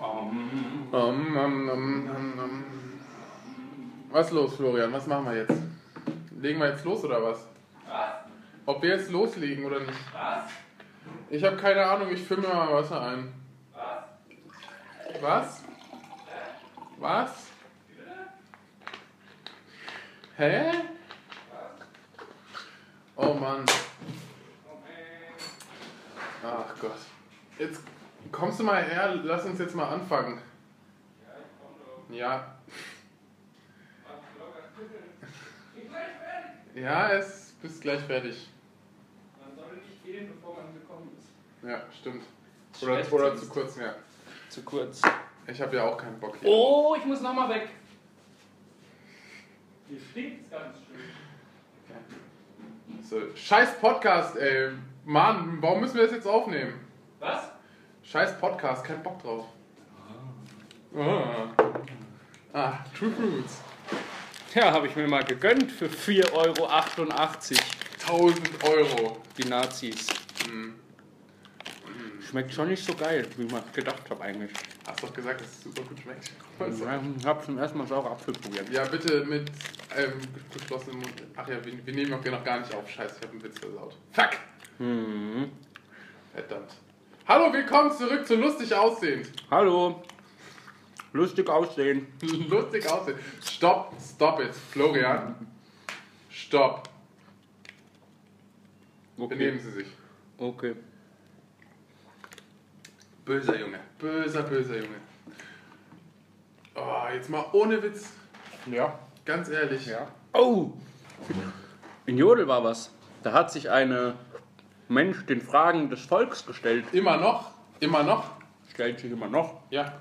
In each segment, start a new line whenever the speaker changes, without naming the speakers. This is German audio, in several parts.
Um, um, um. Was ist los, Florian? Was machen wir jetzt? Legen wir jetzt los oder was?
Was?
Ob wir jetzt loslegen oder nicht?
Was?
Ich habe keine Ahnung, ich fülle mir mal Wasser ein.
Was?
Was? Was? Hä? Oh Mann. Ach Gott. Jetzt kommst du mal her, lass uns jetzt mal anfangen.
Ja, ich komm doch.
Ja.
Mach locker. Ich gleich fertig.
Ja, es bist gleich fertig.
Man soll nicht gehen, bevor man gekommen ist.
Ja, stimmt. Oder, oder zu kurz, ja.
Zu kurz.
Ich habe ja auch keinen Bock hier.
Oh, ich muss nochmal weg. Hier stinkt's ganz schön.
So, scheiß Podcast, ey. Mann, warum müssen wir das jetzt aufnehmen?
Was?
Scheiß Podcast, kein Bock drauf. Ah, ah True Fruits.
Ja, habe ich mir mal gegönnt für 4,88 Euro.
1000 Euro.
Die Nazis.
Hm.
Schmeckt schon nicht so geil, wie man gedacht habe eigentlich.
Hast doch gesagt, dass es super gut schmeckt.
Ich habe zum ersten Mal saure Apfel probiert.
Ja, bitte mit ähm, geschlossenem Mund. Ach ja, wir, wir nehmen auch noch gar nicht auf. Scheiße, ich habe einen Witz versaut. Fuck!
Mhm.
Verdammt. Hallo, willkommen zurück zu Lustig Aussehend.
Hallo. Lustig aussehen.
Lustig aussehen. Stopp, stop it. Florian. Stopp. Benehmen Sie sich.
Okay.
Böser Junge. Böser, böser Junge. Oh, jetzt mal ohne Witz.
Ja.
Ganz ehrlich.
Ja. Oh! In Jodel war was. Da hat sich eine Mensch den Fragen des Volks gestellt.
Immer noch. Immer noch.
Stellt sich immer noch.
Ja.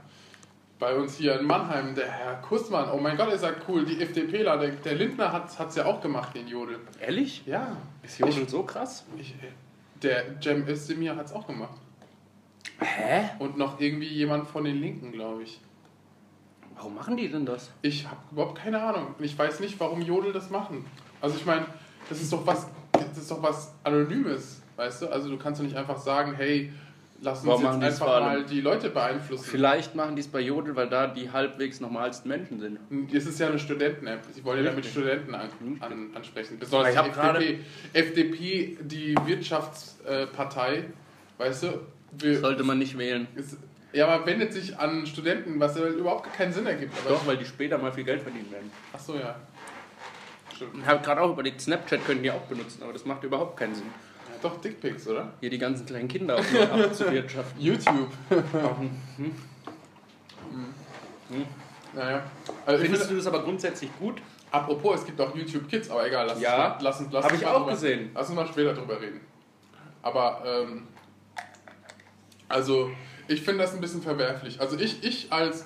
Bei uns hier in Mannheim, der Herr Kussmann. Oh mein Gott, ist er cool. Die FDPler, der, der Lindner hat es ja auch gemacht, den Jodel.
Ehrlich?
Ja.
Ist Jodel so krass?
Ich, der Cem Özdemir hat es auch gemacht.
Hä?
Und noch irgendwie jemand von den Linken, glaube ich.
Warum machen die denn das?
Ich habe überhaupt keine Ahnung. Ich weiß nicht, warum Jodel das machen. Also ich meine, das ist doch was, das ist doch was Anonymes, weißt du? Also du kannst doch nicht einfach sagen, hey, lass uns
Warum
jetzt einfach mal die Leute beeinflussen.
Vielleicht machen die es bei Jodel, weil da die halbwegs normalsten Menschen sind.
Es ist ja eine Studenten-App. Sie wollen ja damit. Studenten an, an, ansprechen. Besonders
Ich
die FDP. FDP, die Wirtschaftspartei, weißt du? Wir,
Sollte man nicht wählen.
ist, ja, aber wendet sich an Studenten, was überhaupt keinen Sinn ergibt.
Doch, weil die später mal viel Geld verdienen werden.
Ach so, ja. Stimmt.
Ich habe gerade auch überlegt, Snapchat könnten die auch benutzen, aber das macht überhaupt keinen Sinn.
Doch, Dickpics, oder?
Hier die ganzen kleinen Kinder noch abzuwirtschaften.
YouTube.
Hm?
Naja. Also ich
Findest
finde,
du das aber grundsätzlich gut?
apropos, es gibt auch YouTube Kids, aber egal, lass
Ja.
uns, lass uns, lass
Hab
uns
ich
mal
auch
drüber-
gesehen.
Lass uns mal später drüber reden. Aber, ähm, also, ich finde das ein bisschen verwerflich. Also, ich, ich als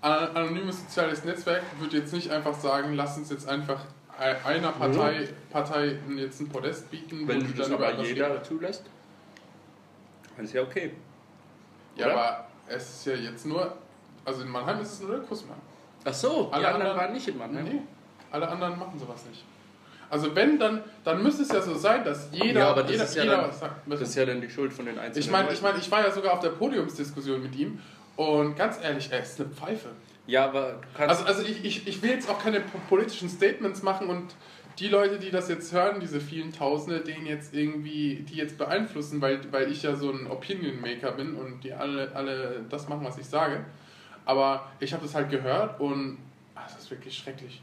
an- anonymes soziales Netzwerk würde jetzt nicht einfach sagen, lass uns jetzt einfach ei- einer Partei, Partei jetzt ein Podest bieten,
Wenn du das aber jeder zulässt, dann ist ja okay.
Ja,
oder?
aber es ist ja jetzt nur, also in Mannheim ist es nur der Kussmann.
Ach so,
Alle
anderen
anderen-
waren nicht in Mannheim.
Nee, alle anderen machen sowas nicht. Also wenn, dann, dann müsste es ja so sein, dass jeder,
Ja, aber das
jeder,
ist ja
jeder
dann-
was sagt.
Das ist ja dann die Schuld von den Einzelnen.
ich meine, ich, mein, ich war ja sogar auf der Podiumsdiskussion mit ihm und ganz ehrlich, er ist eine Pfeife.
Ja, aber du kannst.
Also, also ich, ich, ich will jetzt auch keine po- politischen Statements machen und die Leute, die das jetzt hören, diese vielen Tausende, denen jetzt irgendwie, die jetzt beeinflussen, weil, weil ich ja so ein Opinion Maker bin und die alle, alle das machen, was ich sage. Aber ich habe das halt gehört und ach, das ist wirklich schrecklich.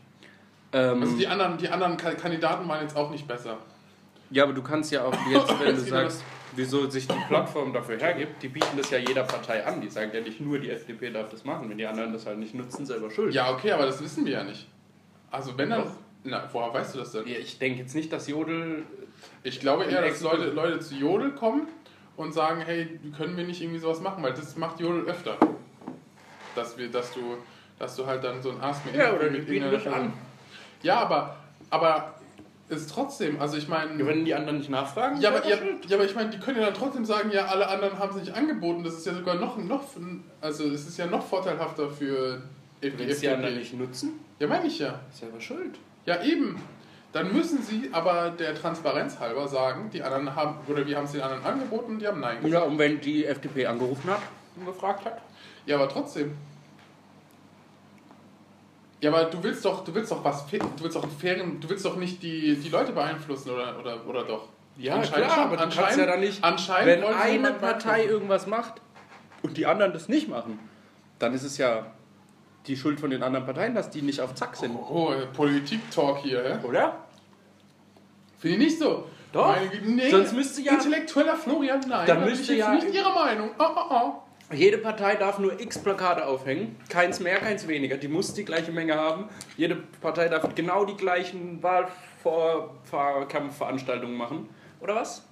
ähm,
Also die anderen, die anderen Ka- Kandidaten waren jetzt auch nicht besser.
ja, aber du kannst ja auch jetzt, wenn du sagst, wieso sich die Plattform dafür hergibt, die bieten das ja jeder Partei an. Die sagen ja nicht nur, die FDP darf das machen. Wenn die anderen das halt nicht nutzen, selber schuld.
Ja, okay, aber das wissen wir ja nicht. Also wenn dann.
Doch.
Na, woher weißt du das denn?
Ja, Ich denke jetzt nicht, dass Jodel.
Ich glaube eher, dass Leute, Leute zu Jodel kommen und sagen, hey, können wir nicht irgendwie sowas machen, weil das macht Jodel öfter. Dass wir, dass du, dass du halt dann so ein Ask Me
Ja, oder
mit
bieten das an.
Ja, aber, aber ist trotzdem, also ich meine.
Ja, wenn die anderen nicht nachfragen,
Ja, aber, ja, ja, aber ich meine, die können ja dann trotzdem sagen, ja, alle anderen haben es nicht angeboten. Das ist ja sogar noch, noch also es ist ja noch vorteilhafter für die
Wenn es die anderen nicht nutzen,
Ja, meine ich ja.
selber schuld.
Ja, eben. Dann müssen sie aber der Transparenz halber sagen, die anderen haben, oder wir haben es den anderen angeboten, die haben Nein gesagt.
Ja, und wenn die FDP angerufen hat gefragt hat.
Ja, aber trotzdem. Ja, aber du willst doch, du willst doch was, fa- du willst doch einen fairen, du willst doch nicht die, die Leute beeinflussen oder, oder, oder doch?
Ja,
Anscheinend
klar,
schon.
aber du kannst ja dann nicht,
anscheinend
wenn eine Partei irgendwas macht und die anderen das nicht machen, dann ist es ja die Schuld von den anderen Parteien, dass die nicht auf Zack sind.
Oh, Politik-Talk hier, hä?
Oder?
Finde ich nicht so.
Doch.
Meine nee.
Sonst müsste ja-
Intellektueller Florian, nein.
Dann müsste
ich jetzt
ja-
nicht Ihrer Meinung. Oh, oh, oh.
Jede Partei darf nur x Plakate aufhängen, keins mehr, keins weniger. Die muss die gleiche Menge haben. Jede Partei darf genau die gleichen Wahlkampfveranstaltungen machen. Oder was?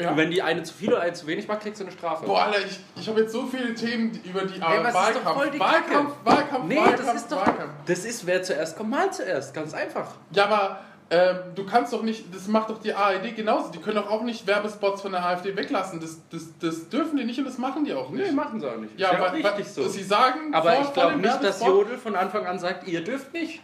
Ja.
Und wenn die eine zu viel oder eine zu wenig macht, kriegst du eine Strafe.
Boah, Alter, ich, ich habe jetzt so viele Themen die- über die
Ey,
äh,
was ist doch
Wahlkampf.
voll die
Wahlkampf,
Kacke.
Wahlkampf,
nee,
Wahlkampf,
das ist doch.
Wahlkampf.
Das ist, wer zuerst kommt, mal zuerst. Ganz einfach.
Ja, aber ähm, du kannst doch nicht, das macht doch die ARD genauso. Die können doch auch nicht Werbespots von der AfD weglassen. Das, das, das dürfen die nicht und das machen die auch nicht.
Nee, machen sie auch nicht.
ja,
ist ja
aber
auch richtig so.
Sie sagen,
Aber
vor-
ich glaube nicht, dass Jodel von Anfang an sagt, ihr dürft nicht.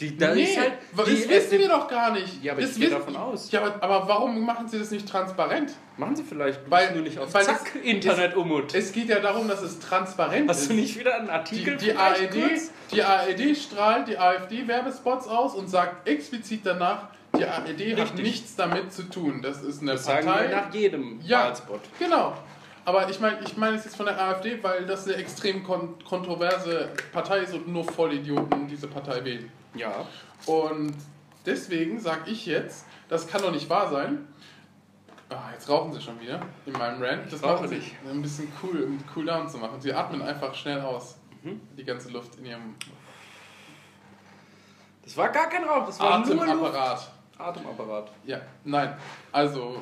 Die, da
nee,
ist halt,
das
die
wissen wir doch gar nicht.
Ja, aber
das
ich gehe davon aus.
Ja, aber, aber warum machen sie das nicht transparent?
Machen sie vielleicht
Weil-
nur nicht auf
weil
Zack
es-
Internet umut.
Es geht ja darum, dass es transparent
Hast
ist.
du nicht wieder einen
die,
Artikel
die,
vielleicht
ARD,
kurz?
die ARD strahlt die AfD-Werbespots aus und sagt explizit danach, die ARD hat
Richtig.
nichts damit zu tun. Das ist eine
Das sagen
Partei.
wir nach jedem
Ja.
Wahlspot.
Genau. Aber ich meine ich meine es jetzt von der AfD, weil das eine extrem kon kontroverse Partei ist und nur Vollidioten diese Partei wählen.
Ja.
Und deswegen sage ich jetzt, das kann doch nicht wahr sein. Ah, jetzt rauchen sie schon wieder in meinem Rant. Das machen sie,
nicht.
ein bisschen cool, um cool down zu machen. Sie atmen einfach schnell aus.
Mhm.
Die ganze Luft in ihrem
Das war gar kein Rauch, das war nur Luft.
Atemapparat.
Atemapparat.
Ja, nein. Also,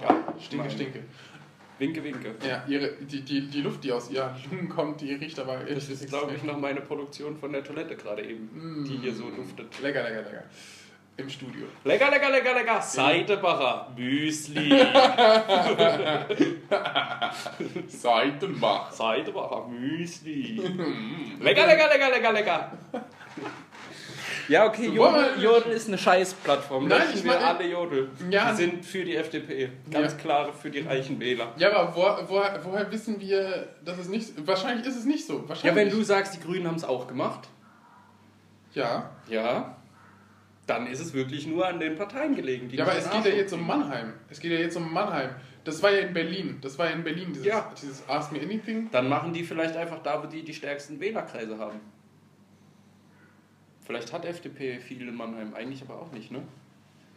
ja, stinke, stinke.
Winke, winke.
Ja, ihre, die, die, die Luft, die aus ihren Lungen kommt, die riecht aber
Das ist, glaube ich, noch meine Produktion von der Toilette gerade eben,
Mm.
die hier so duftet.
Lecker, lecker, lecker. Im Studio.
Lecker, lecker, lecker, lecker. Seidebacher. Müsli.
Seitenbach.
Seidebacher. Müsli. lecker, lecker, lecker, lecker, lecker. Ja, okay, Jodel, Jodel ist eine Scheißplattform.
Nein,
Löschen
ich
wir
meine-
alle Jodel.
Ja.
Die sind für die FDP. Ganz
Ja.
klare für die reichen Wähler.
Ja, aber wo, woher, woher wissen wir, dass es nicht. Wahrscheinlich ist es nicht so.
Ja,
Wahrscheinlich.
wenn du sagst, die Grünen haben es auch gemacht,
Ja.
ja, dann ist es wirklich nur an den Parteien gelegen. die
Ja, aber es geht ja jetzt um Mannheim. Es geht ja jetzt um Mannheim. Das war ja in Berlin. Das war ja in Berlin, dieses,
Ja.
dieses Ask Me Anything.
Dann machen die vielleicht einfach da, wo die die stärksten Wählerkreise haben. Vielleicht hat FDP viel in Mannheim, eigentlich aber auch nicht, ne?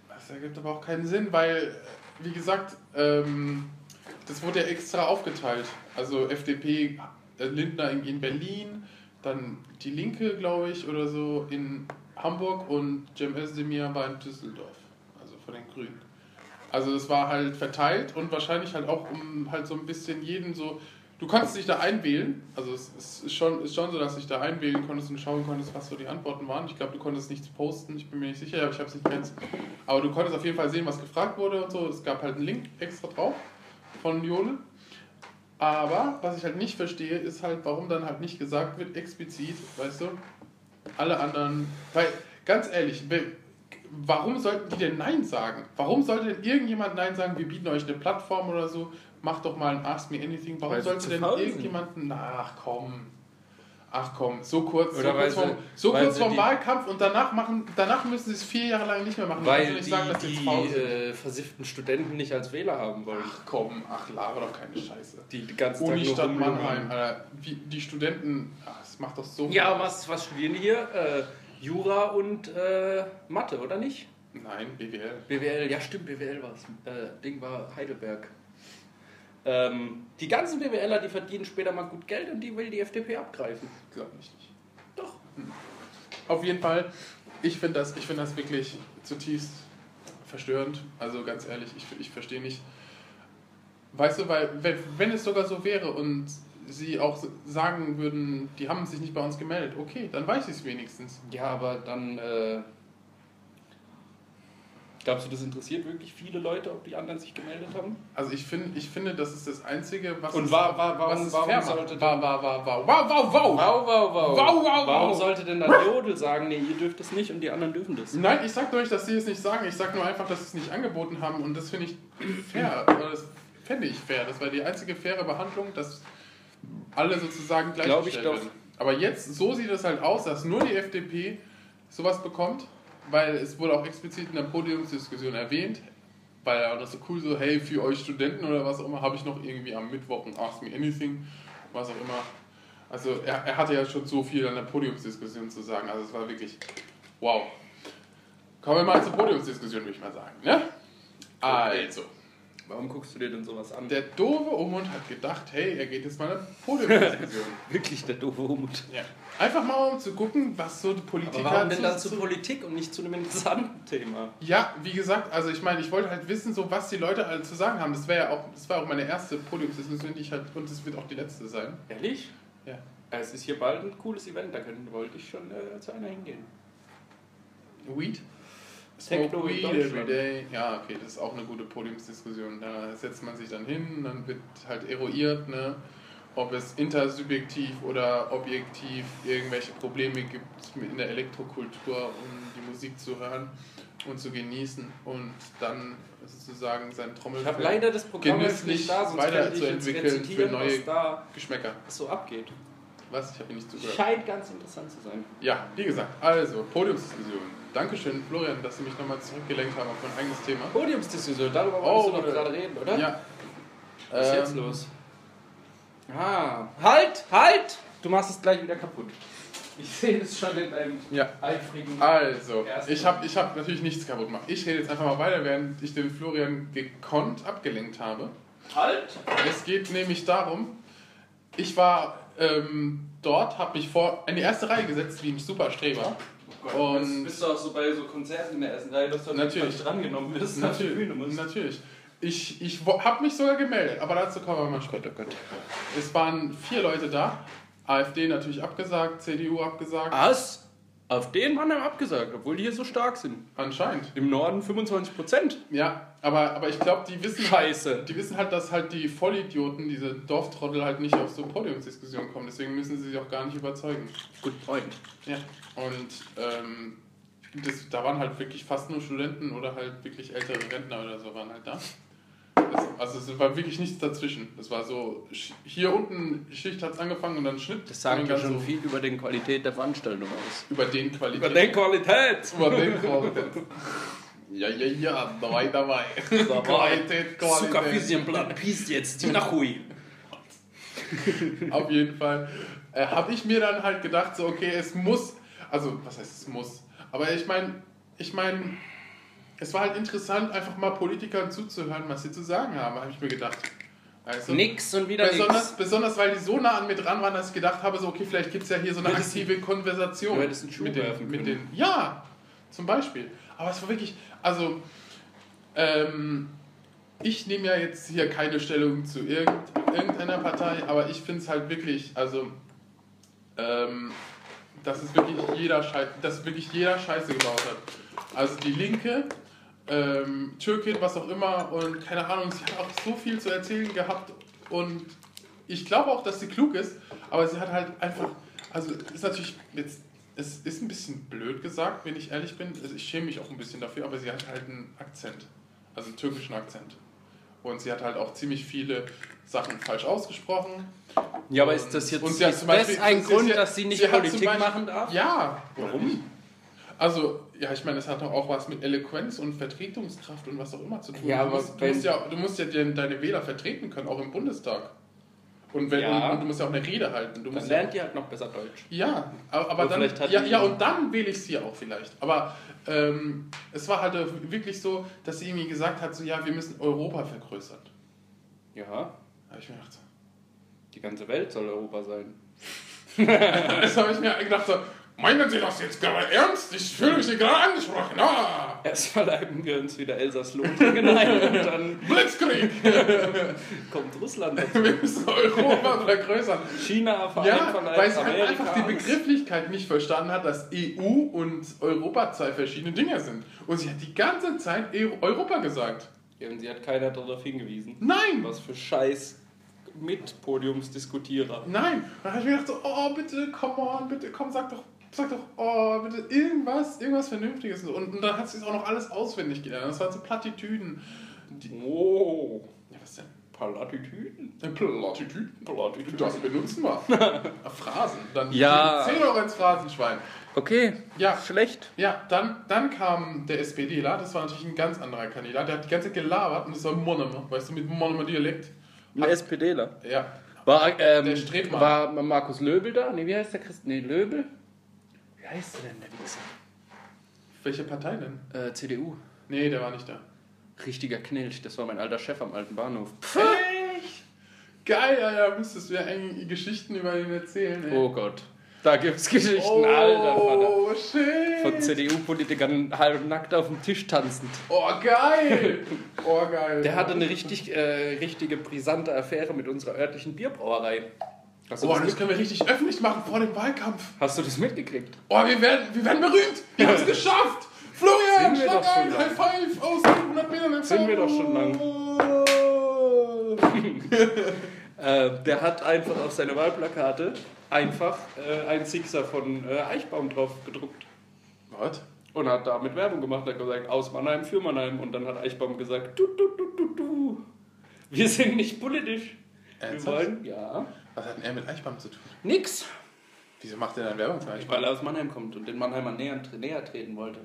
Das ergibt aber auch keinen Sinn, weil, wie gesagt, ähm, das wurde ja extra aufgeteilt. Also FDP, äh, Lindner in, in Berlin, dann die Linke, glaube ich, oder so in Hamburg und Cem Özdemir war in Düsseldorf. Also von den Grünen. Also das war halt verteilt und wahrscheinlich halt auch um halt so ein bisschen jeden so. Du konntest dich da einwählen, also es ist schon, ist schon so, dass du dich da einwählen konntest und schauen konntest, was so die Antworten waren. Ich glaube, du konntest nichts posten, ich bin mir nicht sicher, aber ich habe es nicht ganz. Aber du konntest auf jeden Fall sehen, was gefragt wurde und so. Es gab halt einen Link extra drauf von Jodel. Aber was ich halt nicht verstehe, ist halt, warum dann halt nicht gesagt wird, explizit, weißt du, alle anderen. Weil, ganz ehrlich, warum sollten die denn Nein sagen? Warum sollte denn irgendjemand Nein sagen, wir bieten euch eine Plattform oder so, macht doch mal ein Ask Me Anything. Warum
Weil
sollte denn irgendjemanden. Ach komm. Ach komm, so kurz,
Oder
so kurz,
sie-
vorm, so kurz vorm Wahlkampf und danach machen, danach müssen sie es vier Jahre lang nicht mehr machen.
Weil
nicht
die,
sagen, dass
die äh, versifften Studenten nicht als Wähler haben wollen.
Ach komm, ach laber doch keine Scheiße.
Die die ganzen Tag nur
Unistadt
rumlungern.
Mannheim, Alter. Wie, die Studenten, ach, das macht doch so
Ja, was, was studieren die hier? Äh, Jura und äh, Mathe, oder nicht?
Nein, BWL.
BWL, ja stimmt, BWL war es. Äh, Ding war Heidelberg. Ähm, die ganzen BWLer, die verdienen später mal gut Geld und die will die FDP abgreifen.
Glaube ich nicht.
Doch.
Auf jeden Fall, ich finde das, ich find das wirklich zutiefst verstörend. Also ganz ehrlich, ich, ich verstehe nicht. Weißt du, weil wenn, wenn es sogar so wäre und sie auch sagen würden, die haben sich nicht bei uns gemeldet, okay, dann weiß ich es wenigstens.
Ja, aber dann. Äh, glaubst du, das interessiert wirklich viele Leute, ob die anderen sich gemeldet haben?
Also ich, find, ich finde, das ist das Einzige, was
Und wa- wa- warum-
was
warum sollte
macht. Wow, wow, wow, wow, wow, wow, wow.
Wow, wow, wow.
Wow, wow,
Warum sollte denn dann Jodel sagen, nee, ihr dürft es nicht und die anderen dürfen das?
Nein, ich sag nur nicht, dass sie es nicht sagen. Ich sag nur einfach, dass sie es nicht angeboten haben und das finde ich fair. Das fände ich fair. Das war die einzige faire Behandlung, dass alle sozusagen
Glaub ich
gleichgestellt
doch.
werden. Aber jetzt, so sieht es halt aus, dass nur die FDP sowas bekommt, weil es wurde auch explizit in der Podiumsdiskussion erwähnt, weil er auch noch so cool so, hey, für euch Studenten oder was auch immer, habe ich noch irgendwie am Mittwoch ein Ask Me Anything, was auch immer. Also er, er hatte ja schon so viel an der Podiumsdiskussion zu sagen, also es war wirklich wow. Kommen wir mal zur Podiumsdiskussion, würde ich mal sagen. Ne? Also,
Warum guckst du dir denn sowas an?
der doofe Omund hat gedacht, hey, er geht jetzt mal eine Podiumsdiskussion.
Wirklich der doofe Humut.
ja. Einfach mal um zu gucken, was so die Politiker
Aber warum denn dann
zu-
Politik und nicht zu einem interessanten Thema?
Ja, wie gesagt, also ich meine, ich wollte halt wissen, so was die Leute alle zu sagen haben. Das wäre ja auch, das war auch meine erste Podiumsdiskussion, die ich halt, und das wird auch die letzte sein.
Ehrlich?
Ja.
Es ist hier bald ein cooles Event, da können, wollte ich schon äh, zu einer hingehen.
Weed?
Techno
Smoke Weed every day. Ja, okay, das ist auch eine gute Podiumsdiskussion. Da setzt man sich dann hin, dann wird halt eruiert, ne, ob es intersubjektiv oder objektiv irgendwelche Probleme gibt in der Elektrokultur, um die Musik zu hören und zu genießen und dann sozusagen sein
Ich habe leider das Programm
genüsslich
nicht da, sonst
weiterzuentwickeln für neue Geschmäcker.
so abgeht.
Was? Ich habe nicht zugehört.
Scheint ganz interessant zu sein.
Ja, wie gesagt, also Podiumsdiskussion. Dankeschön, Florian, dass Sie mich nochmal zurückgelenkt haben auf mein eigenes Thema.
Podiumsdiskussion, darüber
Oh,
wolltest du doch gerade reden, oder?
Ja.
Was ist jetzt
Ähm,
los? Ah, halt, halt! Du machst es gleich wieder kaputt. Ich sehe es schon in deinem
Ja.
eifrigen...
Also, ich habe ich hab natürlich nichts kaputt gemacht. Ich rede jetzt einfach mal weiter, während ich den Florian gekonnt abgelenkt habe.
Halt!
Es geht nämlich darum, ich war ähm, dort, habe mich vor in die erste Reihe gesetzt wie ein super Streber.
Und
Und-
bist du auch so bei so Konzerten in der ersten Reihe, dass du
Natürlich.
nicht drangenommen wirst, auf die Bühne musst.
natürlich. Ich, ich habe mich sogar gemeldet, aber dazu kommen wir mal später. Es waren vier Leute da. AfD natürlich abgesagt, CDU abgesagt.
Was? Auf den Mann haben abgesagt, obwohl die hier so stark sind.
Anscheinend.
Im Norden 25 Prozent.
Ja, aber, aber ich glaube, die wissen
Scheiße.
Die wissen halt, dass halt die Vollidioten, diese Dorftrottel halt nicht auf so Podiumsdiskussionen kommen. Deswegen müssen sie sich auch gar nicht überzeugen.
Good point.
Ja. Und ähm, das, da waren halt wirklich fast nur Studenten oder halt wirklich ältere Rentner oder so waren halt da. Das, also es war wirklich nichts dazwischen. Das war so, hier unten Schicht hat es angefangen und dann Schnitt.
Das sagt ja schon
so
viel über die Qualität der Veranstaltung aus.
Über den Qualität.
Über die Qualität!
Über den Qualität. Ja, ja, ja, dabei, dabei. Qualität, Qualität.
Zuckerfisienblatt, piest jetzt, die Nachhui.
Auf jeden Fall äh, habe ich mir dann halt gedacht, so, okay, es muss, also, was heißt es muss? Aber ich meine, ich meine, es war halt interessant, einfach mal Politikern zuzuhören, was sie zu sagen haben, habe ich mir gedacht. Also,
Nix und wieder
besonders,
nix.
besonders, weil die so nah an mir dran waren, dass ich gedacht habe, so, okay, vielleicht gibt es ja hier so eine
Du hättest-
aktive Konversation.
du hättest einen Schuh
mit den, mit den, Ja, zum Beispiel. Aber es war wirklich, also, ähm, ich nehme ja jetzt hier keine Stellung zu irgend, irgendeiner Partei, aber ich finde es halt wirklich, also, ähm, dass es wirklich jeder Scheiß, dass wirklich jeder Scheiße gebaut hat. Also die Linke, ähm, Türkin, was auch immer und keine Ahnung, sie hat auch so viel zu erzählen gehabt und ich glaube auch, dass sie klug ist, aber sie hat halt einfach, also ist natürlich jetzt, es ist ein bisschen blöd gesagt, wenn ich ehrlich bin, also ich schäme mich auch ein bisschen dafür, aber sie hat halt einen Akzent, also einen türkischen Akzent. Und sie hat halt auch ziemlich viele Sachen falsch ausgesprochen.
Ja, aber ist das jetzt
Und sie hat
ist
zum
das
Beispiel-
ein Grund,
sie-
dass sie nicht
sie
Politik
Beispiel-
machen darf?
Ja.
Warum?
Also, ja, ich meine, es hat doch auch was mit Eloquenz und Vertretungskraft und was auch immer zu tun.
Ja,
du,
aber
musst, du, musst ja, du musst ja den, deine Wähler vertreten können, auch im Bundestag. Und, wenn,
Ja.
und, und du musst ja auch eine Rede halten. Du
Dann lernt ihr halt noch besser Deutsch.
ja, aber, aber dann, ja, ja, und dann wähle ich sie auch vielleicht. Aber ähm, es war halt wirklich so, dass sie irgendwie gesagt hat, so, ja, wir müssen Europa vergrößern.
Ja,
Da habe ich mir gedacht, so,
die ganze Welt soll Europa sein.
das habe ich mir gedacht, so, meinen Sie das jetzt gerade ernst? Ich fühle mich hier gerade angesprochen. Ah,
Erst verleiben wir uns wieder Elsass-Lothringen ein und dann
Blitzkrieg!
kommt Russland dazu.
wir müssen Europa vergrößern.
China
Ja,
vereinfacht
weil sie halt einfach die Begrifflichkeit nicht verstanden hat, dass EU und Europa zwei verschiedene Dinge sind. Und sie hat die ganze Zeit Eu- Europa gesagt.
Ja, und sie hat keiner darauf hingewiesen.
Nein!
Was für Scheiß mit Podiumsdiskutierer.
Nein! Dann habe ich mir gedacht, so, oh bitte, come on, bitte, komm, sag doch, sag doch, oh, bitte, irgendwas, irgendwas Vernünftiges. Und, und dann hat sie es auch noch alles auswendig gelernt. Das waren so Plattitüden. Die,
Oh.
ja, was denn?
Plattitüden.
Plattitüden.
Plattitüden.
Das benutzen wir. Phrasen. Dann
Ja.
10 Euro ins Phrasenschwein.
Okay,
Ja.
schlecht.
Ja, dann, dann kam der SPDler, das war natürlich ein ganz anderer Kandidat, der hat die ganze Zeit gelabert und das war Monomer, weißt du, mit Monomer Dialekt.
Ein SPDler.
Ja,
War, ähm,
Der Strebmann.
war Markus Löbel da? Nee, wie heißt der Christ? Nee, Löbel? Wie heißt der denn, der Wichser?
welche Partei denn?
Äh, CDU.
Nee, der war nicht da.
Richtiger Knilch, das war mein alter Chef am alten Bahnhof.
Echt? Geil, Alter, müsstest du ja eigentlich Geschichten über ihn erzählen, ey.
Oh Gott. Da gibt's Geschichten,
Oh,
alter Vater.
shit.
Von CDU-Politikern halb nackt auf dem Tisch tanzend.
Oh, geil. Oh, geil.
Der hatte eine richtig, äh, richtige brisante Affäre mit unserer örtlichen Bierbrauerei. Hast
Oh,
das,
können wir richtig öffentlich machen vor dem Wahlkampf.
hast du das mitgekriegt?
Oh, wir werden, wir werden berühmt. Wir haben es geschafft. Florian,
Sind wir
schlag
doch schon
ein,
lang.
High Five aus 100 Metern entfernt.
Sind wir doch schon Äh, der hat einfach auf seine Wahlplakate einfach äh, einen Sixer von äh, Eichbaum drauf gedruckt.
Was?
Und hat damit Werbung gemacht. Er hat gesagt, aus Mannheim für Mannheim. Und dann hat Eichbaum gesagt, du, du, du, du, du. Wir sind nicht politisch. Wir
Ernsthaft?
wollen, ja.
Was hat denn er mit Eichbaum zu tun?
Nix.
Wieso macht er dann Werbung für Eichbaum?
Weil er aus Mannheim kommt und den Mannheimer näher, näher treten wollte.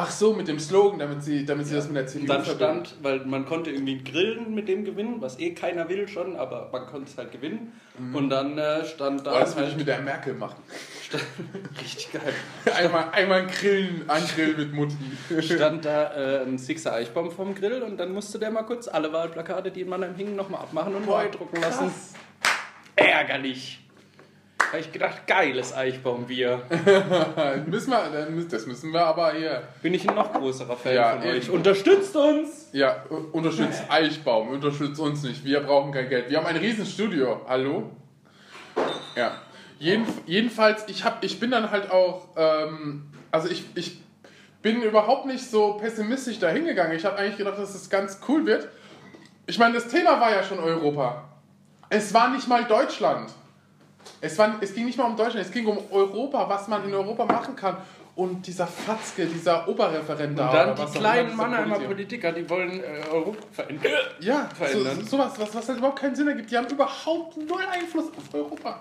Ach so, mit dem Slogan, damit sie, damit sie das mit der CDU
Und dann
verbinden.
stand, weil man konnte irgendwie grillen mit dem gewinnen, was eh keiner will schon, aber man konnte es halt gewinnen. Und dann äh, stand da
Oh, das will ich
halt,
mit der Merkel machen.
stand, richtig geil,
Einmal, einmal ein Grillen, ein Grill mit Mutti.
stand da äh, ein Sixer Eichbaum vom Grill und dann musste der mal kurz alle Wahlplakate, die in Mannheim hingen, nochmal abmachen und neu drucken lassen. Ärgerlich. Da hab ich gedacht, geiles Eichbaumbier.
müssen wir, das müssen wir aber hier.
Bin ich ein noch größerer Fan
Ja,
von euch. Unterstützt uns!
Ja, unterstützt Eichbaum, unterstützt uns nicht. Wir brauchen kein Geld. Wir haben ein Riesenstudio. Hallo? Ja. Jeden, jedenfalls, ich, hab, ich bin dann halt auch, ähm, also ich, ich bin überhaupt nicht so pessimistisch dahingegangen. Ich habe eigentlich gedacht, dass es ganz cool wird. Ich meine, das Thema war ja schon Europa. Es war nicht mal Deutschland. Es, war, es ging nicht mal um Deutschland, es ging um Europa, was man in Europa machen kann. Und dieser Fatzke, dieser Oberreferent da.
Und dann die
was
kleinen Mannheimer
Politiker.
Die wollen äh, Europa verändern.
Ja, so,
verändern.
sowas, was, was halt überhaupt keinen Sinn ergibt. Die haben überhaupt null Einfluss auf Europa.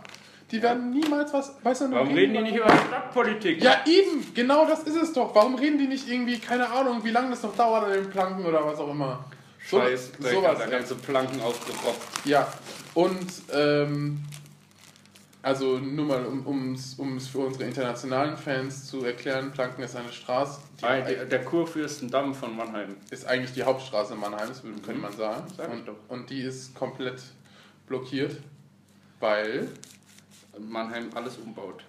Die werden niemals was. Weißt du,
Warum reden die nicht über Stadtpolitik?
Ja, eben, genau das ist es doch. Warum reden die nicht irgendwie, keine Ahnung, wie lange das noch dauert an den Planken oder was auch immer? So-
Scheiß,
sowas,
sowas, da ganze Planken aufgerotzt.
Ja, und ähm, also nur mal, um es um's für unsere internationalen Fans zu erklären, Planken ist eine Straße, die
der, der Kurfürstendamm von Mannheim.
ist eigentlich die Hauptstraße Mannheims, könnte man sagen.
Mhm. Sag
und, und die ist komplett blockiert, weil,
Mannheim alles umbaut.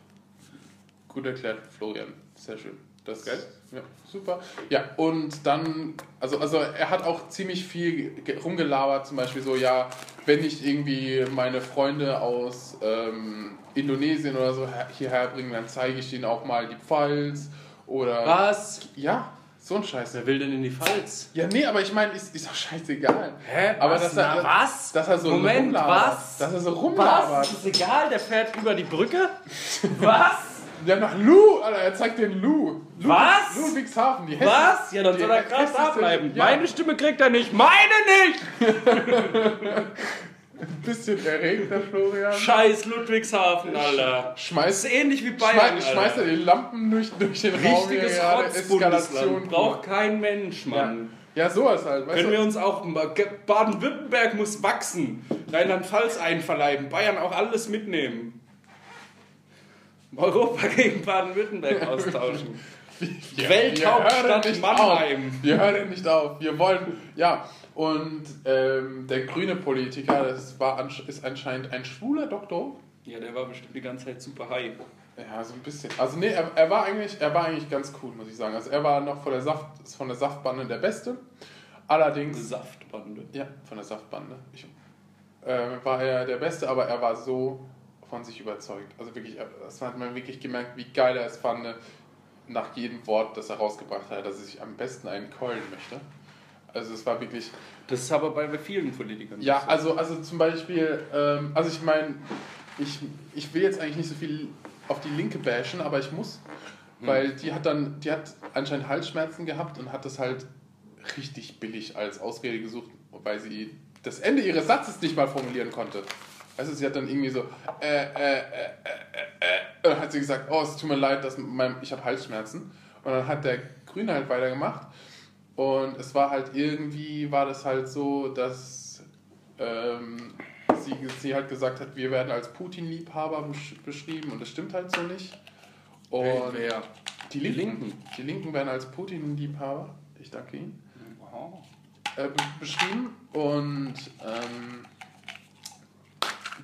gut erklärt, Florian, sehr schön. Das
Geil.
Ja, super. Ja, und dann, also, also er hat auch ziemlich viel ge- rumgelabert, zum Beispiel so, ja, wenn ich irgendwie meine Freunde aus ähm, Indonesien oder so her- hierher bringe, dann zeige ich ihnen auch mal die Pfalz oder...
Was?
Ja, so ein Scheiß.
Wer will denn in die Pfalz?
Ja, nee, aber ich meine, ist, ist doch scheißegal.
Hä?
Aber
was?
dass er,
Na, was?
Dass er so
Moment,
rumlabert.
was?
Dass er so rumlabert.
Was? Ist egal, der fährt über die Brücke? Was?
Ja, nach Lu, Alter, er zeigt den Lu.
Was?
Ludwigshafen, die Hessen-
Was? Ja, dann soll er krass
hässlichste-
da bleiben.
Ja,
Meine Stimme kriegt er nicht. Meine nicht!
ein bisschen erregt, der Florian.
Scheiß Ludwigshafen, Alter.
Schmeißt,
ist ähnlich wie Bayern,
schmeißt, schmeißt er die Lampen durch, durch den Raum. hier
Richtiges. Rotzbundesland. Braucht kein Mensch, Mann.
Ja, sowas halt. Weißt
Können
du?
wir uns auch. Baden-Württemberg muss wachsen. Rheinland-Pfalz einverleiben. Bayern auch alles mitnehmen. Europa gegen Baden-Württemberg austauschen.
Wir-
Welthauptstadt
wir hören nicht
Mannheim.
Auf. Wir hören nicht auf. Wir wollen. Ja, und ähm, der grüne Politiker, das war ist anscheinend ein schwuler Doktor.
Ja, der war bestimmt die ganze Zeit super high.
Ja, so ein bisschen. Also nee, er, er, war eigentlich, er war eigentlich ganz cool, muss ich sagen. Also er war noch von der, Saft, von der Saftbande der Beste. Allerdings,
Saftbande.
ja, von der Saftbande. Ich, äh, war er der Beste, aber er war so von sich überzeugt. Also wirklich, das hat man wirklich gemerkt, wie geil er es fand, nach jedem Wort, das er rausgebracht hat, dass er sich am besten einen keulen möchte. Also es war wirklich,
Das ist aber bei vielen Politikern.
ja,
so.
also, also zum Beispiel, ähm, also ich meine, ich, ich will jetzt eigentlich nicht so viel auf die Linke bashen, aber ich muss, weil die hat dann, die hat anscheinend Halsschmerzen gehabt und hat das halt richtig billig als Ausrede gesucht, weil sie das Ende ihres Satzes nicht mal formulieren konnte. Also sie hat dann irgendwie so, äh, äh, äh, äh, äh, hat sie gesagt, oh, es tut mir leid, dass mein, ich habe Halsschmerzen. Und dann hat der Grüne halt weitergemacht. Und es war halt irgendwie, war das halt so, dass ähm, sie, sie halt gesagt hat, wir werden als Putin-Liebhaber besch beschrieben und das stimmt halt so nicht. Und
Wer?
Die Linken. Die Linken werden als Putin-Liebhaber, ich danke Ihnen,
Oh.
äh, be- beschrieben. Und ähm,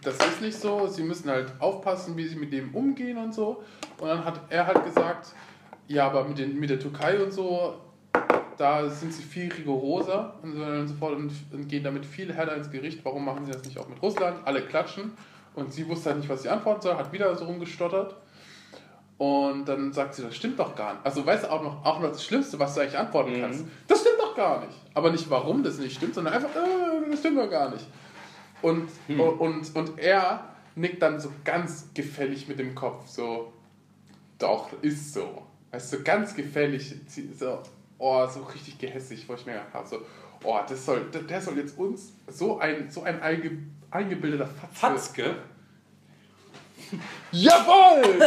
das ist nicht so. Sie müssen halt aufpassen, wie sie mit dem umgehen und so. Und dann hat er halt gesagt, ja, aber mit, den, mit der Türkei und so, da sind sie viel rigoroser und so weiter und so fort und, gehen damit viel härter ins Gericht. Warum machen sie das nicht auch mit Russland? Alle klatschen. Und sie wusste halt nicht, was sie antworten soll, hat wieder so rumgestottert. Und dann sagt sie, das stimmt doch gar nicht. Also weißt du auch noch, auch noch das Schlimmste, was du eigentlich antworten
Mhm.
kannst. Das stimmt doch gar nicht. Aber nicht warum das nicht stimmt, sondern einfach, äh, das stimmt doch gar nicht. Und,
Hm.
und, und, er nickt dann so ganz gefällig mit dem Kopf, so, doch, ist so. Weißt du, ganz gefällig, so, oh, so richtig gehässig, wo ich mir gedacht habe, so, oh, das soll, der, soll jetzt uns so ein, so ein einge, eingebildeter Fatzke.
Fatzke?
Jawohl!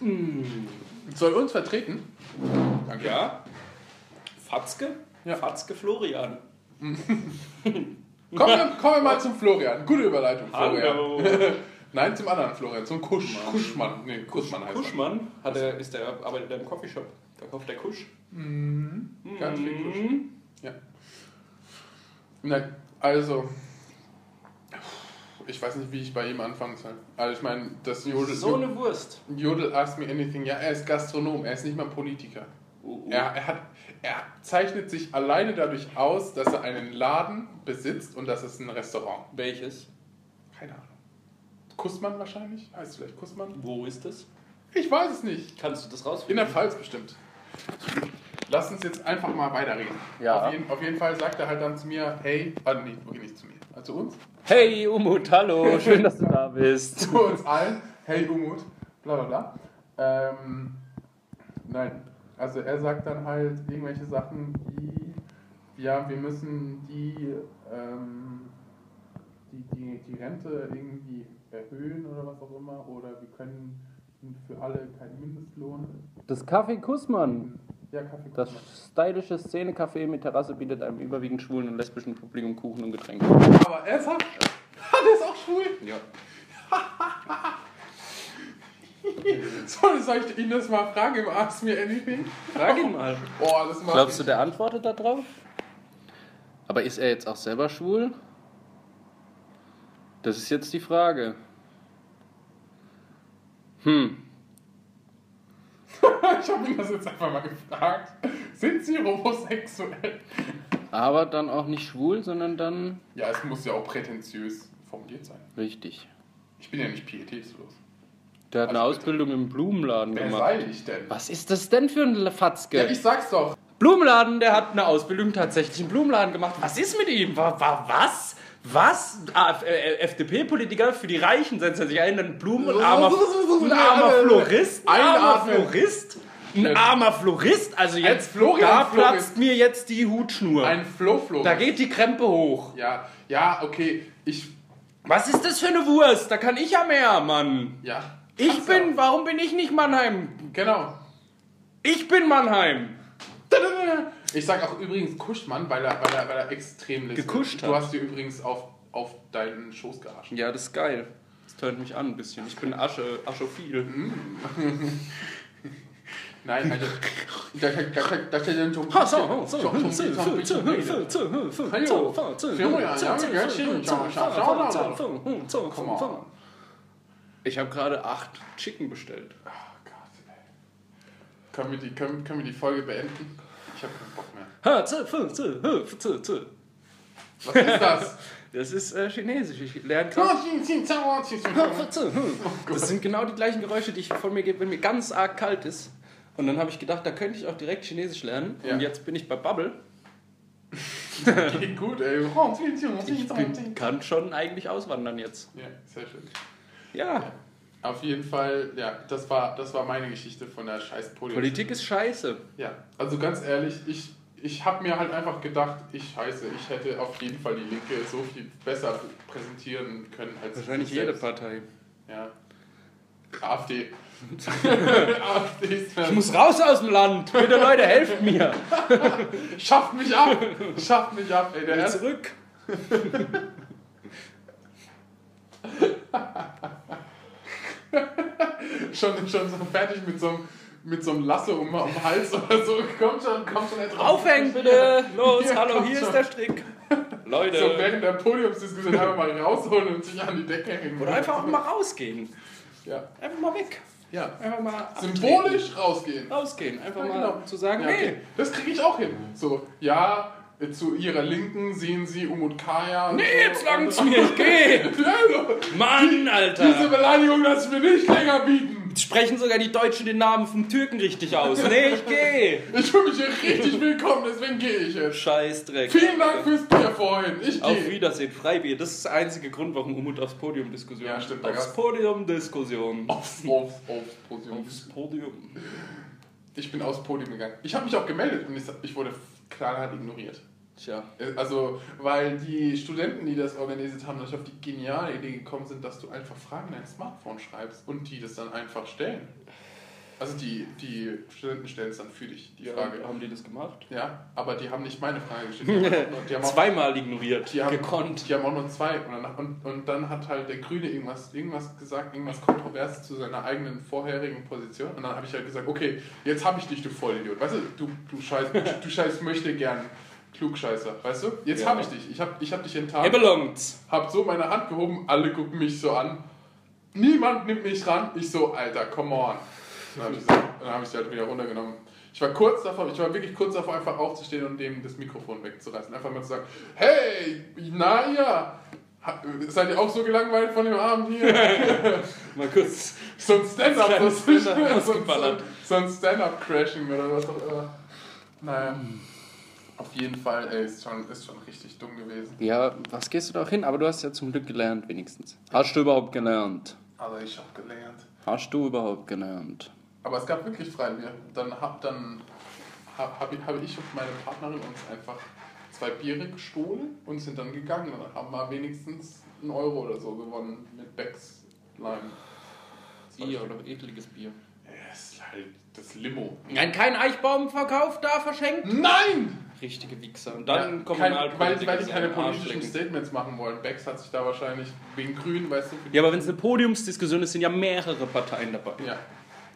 Soll uns vertreten? Danke.
Ja. Fatzke?
Ja.
Fatzke Florian.
Kommen, wir, kommen wir mal zum Florian. Gute Überleitung, Florian.
Hallo.
Nein, zum anderen Florian, zum Kusch. Kuschmann. Nee, Kuschmann heißt
Kuschmann hat er, ist der, arbeitet er im Coffeeshop. Verkauft der Kusch.
er. Ganz viel Kusch.
Mhm.
Ja. Nein, also. Ich weiß nicht, wie ich bei ihm anfangen soll. Also ich meine, das Jodel...
So eine Wurst.
Jodel Ask Me Anything. Ja, er ist Gastronom, er ist nicht mal Politiker.
Uh, uh.
Er, er, hat, er zeichnet sich alleine dadurch aus, dass er einen Laden besitzt und das ist ein Restaurant.
Welches?
Keine Ahnung. Kussmann wahrscheinlich? Heißt es vielleicht Kussmann?
Wo ist das?
Ich weiß es nicht.
Kannst du das
In
rausfinden?
der Pfalz bestimmt. Lass uns jetzt einfach mal weiterreden.
Ja.
Auf jeden, auf jeden Fall sagt er halt dann zu mir, hey, ah, nee, wirklich nicht zu mir. Also zu uns.
Hey Umut, hallo, schön, dass du da bist.
Zu uns allen, hey Umut, bla bla bla. Ähm, nein, also er sagt dann halt irgendwelche Sachen wie, ja, wir müssen die, ähm, die, die, die Rente irgendwie erhöhen oder was auch immer, oder wir können für alle keinen Mindestlohn.
Das Café Kussmann.
Ja, Kaffee.
Das stylische Szene-Café mit Terrasse bietet einem überwiegend schwulen und lesbischen Publikum Kuchen und Getränke.
Aber ernsthaft? Der ist auch schwul?
Ja.
Soll, soll ich ihn das mal fragen im Ask Me Anything?
Frag ihn mal.
Boah, das macht
Glaubst du, der antwortet darauf? Aber ist er jetzt auch selber schwul? Das ist jetzt die Frage. Hm.
Ich habe ihn das jetzt einfach mal gefragt. Sind Sie homosexuell?
Aber dann auch nicht schwul, sondern dann
Ja, es muss ja auch prätentiös formuliert sein.
richtig.
Ich bin ja nicht pietätslos.
Der hat eine
Also
Ausbildung im Blumenladen
Wer
gemacht.
sei ich denn?
Was ist das denn für ein Fatzke?
Ja, ich sag's doch.
Blumenladen, der hat eine Ausbildung tatsächlich im Blumenladen gemacht. Was ist mit ihm? War, war was? Was? Ah, äh, FDP-Politiker für die Reichen setzen sich ein, ein Blumen- und armer, ein armer Florist, ein armer. Florist, ein armer Florist. Also jetzt,
Florian
da platzt mir jetzt die Hutschnur.
Ein Flo-Flo.
da geht die Krempe hoch.
Ja, ja, okay. Ich.
Was ist das für eine Wurst? Da kann ich ja mehr, Mann.
Ja.
Ich
Kannst
bin,
du
warum bin ich nicht Mannheim?
Genau.
Ich bin Mannheim.
Ich sag auch übrigens Kuschmann, weil er, weil er, weil er extrem listet.
Gekuscht
Du
hat.
hast dir übrigens auf, auf deinen Schoß geharscht.
Ja, das ist geil. Das tönt mich an ein bisschen. Ich bin Asche, Aschophil.
Nein, also. Da, da, da, da steht dann schon.
Ha, so, so, so, so, so, so, so, so, so, so, so, so, Ich habe gerade acht Chicken bestellt.
Oh Gott, ey. Können wir, die, können, können wir die Folge beenden? Ich habe keinen Bock mehr.
Ha, zu, fu, zu, hu, zu, zu.
Was ist das?
Das ist äh, Chinesisch. Ich lerne gerade. Das sind genau die gleichen Geräusche, die ich von mir gebe, wenn mir ganz arg kalt ist. Und dann habe ich gedacht, da könnte ich auch direkt Chinesisch lernen.
Ja.
Und jetzt bin ich bei Bubble.
Geht gut, ey.
Ich bin, kann schon eigentlich auswandern jetzt.
Ja, sehr schön.
Ja,
Auf jeden Fall, ja, das war, das war meine Geschichte von der scheiß Politik.
Politik ist scheiße.
Ja, also ganz ehrlich, ich, ich habe mir halt einfach gedacht, ich scheiße, ich hätte auf jeden Fall die Linke so viel besser präsentieren können als
Wahrscheinlich
ich
jede. Partei.
Ja. AfD. AfD ist
Ich muss raus aus dem Land. Bitte Leute, helft mir.
Schafft mich ab! Schafft mich ab, ey. Der
Will zurück.
schon, schon so fertig mit so einem, mit so einem Lasso um, um den Hals oder so. Kommt schon, kommt schon raus.
Aufhängen bitte. Los,
Ja,
hallo,
komm
hier
schon.
ist der Strick. Leute.
So während der Podiumsdiskussion einfach mal rausholen und sich an die Decke hängen.
Oder einfach auch mal rausgehen.
Ja.
Einfach mal weg.
ja.
Einfach mal abtreten.
Symbolisch rausgehen.
rausgehen. Einfach
Ja,
mal
genau.
zu sagen,
Ja,
nee.
okay. Das kriege ich auch hin. So, ja, zu ihrer Linken sehen sie Umut Kaya.
Nee,
so.
jetzt langt's mir, ich geh. Mann,
Diese
Alter.
Beleidigung lass ich mir nicht länger bieten.
Jetzt sprechen sogar die Deutschen den Namen vom Türken richtig aus. Nee, ich geh.
Ich fühle mich hier richtig willkommen, deswegen gehe ich jetzt.
Scheißdreck.
Vielen Dank fürs Bier vorhin. Ich
Auf
gehe.
Wiedersehen, Freibier. Das ist der einzige Grund, warum Umut aufs Podium Diskussion.
Ja, stimmt,
Aufs Podium Diskussion.
Aufs, aufs, aufs Podium.
Aufs Podium.
Ich bin aufs Podium gegangen. Ich habe mich auch gemeldet und ich, ich wurde knallhart ignoriert.
Tja.
Also, weil die Studenten, die das organisiert haben, nicht auf die geniale Idee gekommen sind, dass du einfach Fragen in dein Smartphone schreibst und die das dann einfach stellen. Also die, die Studenten stellen es dann für dich, die Frage.
Haben die das gemacht?
Ja, aber die haben nicht meine Frage gestellt. Die haben, auch-
Zweimal ignoriert.
die haben,
gekonnt.
Die haben auch nur zwei. Und dann, und, und dann hat halt der Grüne irgendwas, irgendwas gesagt, irgendwas Kontroverses zu seiner eigenen vorherigen Position. Und dann habe ich halt gesagt, okay, jetzt habe ich dich, du Vollidiot. Weißt du, du, du scheiß, du scheiß möchte gern Klugscheißer, weißt du? Jetzt
Ja.
habe ich dich. Ich habe ich hab dich
Er
enttarnt.
belongt.
Hab so meine Hand gehoben, alle gucken mich so an. Niemand nimmt mich ran. Ich so, Alter, come on. Dann habe ich, hab ich sie halt wieder runtergenommen. Ich war kurz davor, ich war wirklich kurz davor, einfach aufzustehen und dem das Mikrofon wegzureißen. Einfach mal zu sagen, hey, na ja, ha- seid ihr auch so gelangweilt von dem Abend hier?
Mal kurz.
so ein Stand-up,
Kleines
so, ein-
Stand-up
so, so ein Stand-up-Crashing oder was auch immer. Naja, auf jeden Fall, ey, ist schon, ist schon richtig dumm gewesen.
Ja, was gehst du da auch hin? Aber du hast ja zum Glück gelernt, wenigstens. Hast du überhaupt gelernt?
Aber ich habe gelernt.
Hast du überhaupt gelernt?
Aber es gab wirklich Freibier. Dann hab dann hab, hab, habe ich und meine Partnerin uns einfach zwei Biere gestohlen und sind dann gegangen. Und dann haben wir wenigstens einen Euro oder so gewonnen mit Becks Lime.
Bier oder ekliges Bier.
Ja, ist halt das Limo.
Nein, kein Eichbaumverkauf da verschenkt?
Nein!
Richtige Wichser. Und dann
Ja,
halt
weil, weil die keine politischen. Statements machen wollen. Becks hat sich da wahrscheinlich wegen Grün, weißt du,
Ja, aber wenn es eine Podiumsdiskussion ist, sind ja mehrere Parteien dabei.
ja.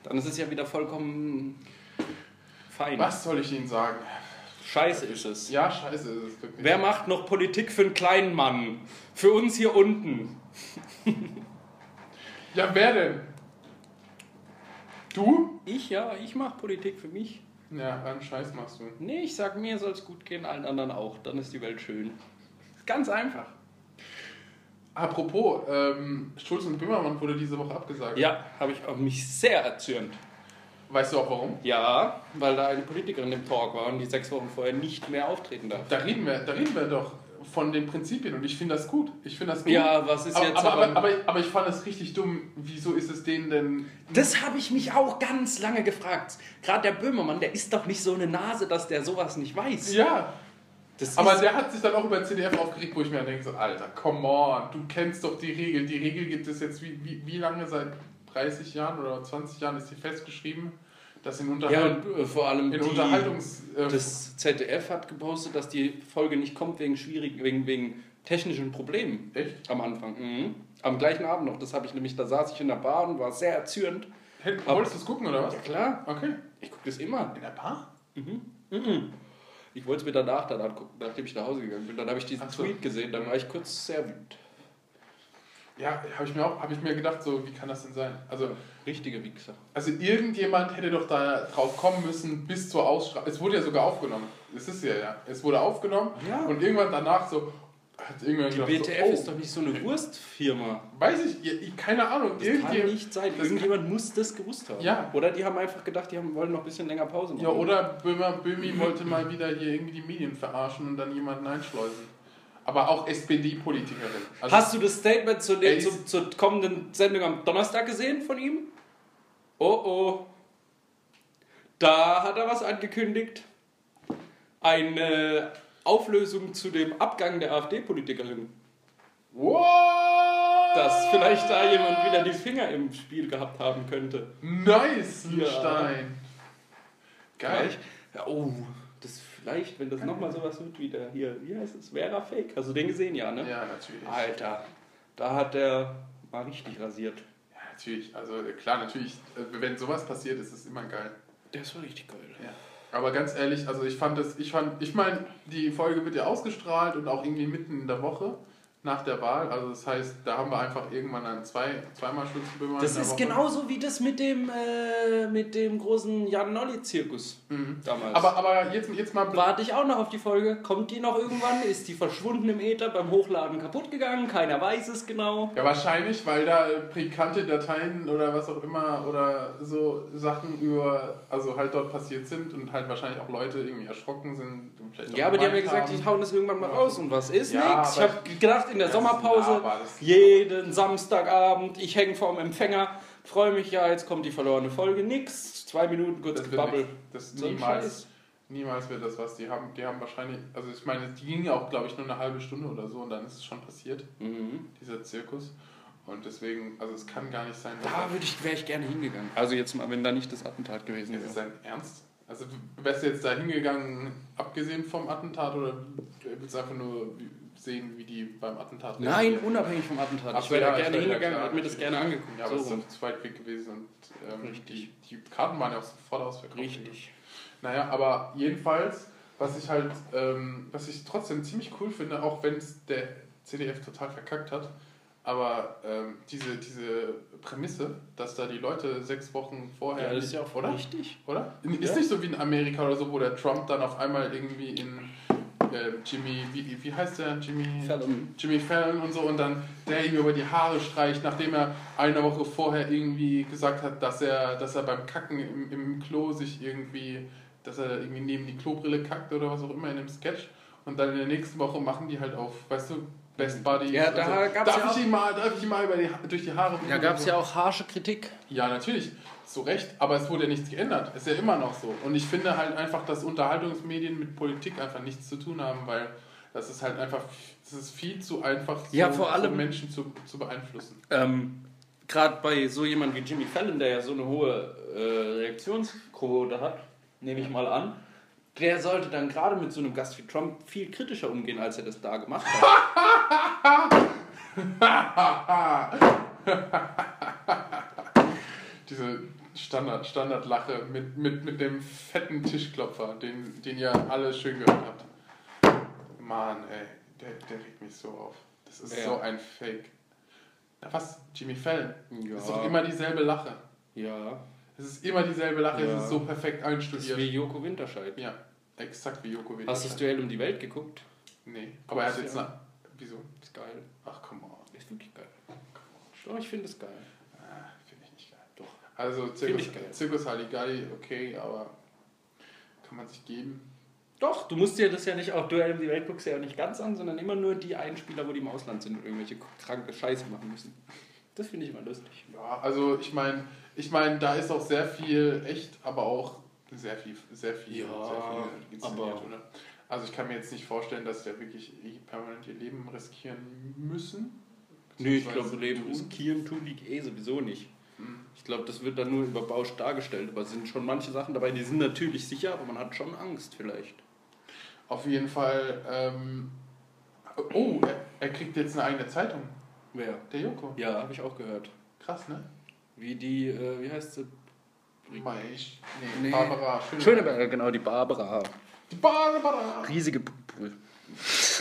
Dann ist es ja wieder vollkommen fein.
Was soll ich Ihnen sagen?
Scheiße ist es.
Ja, scheiße ist es wirklich.
Wer macht noch Politik für einen kleinen Mann? Für uns hier unten.
Ja, wer denn? Du?
Ich ja, ich mache Politik für mich.
Ja, einen Scheiß machst du.
Nee, ich sag mir soll es gut gehen, allen anderen auch. Dann ist die Welt schön. Ganz einfach.
Apropos, ähm, Schulz und Böhmermann wurde diese Woche abgesagt.
Ja, habe ich auch mich sehr erzürnt.
Weißt du auch warum?
Ja, weil da eine Politikerin im Talk war und die sechs Wochen vorher nicht mehr auftreten darf.
Da reden wir, da reden wir doch von den Prinzipien und ich finde das gut. Ich finde das gut.
Ja, was ist
aber,
jetzt
aber,
aber-
aber, aber, aber ich fand es richtig dumm. Wieso ist es denen denn.
Das habe ich mich auch ganz lange gefragt. Gerade der Böhmermann, der ist doch nicht so eine Nase, dass der sowas nicht weiß.
Ja,
Das
aber der hat sich dann auch über CDF aufgeregt, wo ich mir dann denke: so, Alter, come on, du kennst doch die Regel. Die Regel gibt es jetzt wie, wie, wie lange? Seit 30 Jahren oder 20 Jahren ist die festgeschrieben, dass in,
ja,
Unterhalt
und äh, vor allem
in
die,
Unterhaltungs. äh,
das ZDF hat gepostet, dass die Folge nicht kommt wegen schwierigen, wegen, wegen technischen Problemen
echt?
am Anfang. Mhm. Am gleichen Abend noch. Das habe ich nämlich, da saß ich in der Bar und war sehr erzürnt.
Hey, wolltest du es gucken oder was?
Ja klar,
Okay.
ich gucke das immer.
In der Bar?
Ich wollte es mir danach dann angucken, nachdem ich nach Hause gegangen bin. Dann habe ich diesen
so.
Tweet gesehen, dann war ich kurz sehr wütend.
Ja, habe ich mir auch, habe ich mir gedacht, so, wie kann das denn sein? Also,
Richtige Wichser.
Also irgendjemand hätte doch da drauf kommen müssen bis zur Ausstrahlung. Es wurde ja sogar aufgenommen. Es ist ja, ja. Es wurde aufgenommen
Ja.
und irgendwann danach so hat irgendwann
Die
gedacht,
WTF
so, oh,
ist doch nicht so eine Wurstfirma.
Weiß ich, ich- keine Ahnung.
Das kann nicht sein. Irgendjemand muss das gewusst haben.
Ja.
Oder die haben einfach gedacht, die haben, wollen noch ein bisschen länger Pause machen.
Ja, oder Böhmer, Böhmi wollte mal wieder hier irgendwie die Medien verarschen und dann jemanden einschleusen. Aber auch SPD-Politikerin. Also,
Hast du das Statement zu
Ey,
der, zu, zur kommenden Sendung am Donnerstag gesehen von ihm? Oh oh. Da hat er was angekündigt. Eine Auflösung zu dem Abgang der AfD-Politikerin.
What?
Dass vielleicht da jemand wieder die Finger im Spiel gehabt haben könnte.
Nice,
Ja.
Stein. Geil.
Ja, oh, das vielleicht, wenn das nochmal sowas wird wie der hier, wie heißt es? Vera Fake. Hast du den gesehen, ja, ne?
Ja, natürlich.
Alter, da hat der mal richtig rasiert.
Ja, natürlich. Also klar, natürlich, äh, wenn sowas passiert, ist es immer geil.
Der ist war richtig geil.
Ja. Aber ganz ehrlich, also ich fand das, ich fand, ich meine, die Folge wird ja ausgestrahlt und auch irgendwie mitten in der Woche nach der Wahl. Also das heißt, da haben wir einfach irgendwann dann zwei, zweimal Schützenböhmer
Das ist
Woche.
genauso wie das mit dem, äh, mit dem großen Jan-Nolli-Zirkus
Mhm.
damals.
Aber, aber jetzt, jetzt mal
Warte ich auch noch auf die Folge. Kommt die noch irgendwann? Ist die verschwunden im Äther beim Hochladen kaputt gegangen? Keiner weiß es genau.
Ja, wahrscheinlich, weil da pikante Dateien oder was auch immer oder so Sachen über, also halt dort passiert sind und halt wahrscheinlich auch Leute irgendwie erschrocken sind.
Ja, aber die haben ja gesagt, die hauen das irgendwann mal raus. Und was ist
Ja,
nix? Ich habe gedacht, in der
Das
Sommerpause, jeden Samstagabend, ich hänge vorm Empfänger, freue mich ja, jetzt kommt die verlorene Folge. Nix. Zwei Minuten kurz
Das. Das
So
niemals,
Scheiß.
niemals wird das was. Die haben, die haben wahrscheinlich, also ich meine, die ging ja auch, glaube ich, nur eine halbe Stunde oder so und dann ist es schon passiert,
Mhm.
dieser Zirkus. Und deswegen, also es kann gar nicht sein,
Da würde ich, wäre ich gerne hingegangen. Also jetzt mal, wenn da nicht das Attentat gewesen
Ist es
wäre.
dein Ernst? Also wärst du jetzt da hingegangen, abgesehen vom Attentat, oder willst du einfach nur sehen, wie die beim Attentat
Nein,
reagieren?
unabhängig vom Attentat.
Ach
ich wäre
ja,
da gerne
ja,
hingegangen und mir das gerne angeguckt.
Ja, aber es
so
ist
rum.
doch zu weit weg gewesen und ähm,
Richtig.
Die, die Karten waren ja auch sofort ausverkauft.
Richtig.
Naja, aber jedenfalls, was ich halt, ähm, was ich trotzdem ziemlich cool finde, auch wenn es der CDF total verkackt hat, aber ähm, diese, diese Prämisse, dass da die Leute sechs Wochen vorher.
Ja, das ist ja auch
oder?
richtig.
Oder? Ist
Ja.
nicht so wie in Amerika oder so, wo der Trump dann auf einmal irgendwie in äh, Jimmy, wie, wie heißt der? Jimmy
Fallon.
Jimmy Fallon und so und dann der ihm über die Haare streicht, nachdem er eine Woche vorher irgendwie gesagt hat, dass er, dass er beim Kacken im, im Klo sich irgendwie, dass er irgendwie neben die Klobrille kackt oder was auch immer in dem Sketch und dann in der nächsten Woche machen die halt auf, weißt du, Best Buddies.
Ja, da gab's
darf
ja
ich ihn mal, darf ich ihn mal über die, Ha- durch die Haare
Da gab es ja auch harsche Kritik.
ja, natürlich, zu Recht, aber es wurde ja nichts geändert. Ist ja immer noch so. Und ich finde halt einfach, dass Unterhaltungsmedien mit Politik einfach nichts zu tun haben, weil das ist halt einfach, es ist viel zu einfach, so,
Ja, vor allem-
so Menschen zu, zu beeinflussen.
Ähm, Gerade bei so jemand wie Jimmy Fallon, der ja so eine hohe äh, Reaktionsquote hat, nehme ich mal an, der sollte dann gerade mit so einem Gast wie Trump viel kritischer umgehen, als er das da gemacht hat.
Diese Standard, Standardlache mit, mit, mit dem fetten Tischklopfer, den, den ihr alle schön gehört habt. Mann, ey, der, der regt mich so auf. Das ist
Wer?
so ein Fake. Na was? Jimmy Fallon?
Ja.
Das ist doch immer dieselbe Lache.
Ja,
Es ist immer dieselbe Lache,
Ja.
es ist so perfekt
das ist
einstudiert.
wie Joko Winterscheid.
ja, exakt wie Joko
Hast du
Winterscheid.
das Duell um die Welt geguckt?
Nee, aber er hat jetzt
dir
eine... Wieso?
Ist geil.
Ach, come on.
Ist wirklich geil. Doch, ich finde es geil.
Ah, Finde ich nicht geil. Doch. Also Zirkus. Zirkus Halligalli, okay, aber kann man sich geben.
Doch, du musst dir das ja nicht, auch Duell um die Welt guckst ja auch nicht ganz an, sondern immer nur die Einspieler, wo die im Ausland sind und irgendwelche kranke Scheiße machen müssen. Das finde ich immer lustig.
Ja, also ich meine, ich meine, da ist auch sehr viel echt, aber auch sehr viel, sehr viel,
Ja,
sehr viel
aber-
oder? Also ich kann mir jetzt nicht vorstellen, dass die wirklich permanent ihr Leben riskieren müssen.
Nee, ich glaube, Leben
tun.
riskieren tun die eh sowieso nicht. Ich glaube, das wird dann nur überbauscht dargestellt. Aber es sind schon manche Sachen dabei, die sind natürlich sicher, aber man hat schon Angst vielleicht.
Auf jeden Fall, ähm, oh, er, er kriegt jetzt eine eigene Zeitung,
Wer?
der Joko.
Ja, habe ich auch gehört.
Krass, ne?
Wie die, äh, wie heißt sie?
Maisch, nee,
Nee.
Barbara Schöneberger.
Schöneberger, genau, die Barbara.
Die Barbara!
Riesige Pupel.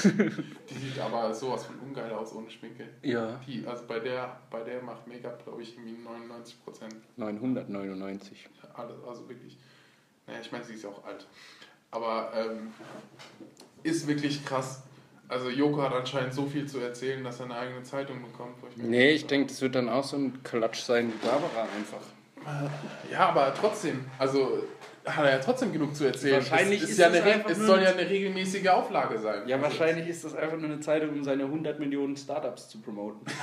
Die sieht aber sowas von ungeil aus ohne Schminke.
Ja.
Die, also bei der, bei der macht Make-up, glaube ich, irgendwie 99 Prozent.
999.
Alles, also wirklich. Naja, ich meine, sie ist ja auch alt. Aber ähm, ist wirklich krass. Also Joko hat anscheinend so viel zu erzählen, dass er eine eigene Zeitung bekommt. mir
Nee, ich denke, das wird dann auch so ein Klatsch sein wie Barbara einfach.
Ja, aber trotzdem, also hat er ja trotzdem genug zu erzählen.
Wahrscheinlich
es, ist
ist
ja
es
eine, es soll ja eine regelmäßige Auflage sein.
Ja, wahrscheinlich ist das einfach nur eine Zeitung, um seine 100 Millionen Startups zu promoten.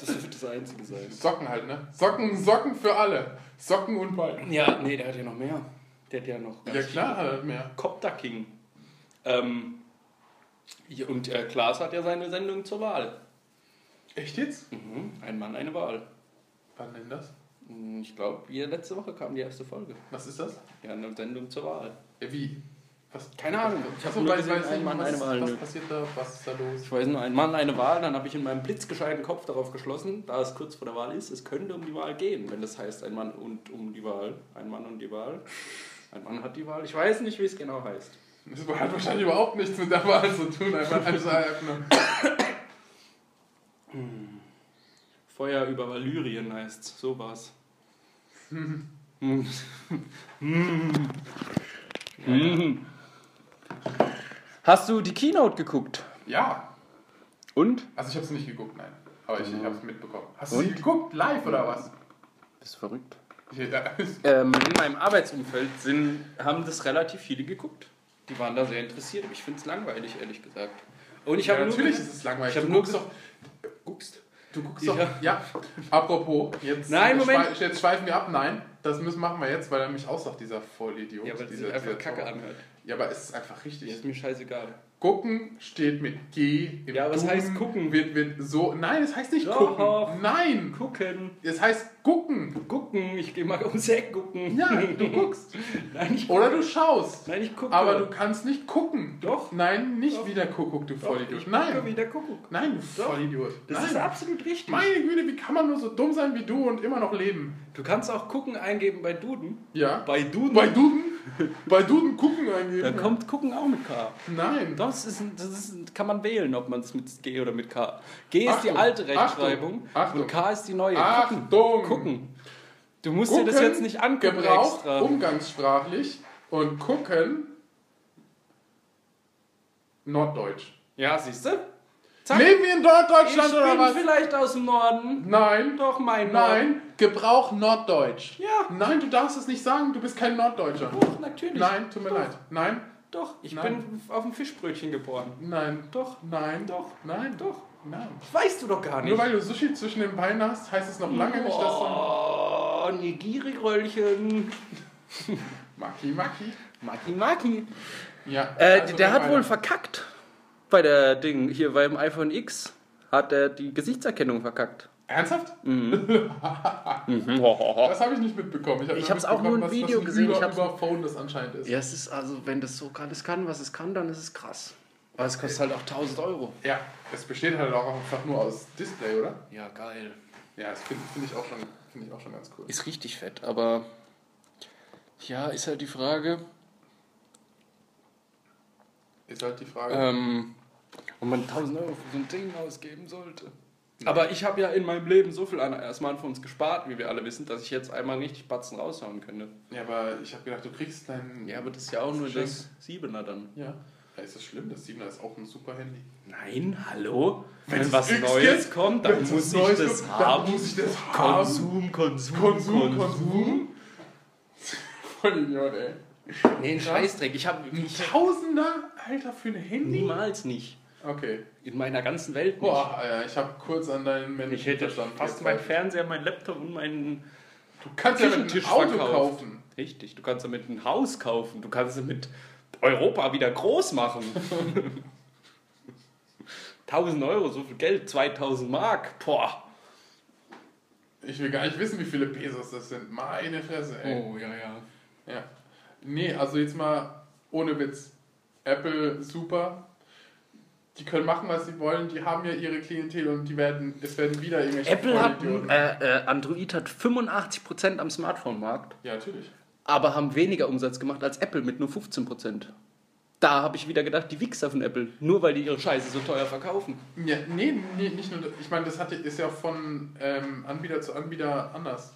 das wird das Einzige sein.
Socken halt, ne? Socken, Socken für alle. Socken und Ball.
Ja, nee, der hat ja noch mehr. Der hat ja noch
Ja klar, hat er mehr.
Copter King. Ähm, und äh, Klaas hat ja seine Sendung zur Wahl.
Echt jetzt?
Mhm. Ein Mann, eine Wahl.
Wann denn das?
Hm, Ich glaube, letzte Woche kam die erste Folge.
Was ist das?
Ja, eine Sendung zur Wahl.
Ja, wie? Was?
Keine Ahnung. Ich habe nur gesehen, ein Mann,
was,
eine Wahl.
was passiert da? Was ist da los?
Ich weiß nur, ein Mann, eine Wahl. Dann habe ich in meinem blitzgescheiten Kopf darauf geschlossen, da es kurz vor der Wahl ist, es könnte um die Wahl gehen, wenn das heißt, ein Mann und um die Wahl. Ein Mann und die Wahl. Ein Mann hat die Wahl. Ich weiß nicht, wie es genau heißt.
Das hat wahrscheinlich überhaupt nichts mit der Wahl zu tun. Einfach.
Feuer über Valyrien heißt So war's. Hast du die Keynote geguckt?
Ja.
Und?
Also ich habe es nicht geguckt, nein. Aber ich, ich habe es mitbekommen. Hast du sie geguckt? Live oder was?
Bist du verrückt?
Ja,
Ähm, in meinem Arbeitsumfeld sind, haben das relativ viele geguckt. Die waren da sehr interessiert. Ich finde es langweilig, ehrlich gesagt. Und ich
ja,
habe nur
natürlich
ge-
ist es langweilig.
Ich hab
du
nur
guckst doch.
guckst.
Du guckst
Ja.
doch. Ja. Apropos, jetzt,
Nein, Moment.
jetzt schweifen wir ab. Nein, das müssen machen wir jetzt, weil er mich auslacht, dieser Vollidiot.
Ja, weil
dieser,
einfach
dieser
kacke
Tor.
anhört.
Ja, aber es ist einfach richtig.
Ist mir scheißegal.
Gucken steht mit G im
Ja, was
Duden,
heißt gucken?
Wird, wird so. Nein, es heißt nicht
Doch.
gucken. Nein,
Gucken.
es heißt gucken.
Gucken. Ich gehe mal ums Eck gucken.
Ja, du guckst.
Nein, ich
Oder du schaust.
Nein, ich gucke.
Aber du kannst nicht gucken.
Doch.
Nein, nicht
Doch.
wie der Kuckuck, du
Doch,
Vollidiot.
ich
Nein.
gucke wie der Kuckuck.
Nein, du
Doch.
Vollidiot.
Das
Nein.
ist absolut richtig.
Meine Güte, wie kann man nur so dumm sein wie du und immer noch leben?
Du kannst auch gucken eingeben bei Duden.
Ja.
Bei Duden.
Bei Duden? Bei Duden gucken eingeben.
Dann kommt gucken auch mit K.
Nein.
Doch, das, ist, das ist, kann man wählen, ob man es mit G oder mit K. G ist die
Achtung,
alte Rechtschreibung
Achtung, Achtung.
und K ist die neue.
Achtung.
Gucken. Gucken. Du musst dir das
Gucken,
jetzt nicht angucken
Gebraucht
extra.
umgangssprachlich und gucken norddeutsch.
Ja, siehst du? Zack.
Leben wir in Norddeutschland
ich
oder
bin
was?
vielleicht aus dem Norden.
Nein.
Doch, mein Norden.
Nein. Gebrauch norddeutsch.
Ja.
Nein, du darfst es nicht sagen, du bist kein Norddeutscher.
Doch, natürlich.
Nein, tut mir
Doch.
leid. Nein.
Doch, ich
Nein.
bin auf dem Fischbrötchen geboren.
Nein.
Doch.
Nein.
Doch.
Nein.
Doch.
Nein.
Das weißt du doch gar nicht.
Nur weil du Sushi zwischen den Beinen hast, heißt es noch lange nicht, dass du...
Oh, Nigiri-Röllchen.
Maki, Maki.
Maki Maki.
Ja.
Äh,
also
der hat wohl verkackt. Bei der Ding, hier beim iPhone X hat er die Gesichtserkennung verkackt.
Ernsthaft?
Mhm.
Das habe ich nicht mitbekommen. Ich, hab
Ich
nur
hab's auch nur
was,
Video
was ein
gesehen.
Über,
Ich hab's-
über Phone das anscheinend ist.
Ja, es ist also, wenn das so alles kann, was es kann, dann ist es krass. Aber es kostet halt auch 1000 Euro.
Ja, es besteht halt auch einfach nur aus Display, oder?
Ja, geil.
Ja, das finde find ich, auch schon- find ich auch schon ganz cool.
Ist richtig fett, aber ja, ist halt die Frage,
Ist halt die Frage.
ähm, ob man 1000 Euro für so ein Ding ausgeben sollte. Aber ich habe ja in meinem Leben so viel an Smartphones gespart, wie wir alle wissen, dass ich jetzt einmal richtig Batzen raushauen könnte.
Ja, aber ich habe gedacht, du kriegst dein.
Ja, aber das ist ja auch nur
Schlimm.
das 7er dann.
Ja. ja. Ist das schlimm? Das 7er ist auch ein super Handy.
Nein, hallo? Wenn
Wenn's
was
X
Neues
gibt,
kommt, dann muss ich
Neues
das haben.
Dann muss ich das haben.
Konsum, Konsum,
Konsum, Konsum. Voll Idiot, ey.
Nee, ein Scheißdreck. Ich habe
Ein Tausender, Alter, für ein Handy?
niemals nicht.
Okay.
In meiner ganzen Welt nicht.
Boah, ja, ich habe kurz an deinen
Ich
männlichen
hätte fast meinen
gezweifelt.
Fernseher, meinen Laptop und meinen
Du kannst ja mit einem Auto
verkauft.
kaufen.
Richtig, du kannst damit ein Haus kaufen. Du kannst damit Europa wieder groß machen. 1000 Euro, so viel Geld, 2000 Mark. Boah.
Ich will gar nicht wissen, wie viele Pesos das sind. Meine Fresse, ey.
Oh, ja, ja.
Ja. Nee, also jetzt mal ohne Witz. Apple super. Die können machen, was sie wollen. Die haben ja ihre Klientel und die werden, es werden wieder irgendwelche
Apple hat, äh, äh, Android hat 85% am Smartphone-Markt,
Ja, natürlich.
aber haben weniger Umsatz gemacht als Apple mit nur 15%. Da habe ich wieder gedacht, die Wichser von Apple, nur weil die ihre Scheiße so teuer verkaufen.
Ja, nee, nee, nicht nur. Ich meine, das hat, ist ja von ähm, Anbieter zu Anbieter anders.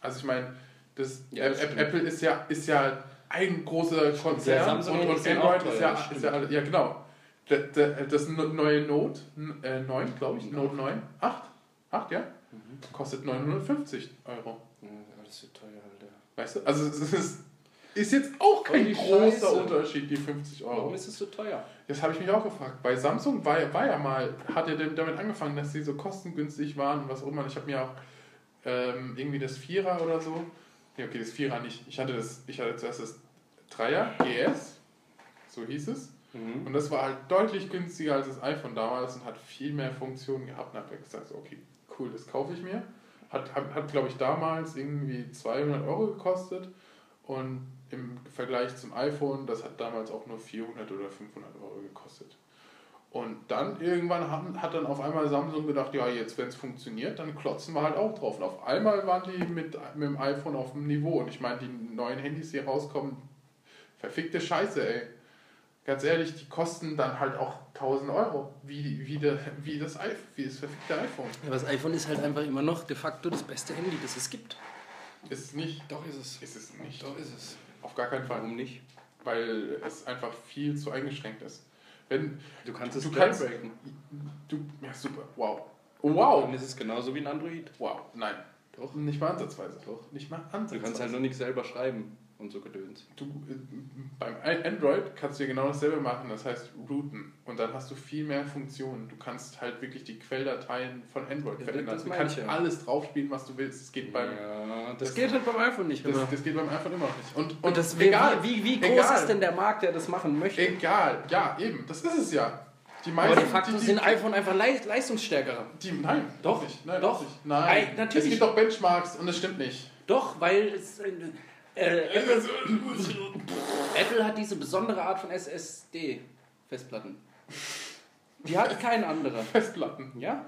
Also ich meine, das,
Ja, das.
Apple ist ja, ist ja ein großer Konzern
Ja,
und, und
ja
Android ist ja, ist ja, ja genau. Das, neue Note äh, 9, glaube ich, Note 9, 8, 8, ja, kostet 950 Euro.
alles so teuer, Alter.
Weißt du? Also es ist, ist jetzt auch
Voll
kein großer
Scheiße.
Unterschied, die 50 Euro.
Warum ist es so teuer?
Das habe ich mich auch gefragt. Bei Samsung war, war ja mal, hat er damit angefangen, dass sie so kostengünstig waren und was auch immer. Ich habe mir auch ähm, irgendwie das Vierer oder so. Ja, okay, das Vierer nicht. Ich hatte das, ich hatte zuerst das 3er GS, so hieß es.
Mhm.
Und das war halt deutlich günstiger als das iPhone damals und hat viel mehr Funktionen gehabt. Und habe ich gesagt, okay, cool, das kaufe ich mir. Hat, hat, hat glaube ich, damals irgendwie 200 Euro gekostet. Und im Vergleich zum iPhone, das hat damals auch nur 400 oder 500 Euro gekostet. Und dann irgendwann haben, hat dann auf einmal Samsung gedacht, ja, jetzt, wenn es funktioniert, dann klotzen wir halt auch drauf. Und auf einmal waren die mit, mit dem iPhone auf dem Niveau. Und ich meine, die neuen Handys, die rauskommen, verfickte Scheiße, ey. Ganz ehrlich, die kosten dann halt auch 1000 Euro, wie, wie, der, wie, das, iPhone, wie das verfickte iPhone.
Ja, aber das iPhone ist halt einfach immer noch de facto das beste Handy, das es gibt.
Ist es nicht.
Doch ist es.
Ist es nicht.
Doch ist es.
Auf gar keinen Fall.
Warum nicht?
Weil es einfach viel zu eingeschränkt ist. Wenn,
Du kannst es
Du kannst-
jailbreaken.
du, ja super, wow. Oh, wow.
Dann ist es genauso wie ein Android.
Wow, nein.
Doch.
Nicht mal ansatzweise. Doch. Nicht mal ansatzweise.
Du kannst halt nur nicht selber schreiben und so gedöns.
Du, äh, beim Android kannst du ja genau dasselbe machen, das heißt routen. Und dann hast du viel mehr Funktionen. Du kannst halt wirklich die Quelldateien von Android
Ja,
verändern.
das
Du kannst
ja.
alles draufspielen, was du willst. Das geht beim,
Ja, das,
das-
geht halt beim iPhone nicht
das,
immer.
das geht beim iPhone immer noch nicht. Und, und,
Und das,
egal,
wie, wie, groß
egal,
ist denn der Markt, der das machen möchte?
Egal, ja, eben, das ist es ja. Die
Aber
meisten,
de facto
die, die,
sind iPhone einfach leist leistungsstärker.
die, Nein,
Doch,
nicht. Nein,
doch.
Nicht. Nein,
Ei, natürlich.
Es gibt doch Benchmarks und das stimmt nicht.
Doch, weil es, äh, Apple, Apple hat diese besondere Art von SSD-Festplatten. Die hat kein anderer.
Festplatten.
Ja?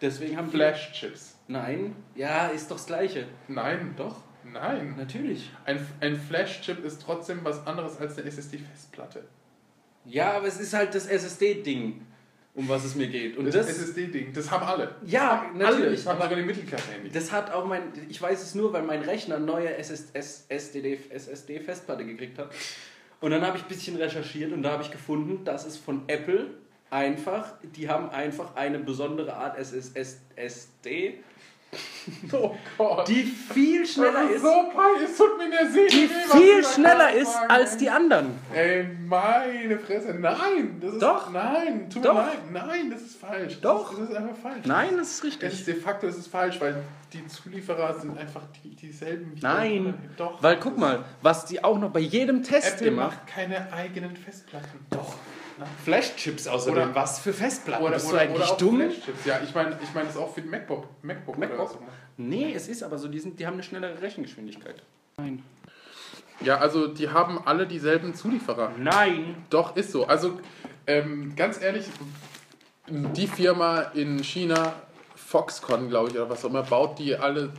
Deswegen haben die...
Flash-Chips.
Nein. Ja, ist doch das Gleiche.
Nein,
Doch,
nein.
natürlich.
Ein, ein Flash-Chip ist trotzdem was anderes als eine SSD-Festplatte.
Ja, aber es ist halt das SSD-Ding, um was es mir geht. Und
Das,
das,
SSD-Ding, das haben alle.
Ja,
Alle,
natürlich,
das haben sogar die Mittelklasse-Handy.
das hat auch mein... Ich weiß es nur, weil mein Rechner eine neue SSD-Festplatte gekriegt hat. Und dann habe ich ein bisschen recherchiert und da habe ich gefunden, dass es von Apple einfach, die haben einfach eine besondere Art SSD,
Oh Gott.
die viel schneller ist,
so peinlich, es tut mir der Seele
die
weh,
viel schneller ist
sagst,
als die anderen.
Ey, meine Fresse, nein, das ist
Doch.
nein, tut
Doch.
mir leid, nein, das ist falsch.
Doch.
Das ist, das ist einfach falsch.
Nein, das ist
Es
richtig.
ist de facto ist es falsch, weil die Zulieferer sind einfach die, dieselben wie
Nein,
Doch.
weil guck mal, was die auch noch bei jedem Test
Apple
gemacht
macht keine eigenen Festplatten.
Doch. Flash-Chips außerdem.
Oder-
was für Festplatten?
Oder,
Bist du eigentlich dumm?
Flash-Chips. Ja, ich meine, ich meine das auch für den MacBook. MacBook, oder
MacBook?
immer.
Nee, es ist aber so, die, sind, die haben eine schnellere Rechengeschwindigkeit. Nein.
Ja, also die haben alle dieselben Zulieferer.
Nein.
Doch, ist so. Also ähm, ganz ehrlich, die Firma in China, Foxconn, glaube ich, oder was auch immer, baut die alle,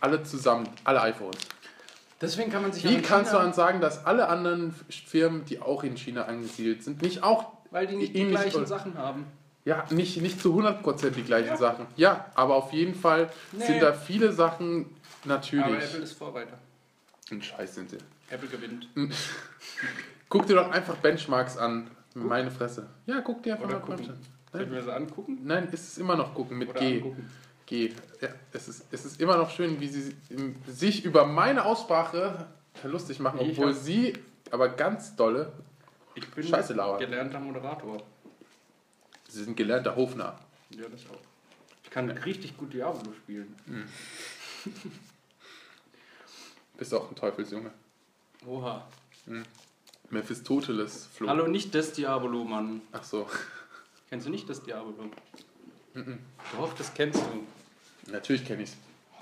alle zusammen, alle iPhones.
Deswegen kann man sich
Wie kannst du
China-
dann sagen, dass alle anderen Firmen, die auch in China angesiedelt sind, nicht auch
Weil die nicht die gleichen
oder-
Sachen haben.
Ja, nicht, nicht zu 100% die gleichen
Ja.
Sachen. Ja, aber auf jeden Fall
Nee.
sind da viele Sachen
Aber
natürlich.
Apple ist Vorreiter.
Ein Scheiß sind sie.
Apple gewinnt.
Guck dir doch einfach Benchmarks an. Meine Fresse. Ja, guck dir einfach
Oder
mal
gucken.
An.
Sollten wir sie angucken?
Nein, ist es immer noch gucken mit
Oder
G.
angucken?
G. Ja, es ist, es ist immer noch schön, wie sie sich über meine Aussprache lustig machen,
Ich
obwohl sie aber ganz dolle,
Ich bin
Scheiße labern.
gelernter Moderator.
sie sind gelernter Hofnarr.
Ja, das auch. Ich kann richtig gut Diablo spielen.
Bist auch ein Teufelsjunge.
Oha.
Mephistopheles Flo.
Hallo, nicht das Diablo, Mann.
Ach so.
Kennst du nicht das Diablo? Doch, das kennst du.
Natürlich kenne ich's.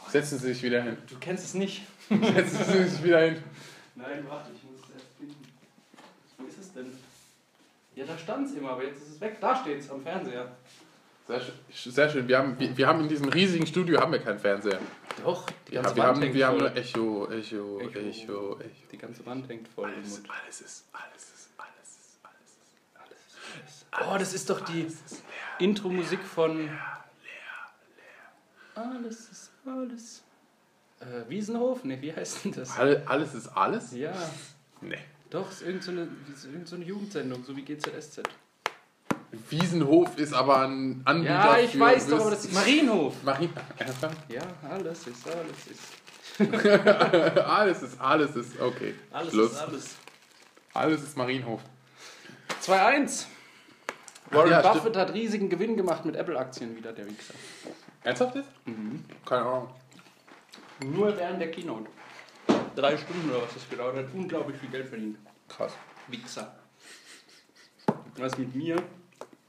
Setzen Sie sich wieder hin.
Du kennst es nicht.
Setzen Sie sich wieder hin.
Nein, warte, ich muss es erst finden. Wo ist es denn? Ja, da stand es immer, aber jetzt ist es weg. Da steht es am Fernseher.
Sehr, schön- sehr schön. Wir haben, wir, wir haben in diesem riesigen Studio haben wir keinen Fernseher.
Doch, die
Ja,
ganze
wir
Wand
haben,
hängt
wir haben
voll.
nur Echo, Echo,
Echo.
Echo, Echo.
Die ganze Wand hängt voll im
Alles,
Mund.
alles ist, alles ist, alles ist, alles ist.
Oh, das ist doch die Intro-Musik von. Alles ist alles. Äh, Wiesenhof? Ne, wie heißt denn das?
All, alles ist alles?
Ja,
Nee.
doch, ist irgend so eine, ist irgend so eine Jugendsendung, so wie GZSZ.
Wiesenhof ist aber ein Anbieter
Ja, ich weiß doch, aber das ist Marienhof.
Marie,
Ja, alles ist, alles ist.
alles ist, alles ist, okay.
Alles
Schluss.
ist alles.
Alles ist Marienhof.
2-1. Warren
ja,
Buffett hat riesigen Gewinn gemacht mit Apple-Aktien wieder, der Wichser.
Ernsthaft jetzt?
Mhm.
Keine Ahnung.
Nur während der Keynote. drei Stunden oder was das gedauert hat, unglaublich viel Geld verdient.
Krass.
Wichser. Was mit mir?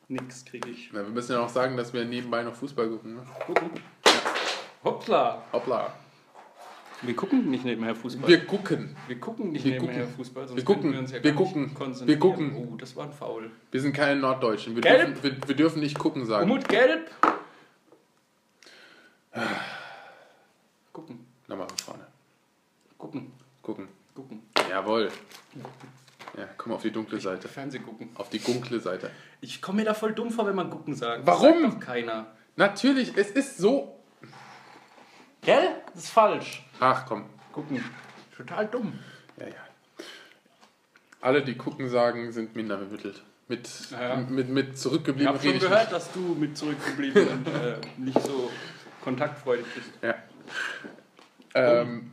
Nix krieg ich.
Na, wir müssen ja auch sagen, dass wir nebenbei noch Fußball gucken. Ne?
Gucken. Hoppla.
Hoppla.
Wir gucken nicht nebenher Fußball.
Wir gucken.
Wir gucken nicht
Wir
nebenher
gucken.
Fußball, sonst
Wir gucken.
wir uns ja
Wir gucken.
konzentrieren.
Wir gucken.
Oh, das war ein Foul.
Wir sind keine Norddeutschen. Wir
Gelb.
dürfen, wir, wir dürfen nicht gucken sagen.
Umut gelb. Gucken.
Nochmal von vorne.
Gucken.
Gucken.
Gucken.
Jawohl. Ja, komm auf die dunkle Seite.
Fernseh gucken.
Auf die dunkle Seite.
Ich komme mir da voll dumm vor, wenn man gucken sagt.
Warum?
Das sagt keiner.
Natürlich, es ist so.
Gell? Das ist falsch.
Ach komm.
Gucken. Total dumm.
Ja, ja. Alle, die gucken sagen, sind minder bemittelt. Mit,
Ja.
mit, mit
Ich
zurückgeblieben
habe schon
ich
gehört, dass du mit zurückgebliebenen äh, nicht so kontaktfreudig bist.
nicht. Ja. Ähm,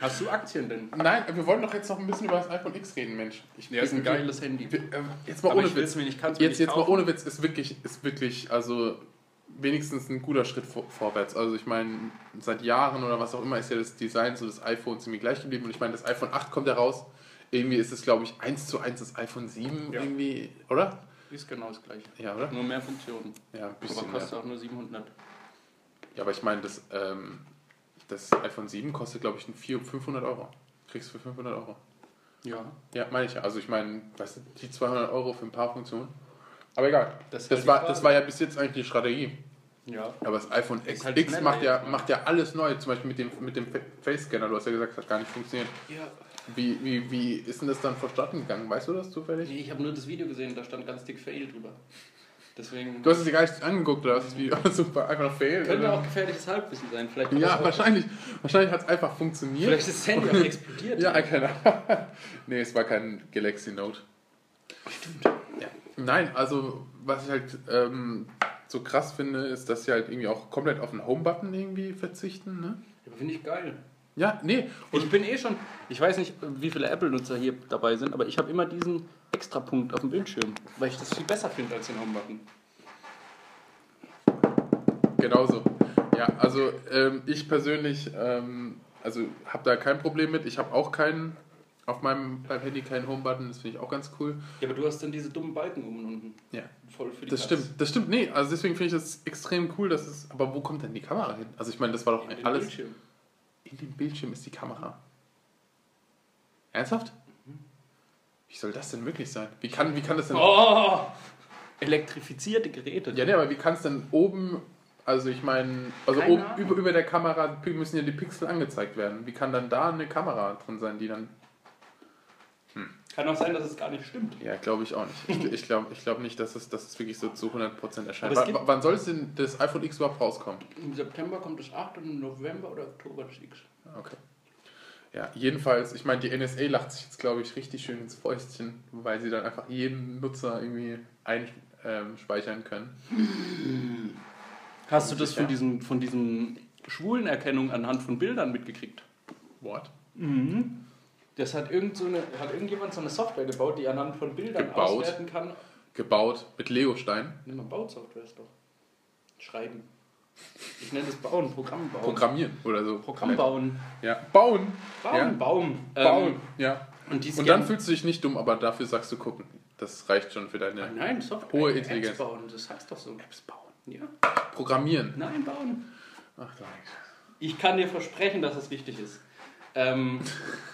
Hast du Aktien denn?
nein, wir wollen doch jetzt noch ein bisschen über das iPhone X reden, Mensch. Ich,
Ja, ist ein
wir-
geiles Handy.
wir- äh, Jetzt mal
Aber
ohne Witz.
mir nicht, kann's mir
Jetzt,
nicht
jetzt mal ohne Witz ist wirklich, ist wirklich, also wenigstens ein guter Schritt vor, vorwärts. Also ich meine, seit Jahren oder was auch immer ist ja das Design so des iPhone ziemlich gleich geblieben. Und ich meine, das iPhone 8 kommt ja raus. Irgendwie ist es, glaube ich, 1 zu 1 das iPhone 7
Ja.
irgendwie, oder?
Ist genau das gleiche.
Ja, oder?
Nur mehr Funktionen.
Ja, ein
Aber
bisschen.
kostet
mehr.
auch nur 700.
Ja, aber ich meine, das, ähm, das iPhone 7 kostet, glaube ich, 400, 500 Euro. Kriegst du für 500 Euro.
Ja.
Ja, meine ich ja. Also ich meine, weißt du, die 200 Euro für ein paar Funktionen. Aber egal.
Das
Das,
halt
war,
Frage.
das war ja bis jetzt eigentlich die Strategie.
Ja.
Aber das iPhone X,
halt
X macht, ja,
ne?
macht ja alles neu. Zum Beispiel mit dem, mit dem Fa- Face-Scanner. Du hast ja gesagt, das hat gar nicht funktioniert.
ja.
Wie, wie, wie ist denn das dann vonstatten gegangen? Weißt du das zufällig?
Nee, ich habe nur das Video gesehen, da stand ganz dick Fail drüber. Deswegen.
Du hast es dir gar nicht angeguckt oder hast das Video super einfach noch fail?
könnte
oder?
auch gefährliches Halbwissen sein. Vielleicht
Ja, wahrscheinlich. Wahrscheinlich hat es einfach funktioniert.
Vielleicht ist das Handy auch explodiert.
Ja, keine Ahnung. nee, es war kein Galaxy Note.
Stimmt.
Ja. Nein, also was ich halt ähm, so krass finde, ist, dass sie halt irgendwie auch komplett auf den Home-Button irgendwie verzichten. Ne?
Aber finde ich geil.
Ja, nee.
Ich bin eh schon, ich weiß nicht, wie viele Apple-Nutzer hier dabei sind, aber ich habe immer diesen Extrapunkt auf dem Bildschirm, weil ich das viel besser finde als den Home-Button.
Genauso. Ja, also ähm, ich persönlich, ähm, also habe da kein Problem mit. Ich habe auch keinen, auf meinem beim Handy keinen Home-Button. Das finde ich auch ganz cool.
Ja, aber du hast dann diese dummen Balken oben und unten.
Ja.
Voll für die
Das
Katz.
stimmt, das stimmt. Nee, also deswegen finde ich das extrem cool, dass es. Aber wo kommt denn die Kamera hin? Also ich meine, das war doch
In den
alles.
Bildschirm.
In dem Bildschirm ist die Kamera. Ernsthaft? Wie soll das denn möglich sein? Wie kann, wie kann das denn.
Oh! Elektrifizierte Geräte.
Ja, nee, aber wie kann es denn oben. Also ich meine, also
Keine
oben
Ahnung.
über, über der Kamera müssen ja die Pixel angezeigt werden. Wie kann dann da eine Kamera drin sein, die dann.
Kann auch sein, dass es gar nicht stimmt.
Ja, glaube ich auch nicht. Ich, ich glaube ich glaub nicht, dass es, dass es wirklich so zu 100% erscheint. W wann soll es denn das iPhone X überhaupt rauskommen?
Im September kommt das 8 und im November oder Oktober das X.
Okay. Ja, jedenfalls, ich meine, die NSA lacht sich jetzt, glaube ich, richtig schön ins Fäustchen, weil sie dann einfach jeden Nutzer irgendwie einspeichern können.
Hast du das von diesem, von diesem Schwulenerkennung anhand von Bildern mitgekriegt?
What?
Das hat, irgend so eine, hat irgendjemand so eine Software gebaut, die anhand von Bildern
Gebaut?
auswerten kann.
Gebaut mit Lego-Stein.
Nimm mal Bausoftware ist doch. Schreiben. Ich nenne das Bauen, Programm bauen.
Programmieren oder so.
Programm bauen.
Ja. Bauen.
Bauen,
Ja.
Baum.
Bauen.
Ähm,
ja.
und,
Und dann fühlst du dich nicht dumm, aber dafür sagst du gucken. Das reicht schon für deine
Nein, Software.
Hohe
Apps
Intelligenz.
bauen, das heißt doch so.
Apps bauen.
Ja.
Programmieren.
Nein, bauen.
Ach, da nichts.
Ich kann dir versprechen, dass es richtig ist. Ähm,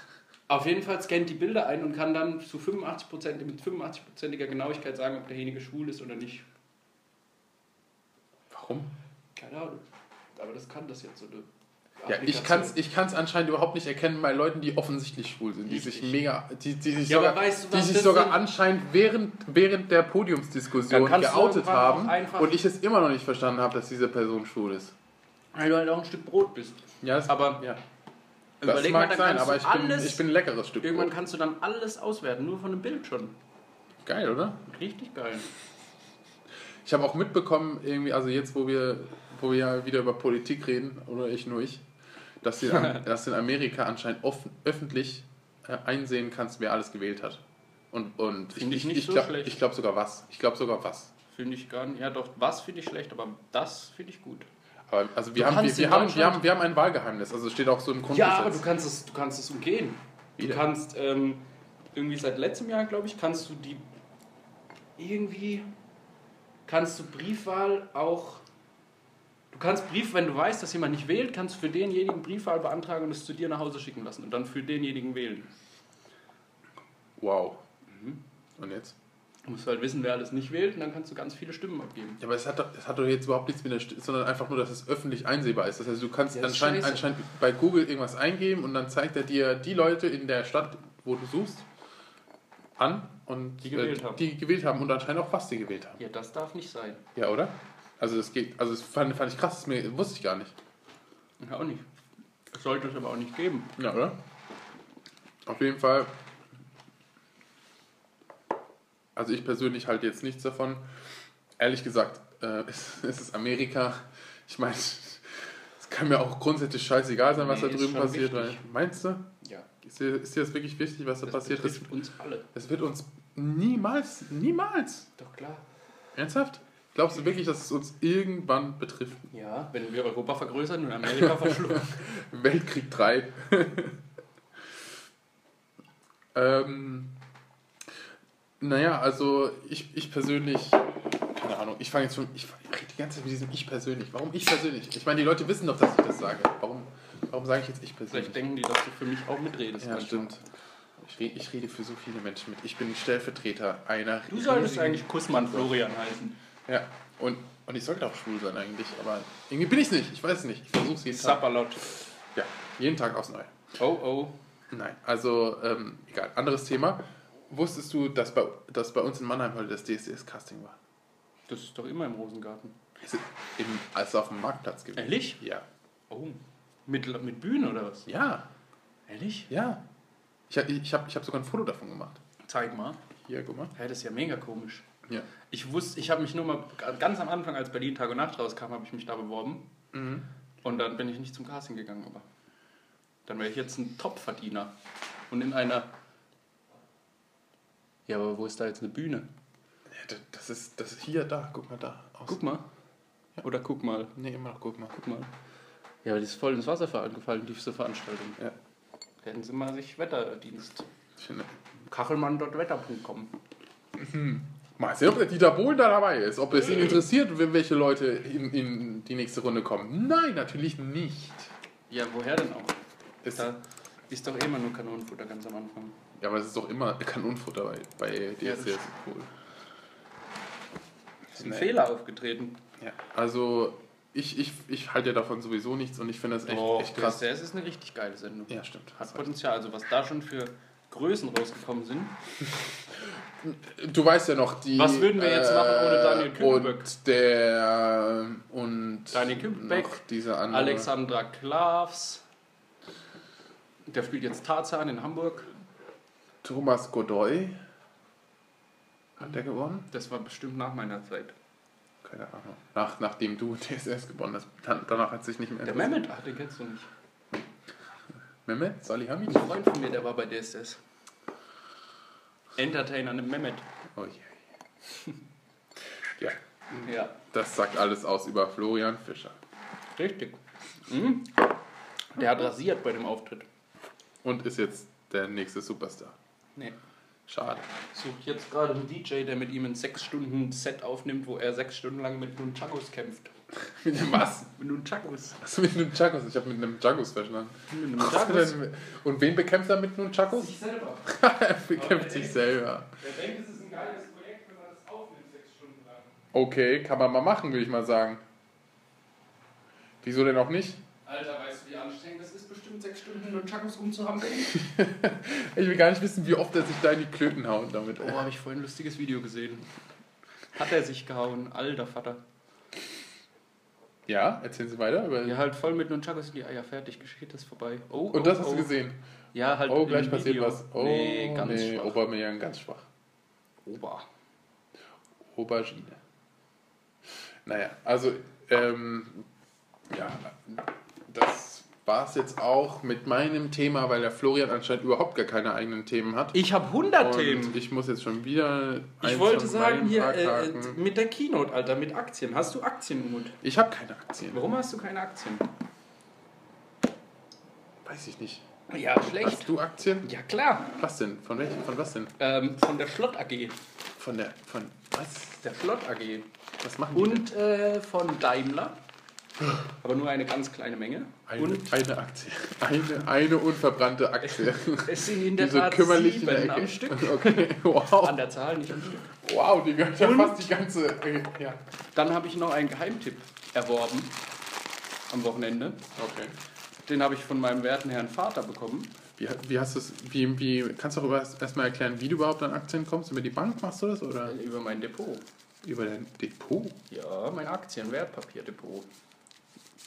auf jeden Fall scannt die Bilder ein und kann dann zu 85%, mit 85%iger Genauigkeit sagen, ob derjenige schwul ist oder nicht.
Warum?
Keine Ahnung. Aber das kann das jetzt so eine
Ja, ich kann es ich kann's anscheinend überhaupt nicht erkennen bei Leuten, die offensichtlich schwul sind, die sich
Richtig.
mega, die, die sich
Ja,
sogar,
weißt du,
die sich sogar anscheinend während, während der Podiumsdiskussion geoutet haben und ich es immer noch nicht verstanden habe, dass diese Person schwul ist.
Weil du halt auch ein Stück Brot bist.
Ja, das,
Aber
ja. Das
überleg mal,
mag
dann
sein, aber ich bin, ich bin ein leckeres Stück
irgendwann
Brot.
kannst du dann alles auswerten, nur von einem Bild schon.
Geil, oder?
Richtig geil.
Ich habe auch mitbekommen, irgendwie, also jetzt, wo wir, wo wir ja wieder über Politik reden, oder ich nur ich, dass du in, dass in Amerika anscheinend offen, öffentlich äh, einsehen kannst, wer alles gewählt hat. Und, und
Finde ich nicht
ich
so
glaub,
schlecht.
Ich glaube sogar was. Ich glaube sogar was.
Finde ich gar nicht. Ja, doch, was finde ich schlecht, aber das finde ich gut.
Aber, also wir
Du
haben, wir, wir, haben, wir, haben, wir haben ein Wahlgeheimnis. Also es steht auch so im Grundgesetz.
Ja, aber du kannst es, du kannst es umgehen.
Wie
Du
denn?
kannst ähm, irgendwie seit letztem Jahr, glaube ich, kannst du die irgendwie kannst du Briefwahl auch du kannst Brief, wenn du weißt, dass jemand nicht wählt, kannst du für denjenigen Briefwahl beantragen und es zu dir nach Hause schicken lassen und dann für denjenigen wählen.
Wow.
Mhm.
Und jetzt?
Du musst halt wissen, wer alles nicht wählt und dann kannst du ganz viele Stimmen abgeben.
Ja, aber es hat, doch, es hat doch jetzt überhaupt nichts mit der Stimme, sondern einfach nur, dass es öffentlich einsehbar ist. Das heißt, du kannst
Ja,
anscheinend, anscheinend bei Google irgendwas eingeben und dann zeigt er dir die Leute in der Stadt, wo du suchst, an und
Die gewählt
äh,
haben.
die gewählt haben und anscheinend auch was die gewählt haben.
Ja, das darf nicht sein.
Ja, oder? Also das geht, also das fand, fand ich krass, das mir, wusste ich gar nicht.
Ja, auch nicht. Das sollte es aber auch nicht geben.
Ja, oder? Auf jeden Fall. Also ich persönlich halte jetzt nichts davon. Ehrlich gesagt, äh, es, es ist Amerika. Ich meine, es kann mir auch grundsätzlich scheißegal sein, was
Nee,
da drüben passiert. Weil, meinst du?
Ja.
Ist dir, ist dir das wirklich wichtig, was da
Das
passiert? Das,
betrifft uns alle.
es wird uns niemals, niemals.
Doch klar.
Ernsthaft? Glaubst du wirklich, dass es uns irgendwann betrifft?
Ja, wenn wir Europa vergrößern und Amerika verschlucken.
Weltkrieg 3. ähm, naja, also ich, ich persönlich, keine Ahnung, ich fange jetzt schon, ich, rede die ganze Zeit mit diesem Ich persönlich. Warum ich persönlich? Ich meine, die Leute wissen doch, dass ich das sage. Warum, warum sage ich jetzt ich persönlich?
Vielleicht denken die, dass du für mich auch mitredest.
ja, stimmt. Ich rede, ich rede für so viele Menschen mit. Ich bin Stellvertreter einer.
Du solltest eigentlich Kussmann Florian heißen.
Ja, und, und ich sollte auch schwul sein eigentlich, aber irgendwie bin ich es nicht. Ich weiß es nicht. Ich versuche es jeden Tag.
Sapperlot.
Ja, jeden Tag aufs Neue.
Oh oh.
Nein, also ähm, egal. Anderes Thema. Wusstest du, dass bei, dass bei uns in Mannheim heute das DSDS-Casting war?
Das ist doch immer im Rosengarten.
Ist es Im, also auf dem Marktplatz gewesen.
Ehrlich?
Ja.
Oh. Mit, mit Bühne oder was?
Ja,
Ehrlich?
ja. Ich, hab- ich habe ich hab sogar ein Foto davon gemacht.
Zeig mal.
Hier, guck mal.
Hä, das ist ja mega komisch.
Ja.
Ich wusste, ich habe mich nur mal ganz am Anfang, als Berlin Tag und Nacht rauskam, habe ich mich da beworben.
Mhm.
Und dann bin ich nicht zum Casting gegangen, aber dann wäre ich jetzt ein Top-Verdiener. Und in einer. Ja, aber wo ist da jetzt eine Bühne?
Ja, das- ist, das ist hier, da. Guck mal da. Aus.
Guck mal. Oder guck mal.
Nee, immer noch, guck mal.
Guck mal. Ja, aber die ist voll ins Wasser gefallen, diese Veranstaltung.
Ja.
Hätten sie mal sich Wetterdienst.
Ich finde,
Kachelmann.wetter.com.
mal sehen, ob der Dieter Bohlen da dabei ist. Ob es ihn interessiert, welche Leute in, in die nächste Runde kommen. Nein, natürlich nicht.
Ja, woher denn auch?
Es,
Da ist doch eh immer nur Kanonenfutter ganz am Anfang.
Ja, aber es ist doch immer Kanonenfutter bei, bei
Ja, das
DSDS. cool.
Ist ein
Nee.
Fehler aufgetreten.
Ja, also ich, ich, ich halte ja davon sowieso nichts und ich finde das echt, echt krass.
Das ist eine richtig geile Sendung.
Ja, stimmt.
Hat Potenzial. Also was da schon für Größen rausgekommen sind.
Du weißt ja noch, die.
Was würden wir jetzt machen ohne Daniel Kübelbeck?
Und der. Und.
Daniel
andere.
Alexandra Klavs. Der spielt jetzt Tarzan in Hamburg.
Thomas Godoy. Hat der gewonnen?
Das war bestimmt nach meiner Zeit.
Keine Ahnung. Nach, nachdem du DSS gewonnen hast. Dann, danach hat sich nicht mehr.
Der. Mehmet, ach, den kennst du nicht.
Mehmet? Salihami?
Ein Freund von mir, der war bei DSS. Entertainer mit Mehmet.
Oh je. Ja,
Ja,
das sagt alles aus über Florian Fischer.
richtig. Mhm. Der hat rasiert bei dem Auftritt.
Und ist jetzt der nächste Superstar.
Nee.
Schade.
Sucht jetzt gerade einen DJ, der mit ihm ein 6 Stunden Set aufnimmt, wo er 6 Stunden lang mit Nunchakos kämpft.
Mit dem was?
Mit Nunchakos.
Was mit einem Chakos? Ich habe mit einem Chakos verstanden.
Mit einem
Was
Chakos.
denn? Und wen bekämpft er mit einem Chakos?
Sich selber.
er bekämpft sich selber.
Er denkt, es ist ein geiles Projekt, wenn man das aufnimmt, 6 Stunden lang.
Okay, kann man mal machen, würde ich mal sagen. Wieso denn auch nicht?
Alter, weißt du, wie anstrengend das ist, 6 Stunden Nunchakos umzuhampeln?
Ich will gar nicht wissen, wie oft er sich da in die Klöten haut damit.
Oh, habe ich vorhin ein lustiges Video gesehen. Hat er sich gehauen, alter Vater.
Ja, erzählen Sie weiter. Über
Ja, halt voll mit Nunchakos in die Eier fertig, geschieht das vorbei. Oh,
Und das
oh,
hast
oh.
du gesehen.
Ja, halt
Oh, gleich passiert
Video.
was. Oh,
nee, ganz
nee,
schwach.
Aubameyang ganz schwach.
Ober.
Aubergine. Naja, also, ähm, ja, das war es jetzt auch mit meinem Thema, weil der Florian anscheinend überhaupt gar keine eigenen Themen hat.
Ich habe 100
Und
Themen.
ich muss jetzt schon wieder.
Ich wollte sagen, hier äh,
abhaken.
mit der Keynote, Alter, mit Aktien. Hast du Aktien, Mut?
ich habe keine Aktien.
Warum hast du keine Aktien?
Weiß ich nicht.
Ja, schlecht.
Hast du Aktien?
Ja, klar.
Was denn? Von welchen? Von was denn?
Ähm, von der Schlott AG.
Von der. Von was?
Der Schlott AG.
Was machen die?
Und äh, von Daimler. Aber nur eine ganz kleine Menge.
Eine,
Und
eine Aktie. Eine, eine unverbrannte Aktie.
es sind in der
Die so
Tat sieben
Ecke.
am Stück.
Okay, wow.
An der Zahl, nicht am Stück.
Wow, die ganze,
Und-
fast die ganze. äh, Ja.
Dann habe ich noch einen Geheimtipp erworben am Wochenende.
Okay.
Den habe ich von meinem werten Herrn Vater bekommen.
Wie, wie hast du es, wie, wie, kannst du auch erst- erstmal erklären, wie du überhaupt an Aktien kommst? Über die Bank machst du das oder
Über mein Depot.
über dein Depot?
Ja, mein Aktien-Wertpapierdepot.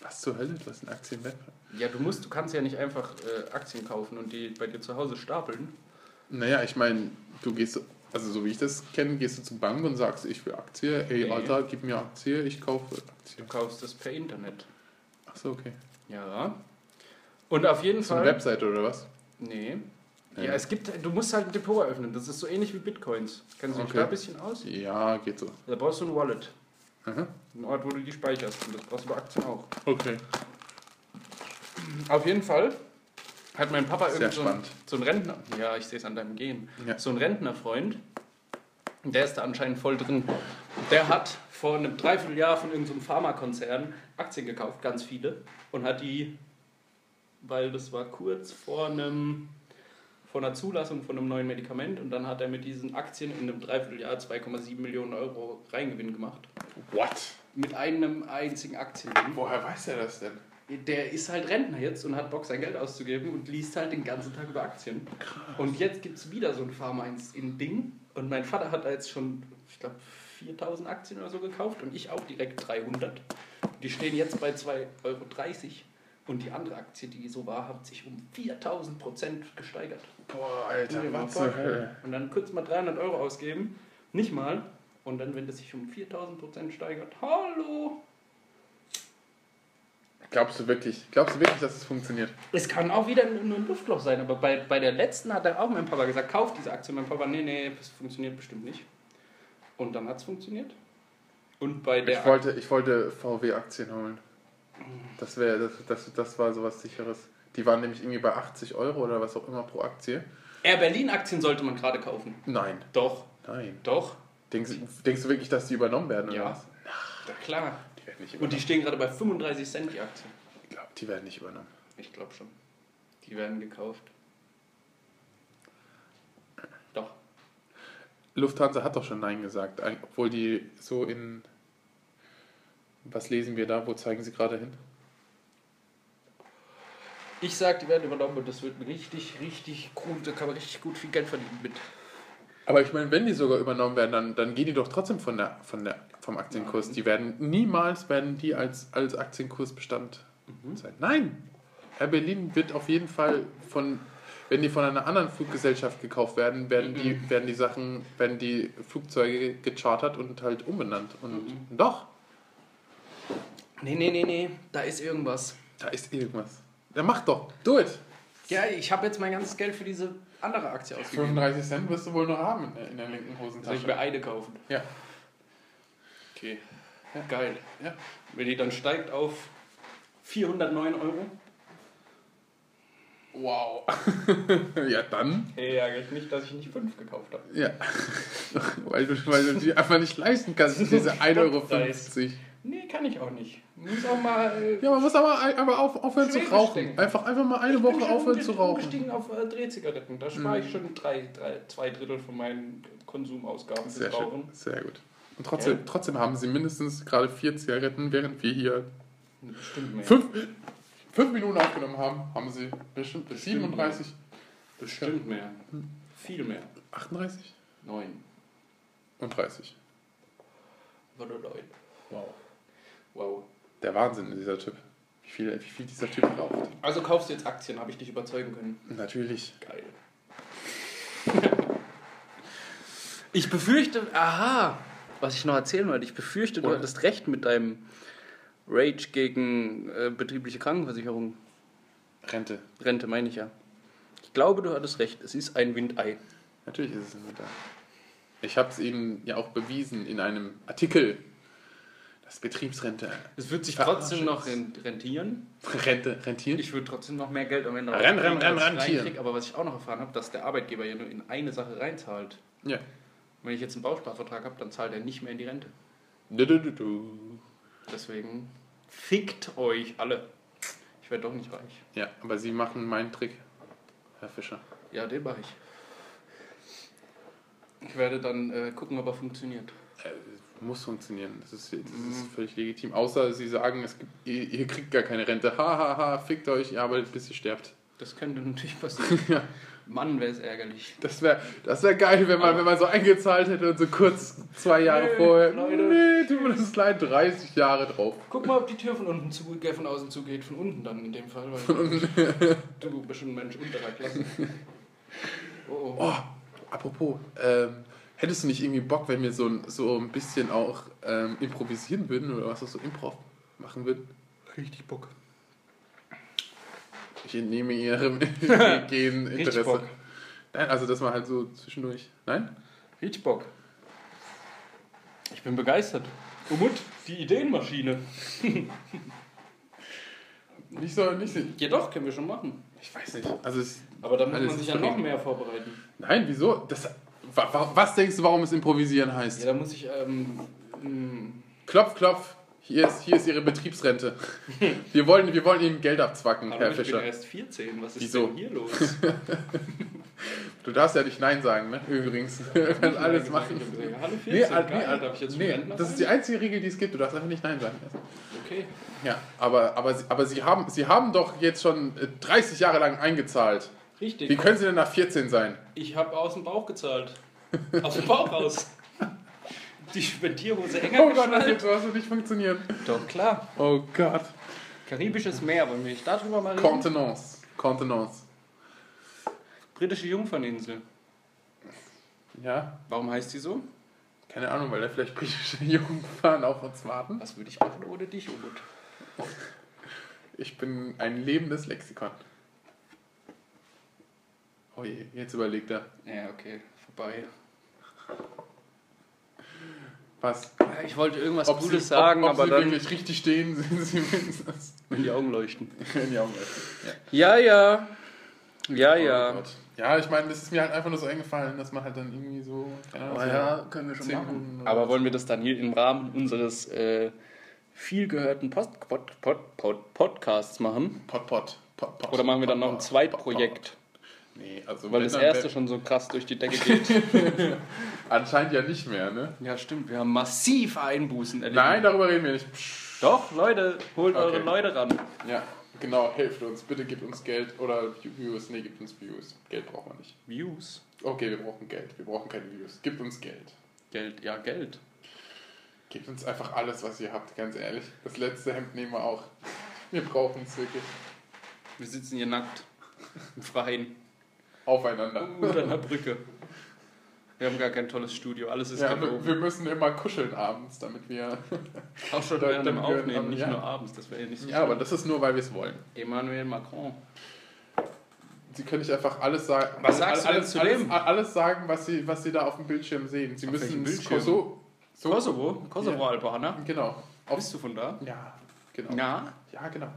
Was zur Hölle? Du hast ein Aktienwert?
Ja, du musst, du kannst ja nicht einfach äh, Aktien kaufen und die bei dir zu Hause stapeln.
Naja, ich meine, du gehst, also so wie ich das kenne, gehst du zur Bank und sagst, ich will Aktie, ey
Nee.
Alter, gib mir Aktie, ich kaufe
Du
Aktie.
kaufst das per Internet.
Ach so, okay.
Ja. Und auf jeden
So eine
Fall.
Webseite oder was?
Nee.
Nee.
Ja, es gibt, du musst halt ein Depot eröffnen. Das ist so ähnlich wie Bitcoins. Kennst du dich
Okay.
da ein bisschen aus?
Ja, geht so.
Da brauchst du ein Wallet.
Aha.
Ein Ort, wo du die speicherst. Und das brauchst du bei Aktien auch.
Okay.
Auf jeden Fall hat mein Papa
Sehr
irgend so, ein,
spannend.
so einen Rentner. Ja, ich sehe es an deinem Gehen.
Ja.
So ein Rentnerfreund. Der ist da anscheinend voll drin. Der hat vor einem Dreivierteljahr von irgendeinem Pharmakonzern Aktien gekauft, ganz viele. Und hat die, weil das war kurz vor einem vor einer Zulassung von einem neuen Medikament und dann hat er mit diesen Aktien in einem Dreivierteljahr 2,7 Millionen Euro Reingewinn gemacht.
What?
Mit einem einzigen Aktien.
Woher weiß er das denn?
Der ist halt Rentner jetzt und hat Bock, sein Geld auszugeben und liest halt den ganzen Tag über Aktien. Und jetzt gibt es wieder so ein Pharma ins in Ding. Und mein Vater hat da jetzt schon, ich glaube, 4000 Aktien oder so gekauft und ich auch direkt 300. Die stehen jetzt bei 2,30 Euro. Und die andere Aktie, die so war, hat sich um 4000 Prozent gesteigert.
Boah, Alter, was zur Hölle?
Und dann kurz mal 300 Euro ausgeben. Nicht mal. Und dann, wenn das sich um 4000 Prozent steigert, hallo!
Glaubst du wirklich, glaubst du wirklich, dass es funktioniert?
Es kann auch wieder nur ein Luftloch sein, aber bei, bei der letzten hat er auch mein Papa gesagt, kauf diese Aktie. Mein Papa, nee, nee, das funktioniert bestimmt nicht. Und dann hat es funktioniert. Und bei der
Ich wollte, ich wollte VW-Aktien holen. Das, wär, das, das, das war sowas sicheres. Die waren nämlich irgendwie bei 80 Euro oder was auch immer pro Aktie.
Air Berlin Aktien sollte man gerade kaufen.
Nein,
Doch,
nein.
doch,
Denkst, denkst du wirklich, dass die übernommen werden? Oder
Ja.
was?
ja klar.
Die werden nicht
Und die stehen gerade bei 35 Cent die Aktie.
ich glaube, die werden nicht übernommen.
Ich glaube schon. Die werden gekauft. Doch.
Lufthansa hat doch schon Nein gesagt, obwohl die so in. Was lesen wir da? Wo zeigen sie gerade hin?
Ich sag, die werden übernommen und das wird ein richtig, richtig gut, da kann man richtig gut viel Geld verdienen mit.
Aber ich meine, wenn die sogar übernommen werden, dann, dann gehen die doch trotzdem von der, von der, vom Aktienkurs.
Nein.
Die werden niemals werden die als, als Aktienkursbestand sein. Nein! Air Berlin wird auf jeden Fall von, wenn die von einer anderen Fluggesellschaft gekauft werden, werden die, werden die Sachen, werden die Flugzeuge gechartert und halt umbenannt. Und doch,
Nee, nee, nee, nee, da ist irgendwas.
da ist irgendwas. Der macht doch. Do it!
Ja, ich habe jetzt mein ganzes Geld für diese andere Aktie ausgegeben.
35 Cent wirst du wohl noch haben in der, in der linken
Soll ich
Hosentasche.
mir eine kaufen?
Ja.
Okay.
Ja.
Geil.
Ja.
Wenn die dann steigt auf 409 Euro.
Wow. ja, dann.
Hey, ärgert nicht, dass ich nicht 5 gekauft habe.
Ja. weil, du, weil du die einfach nicht leisten kannst, diese 1,50 Euro.
Nee, kann ich auch nicht. Muss auch mal. Äh,
Ja, man muss aber, aber auf, aufhören zu rauchen. Einfach, einfach mal eine
ich bin
Woche aufhören zu rauchen.
umgestiegen auf äh, Drehzigaretten. Da spare ich schon drei, drei, zwei Drittel von meinen Konsumausgaben
Sehr
fürs Rauchen.
schön, sehr gut. Und trotzdem,
Ja.
trotzdem haben sie mindestens gerade vier Zigaretten, während wir hier
Bestimmt mehr.
fünf, fünf Minuten aufgenommen haben, haben sie bestimmt bis
Bestimmt
37,
Bestimmt mehr. Viel mehr.
38
Neun.
und 30.
Oder neun.
Wow.
Wow.
Der Wahnsinn, dieser Typ. Wie viel, wie viel dieser Typ raucht.
Also kaufst du jetzt Aktien, habe ich dich überzeugen können.
Natürlich.
Geil. Ich befürchte, aha, was ich noch erzählen wollte, ich befürchte, du
Oder?
hattest recht mit deinem Rage gegen äh, betriebliche Krankenversicherung.
Rente.
Rente meine ich ja. Ich glaube, du hattest recht. Es ist ein Windei.
Natürlich ist es ein Winter. Ich habe es Ihnen ja auch bewiesen in einem Artikel, dass Betriebsrente
Es wird sich
Verarscht
trotzdem
ist.
noch ren- rentieren.
Rente rentiert.
Ich würde trotzdem noch mehr Geld am Ende
Renn, renn, renn,
als ich
rentieren.
reinkrieg. Aber was ich auch noch erfahren habe, dass der Arbeitgeber ja nur in eine Sache reinzahlt.
Ja.
Wenn ich jetzt einen Bausparvertrag habe, dann zahlt er nicht mehr in die Rente.
Du, du, du, du.
Deswegen fickt euch alle. Ich werde doch nicht reich.
Ja, aber Sie machen meinen Trick, Herr Fischer.
Ja, den mache ich. Ich werde dann äh, gucken, ob er funktioniert.
Äh, muss funktionieren. Das ist, das ist völlig legitim. Außer Sie sagen, es gibt, ihr, ihr kriegt gar keine Rente. Ha, ha, ha, fickt euch, ihr arbeitet, bis ihr sterbt.
Das könnte natürlich passieren.
Ja.
Mann, wäre es ärgerlich.
Das wäre das wär geil, wenn man,
Aber-
wenn man so eingezahlt hätte und so kurz zwei Jahre
Nee,
vorher.
Leute.
Nee, tut mir das leid, 30 Jahre drauf.
Guck mal, ob die Tür von unten zu, äh, von außen zugeht. Von unten dann in dem Fall. Weil du bist schon ein Mensch unterer Klasse. Oh, oh.
Oh, apropos, ähm, hättest du nicht irgendwie Bock, wenn wir so, ein- so ein bisschen auch ähm, improvisieren würden oder was auch so Improv machen würden?
Richtig Bock.
Ich entnehme ihrem gehen
Richtig
Interesse.
Bock.
Nein, also dass man halt so zwischendurch. Nein?
Richtig Bock. Ich bin begeistert. Umut, die Ideenmaschine.
Nicht so, nicht so.
Ja doch, können wir schon machen.
Ich weiß nicht. Also es,
Aber da muss man sich ja noch mehr vorbereiten.
nein, wieso? Das, was denkst du, warum es improvisieren heißt?
Ja, da muss ich, ähm, ähm,
Klopf, klopf. Hier ist, hier ist Ihre Betriebsrente. Wir wollen, wir wollen Ihnen Geld abzwacken,
hallo,
Herr
ich bin
Fischer.
erst 14. Was ist
Wieso?
denn hier los?
Du darfst ja nicht Nein sagen, ne? Übrigens. Du kannst alles machen.
Hallo 14,
Nee, al-
geil,
nee, al-
darf ich jetzt
nee, das ist die einzige Regel, die es gibt. Du darfst einfach nicht Nein sagen.
Okay.
Ja, aber, aber, Sie- aber Sie, haben, Sie haben doch jetzt schon äh, 30 Jahre lang eingezahlt.
Richtig.
Wie können Sie denn nach 14 sein?
Ich habe aus dem Bauch gezahlt. Aus dem Bauch raus. Die Spendierhose enger
Oh Gott, das wird wird nicht funktionieren.
Doch, klar.
Oh Gott.
Karibisches Meer, wollen wir nicht darüber mal reden?
Contenance. Contenance.
Britische Jungferninsel.
Ja,
Warum heißt die so?
keine Ahnung, weil da vielleicht britische Jungfrauen auf uns warten.
Was würde ich machen ohne dich, Umut?
Ich bin ein lebendes Lexikon. Oh je, jetzt überlegt er.
Ja, okay, vorbei.
Was?
Ich wollte irgendwas
Ob
Cooles
Sie,
sagen,
ob, ob
aber
Sie
dann,
wirklich richtig stehen, sehen Sie mindestens
wenn die Augen leuchten.
in die Augen öffnen. Ja.
Ja, ja. Ja,
Oh
ja.
Gott. Ja, ich meine, das ist mir halt einfach nur so eingefallen, dass man halt dann irgendwie so. keine Ahnung, so
können wir
Minuten oder
Aber wollen wir das dann hier im Rahmen unseres äh, viel gehörten Post Pod Pod Pod Podcasts machen?
Pot, pot, pot, pot.
Oder machen wir dann noch ein Zweitprojekt?
Nee, also.
Weil das erste schon so krass durch die Decke geht.
Anscheinend ja nicht mehr, ne?
ja, stimmt. Wir haben massiv Einbußen erlebt.
Nein, darüber reden wir nicht. Psch.
Doch, Leute, holt
Okay.
eure Leute ran.
Ja, genau, helft uns. Bitte gebt uns Geld. Oder Views. Nee, gebt uns Views. Geld brauchen wir nicht.
Views.
Okay, wir brauchen Geld. Wir brauchen keine Views. Gebt uns Geld.
Geld, ja, Geld.
Gebt uns einfach alles, was ihr habt, ganz ehrlich. Das letzte Hemd nehmen wir auch. Wir brauchen es wirklich.
Wir sitzen hier nackt. Im Freien.
Aufeinander.
Unter einer Brücke. Wir haben gar kein tolles Studio. Alles ist
Ja, wir, wir müssen immer kuscheln abends, damit wir.
Auch schon
Da-
während dem Aufnehmen, nicht
ja.
nur abends. Das wäre ja nicht so
Ja, aber
schlimm.
das ist nur, weil wir es wollen.
Emmanuel Macron.
Sie können nicht einfach alles sagen.
Was sagst du denn
alles,
zu
alles,
dem?
alles sagen, was sie, was sie da auf dem Bildschirm sehen. Sie
Auf
müssen
Bildschirm?
so, so
Kosovo? Kosovo-Albaner?
Genau. Auf,
Bist du von da?
ja, genau.
Ja.
Ja, genau.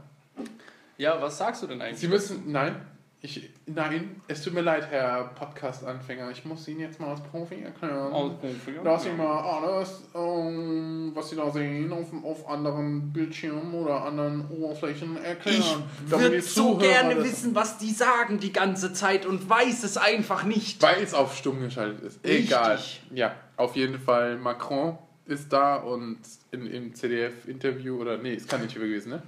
Ja, was sagst du denn eigentlich?
Sie müssen, nein, ich, nein, es tut mir leid, Herr Podcast-Anfänger, ich muss Ihnen jetzt mal als Profi erklären.
Oh, Profi,
dass Sie
ja.
mal alles, ähm, was Sie da sehen, auf, auf anderen Bildschirmen oder anderen Oberflächen erklären. damit die Zuhörer das-
was die sagen die ganze Zeit und weiß es einfach nicht.
Weil es auf stumm geschaltet ist.
Richtig.
Egal. Ja, auf jeden Fall, Macron ist da und in, im CDF-Interview, oder nee, ist kein Interview gewesen, ne?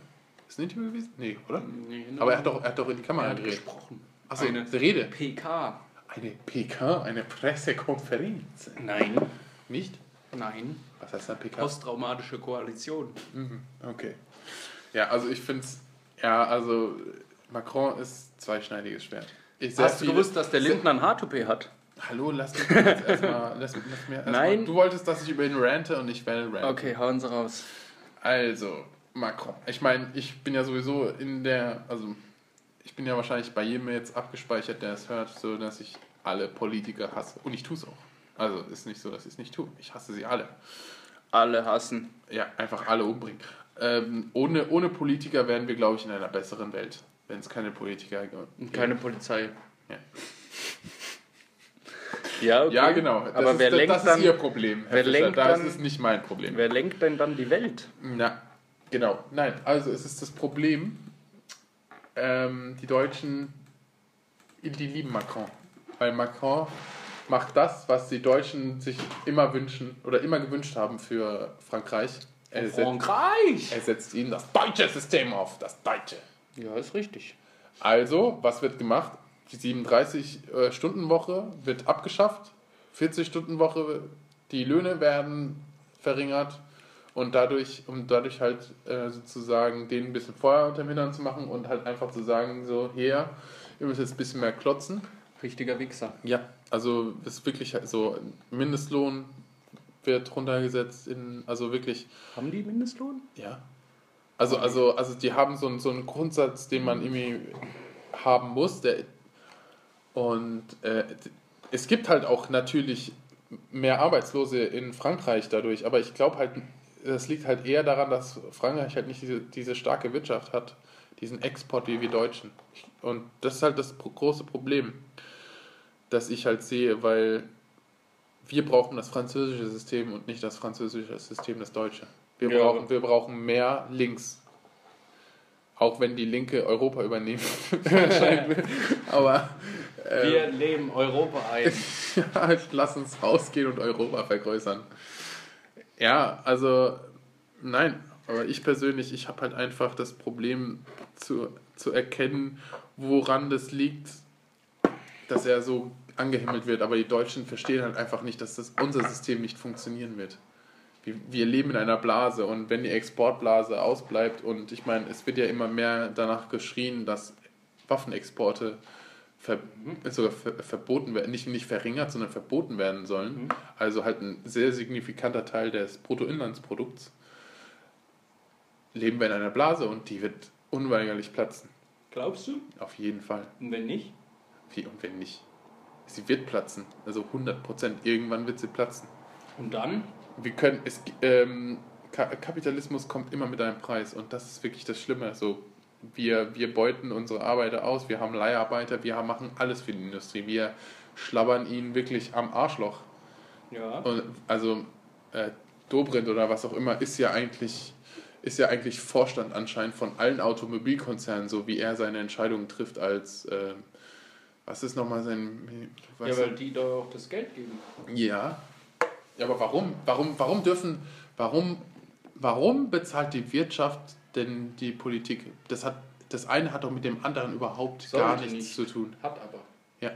Ist ein Interview gewesen? Nee, oder?
Nee,
Aber er hat doch, er hat doch in die
er
Kamera
hat
geredet.
gesprochen.
Achso,
Eine
Rede.
PK.
Eine PK, eine Pressekonferenz.
Nein.
Nicht?
Nein.
Was heißt da PK?
Posttraumatische Koalition.
Mhm, okay. Ja, also ich finde es, ja, also Macron ist zweischneidiges Schwert.
Hast du gewusst, dass der Lindner ein Haartoupet hat?
Hallo, lass mich jetzt erstmal. Lass, lass mir erst
Nein.
Mal, du wolltest, dass ich über ihn rante und ich werde ranten.
Okay, hauen Sie raus.
Also, Macron. Ich meine, ich bin ja sowieso in der. Also, ich bin ja wahrscheinlich bei jedem jetzt abgespeichert, der es hört, so dass ich alle Politiker hasse. Und ich tue es auch. Also ist nicht so, dass ich es nicht tue. Ich hasse sie alle.
Alle hassen.
Ja, einfach alle umbringen. Ähm, ohne, ohne Politiker wären wir, glaube ich, in einer besseren Welt, wenn es keine Politiker gibt.
Und keine Polizei.
Ja.
Ja, okay.
Ja, genau. Das
Aber
ist,
wer
das,
lenkt
das
dann,
ist Ihr Problem. Herr
wer
Fischer.
lenkt
das
dann-
ist nicht mein Problem.
wer lenkt denn dann die Welt?
Na, genau. Nein, also es ist das Problem, ähm, die Deutschen, die lieben Macron. Weil Macron macht das, was die Deutschen sich immer wünschen oder immer gewünscht haben für Frankreich. Er setzt,
Frankreich!
er setzt ihnen das deutsche System auf, das deutsche.
Ja, ist richtig.
Also, was wird gemacht? Die 37-Stunden-Woche wird abgeschafft, 40-Stunden-Woche, die Löhne werden verringert und dadurch, um dadurch halt äh, sozusagen denen ein bisschen Feuer unter den Hintern zu machen und halt einfach zu sagen, so, hier, ihr müsst jetzt ein bisschen mehr klotzen.
Richtiger Wichser.
Ja, also es ist wirklich halt so, Mindestlohn wird runtergesetzt in, also wirklich
Haben die Mindestlohn?
ja. Also, also, also die haben so einen, so einen Grundsatz, den man irgendwie haben muss. Der, und äh, es gibt halt auch natürlich mehr Arbeitslose in Frankreich dadurch, aber ich glaube halt, das liegt halt eher daran, dass Frankreich halt nicht diese, diese starke Wirtschaft hat, diesen Export wie wir Deutschen. Und das ist halt das große Problem, das ich halt sehe, weil wir brauchen das französische System und nicht das französische System das deutsche. Wir,
Ja.
brauchen, wir brauchen mehr Links. Auch wenn die Linke Europa übernehmen. Aber äh,
Wir leben Europa ein.
ja, lass uns rausgehen und Europa vergrößern. Ja, also nein, aber ich persönlich, ich habe halt einfach das Problem zu, zu erkennen, woran das liegt, dass er so angehimmelt wird. Aber die Deutschen verstehen halt einfach nicht, dass das unser System nicht funktionieren wird. Wir, wir leben in einer Blase und wenn die Exportblase ausbleibt und ich meine, es wird ja immer mehr danach geschrien, dass Waffenexporte ver sogar ver verboten werden, nicht, nicht verringert, sondern verboten werden sollen. Also halt ein sehr signifikanter Teil des Bruttoinlandsprodukts. Leben wir in einer Blase und die wird unweigerlich platzen.
Glaubst du?
Auf jeden Fall.
Und wenn nicht?
Wie und wenn nicht? Sie wird platzen. Also 100 Prozent. Irgendwann wird sie platzen.
Und dann?
Wir können, es, ähm, Ka Kapitalismus kommt immer mit einem Preis und das ist wirklich das Schlimme. So, wir, wir beuten unsere Arbeiter aus, wir haben Leiharbeiter, wir haben, machen alles für die Industrie. Wir schlabbern ihnen wirklich am Arschloch.
Ja.
Und, also äh, Dobrindt oder was auch immer ist ja eigentlich ist ja eigentlich Vorstand anscheinend von allen Automobilkonzernen, so wie er seine Entscheidungen trifft als äh, was ist nochmal sein
Ja, weil die doch auch das Geld geben.
ja. Ja, aber warum? Warum, warum dürfen, warum, warum bezahlt die Wirtschaft denn die Politik? Das hat, das eine hat doch mit dem anderen überhaupt gar
Sollte
nichts
nicht.
zu tun.
Hat aber.
Ja.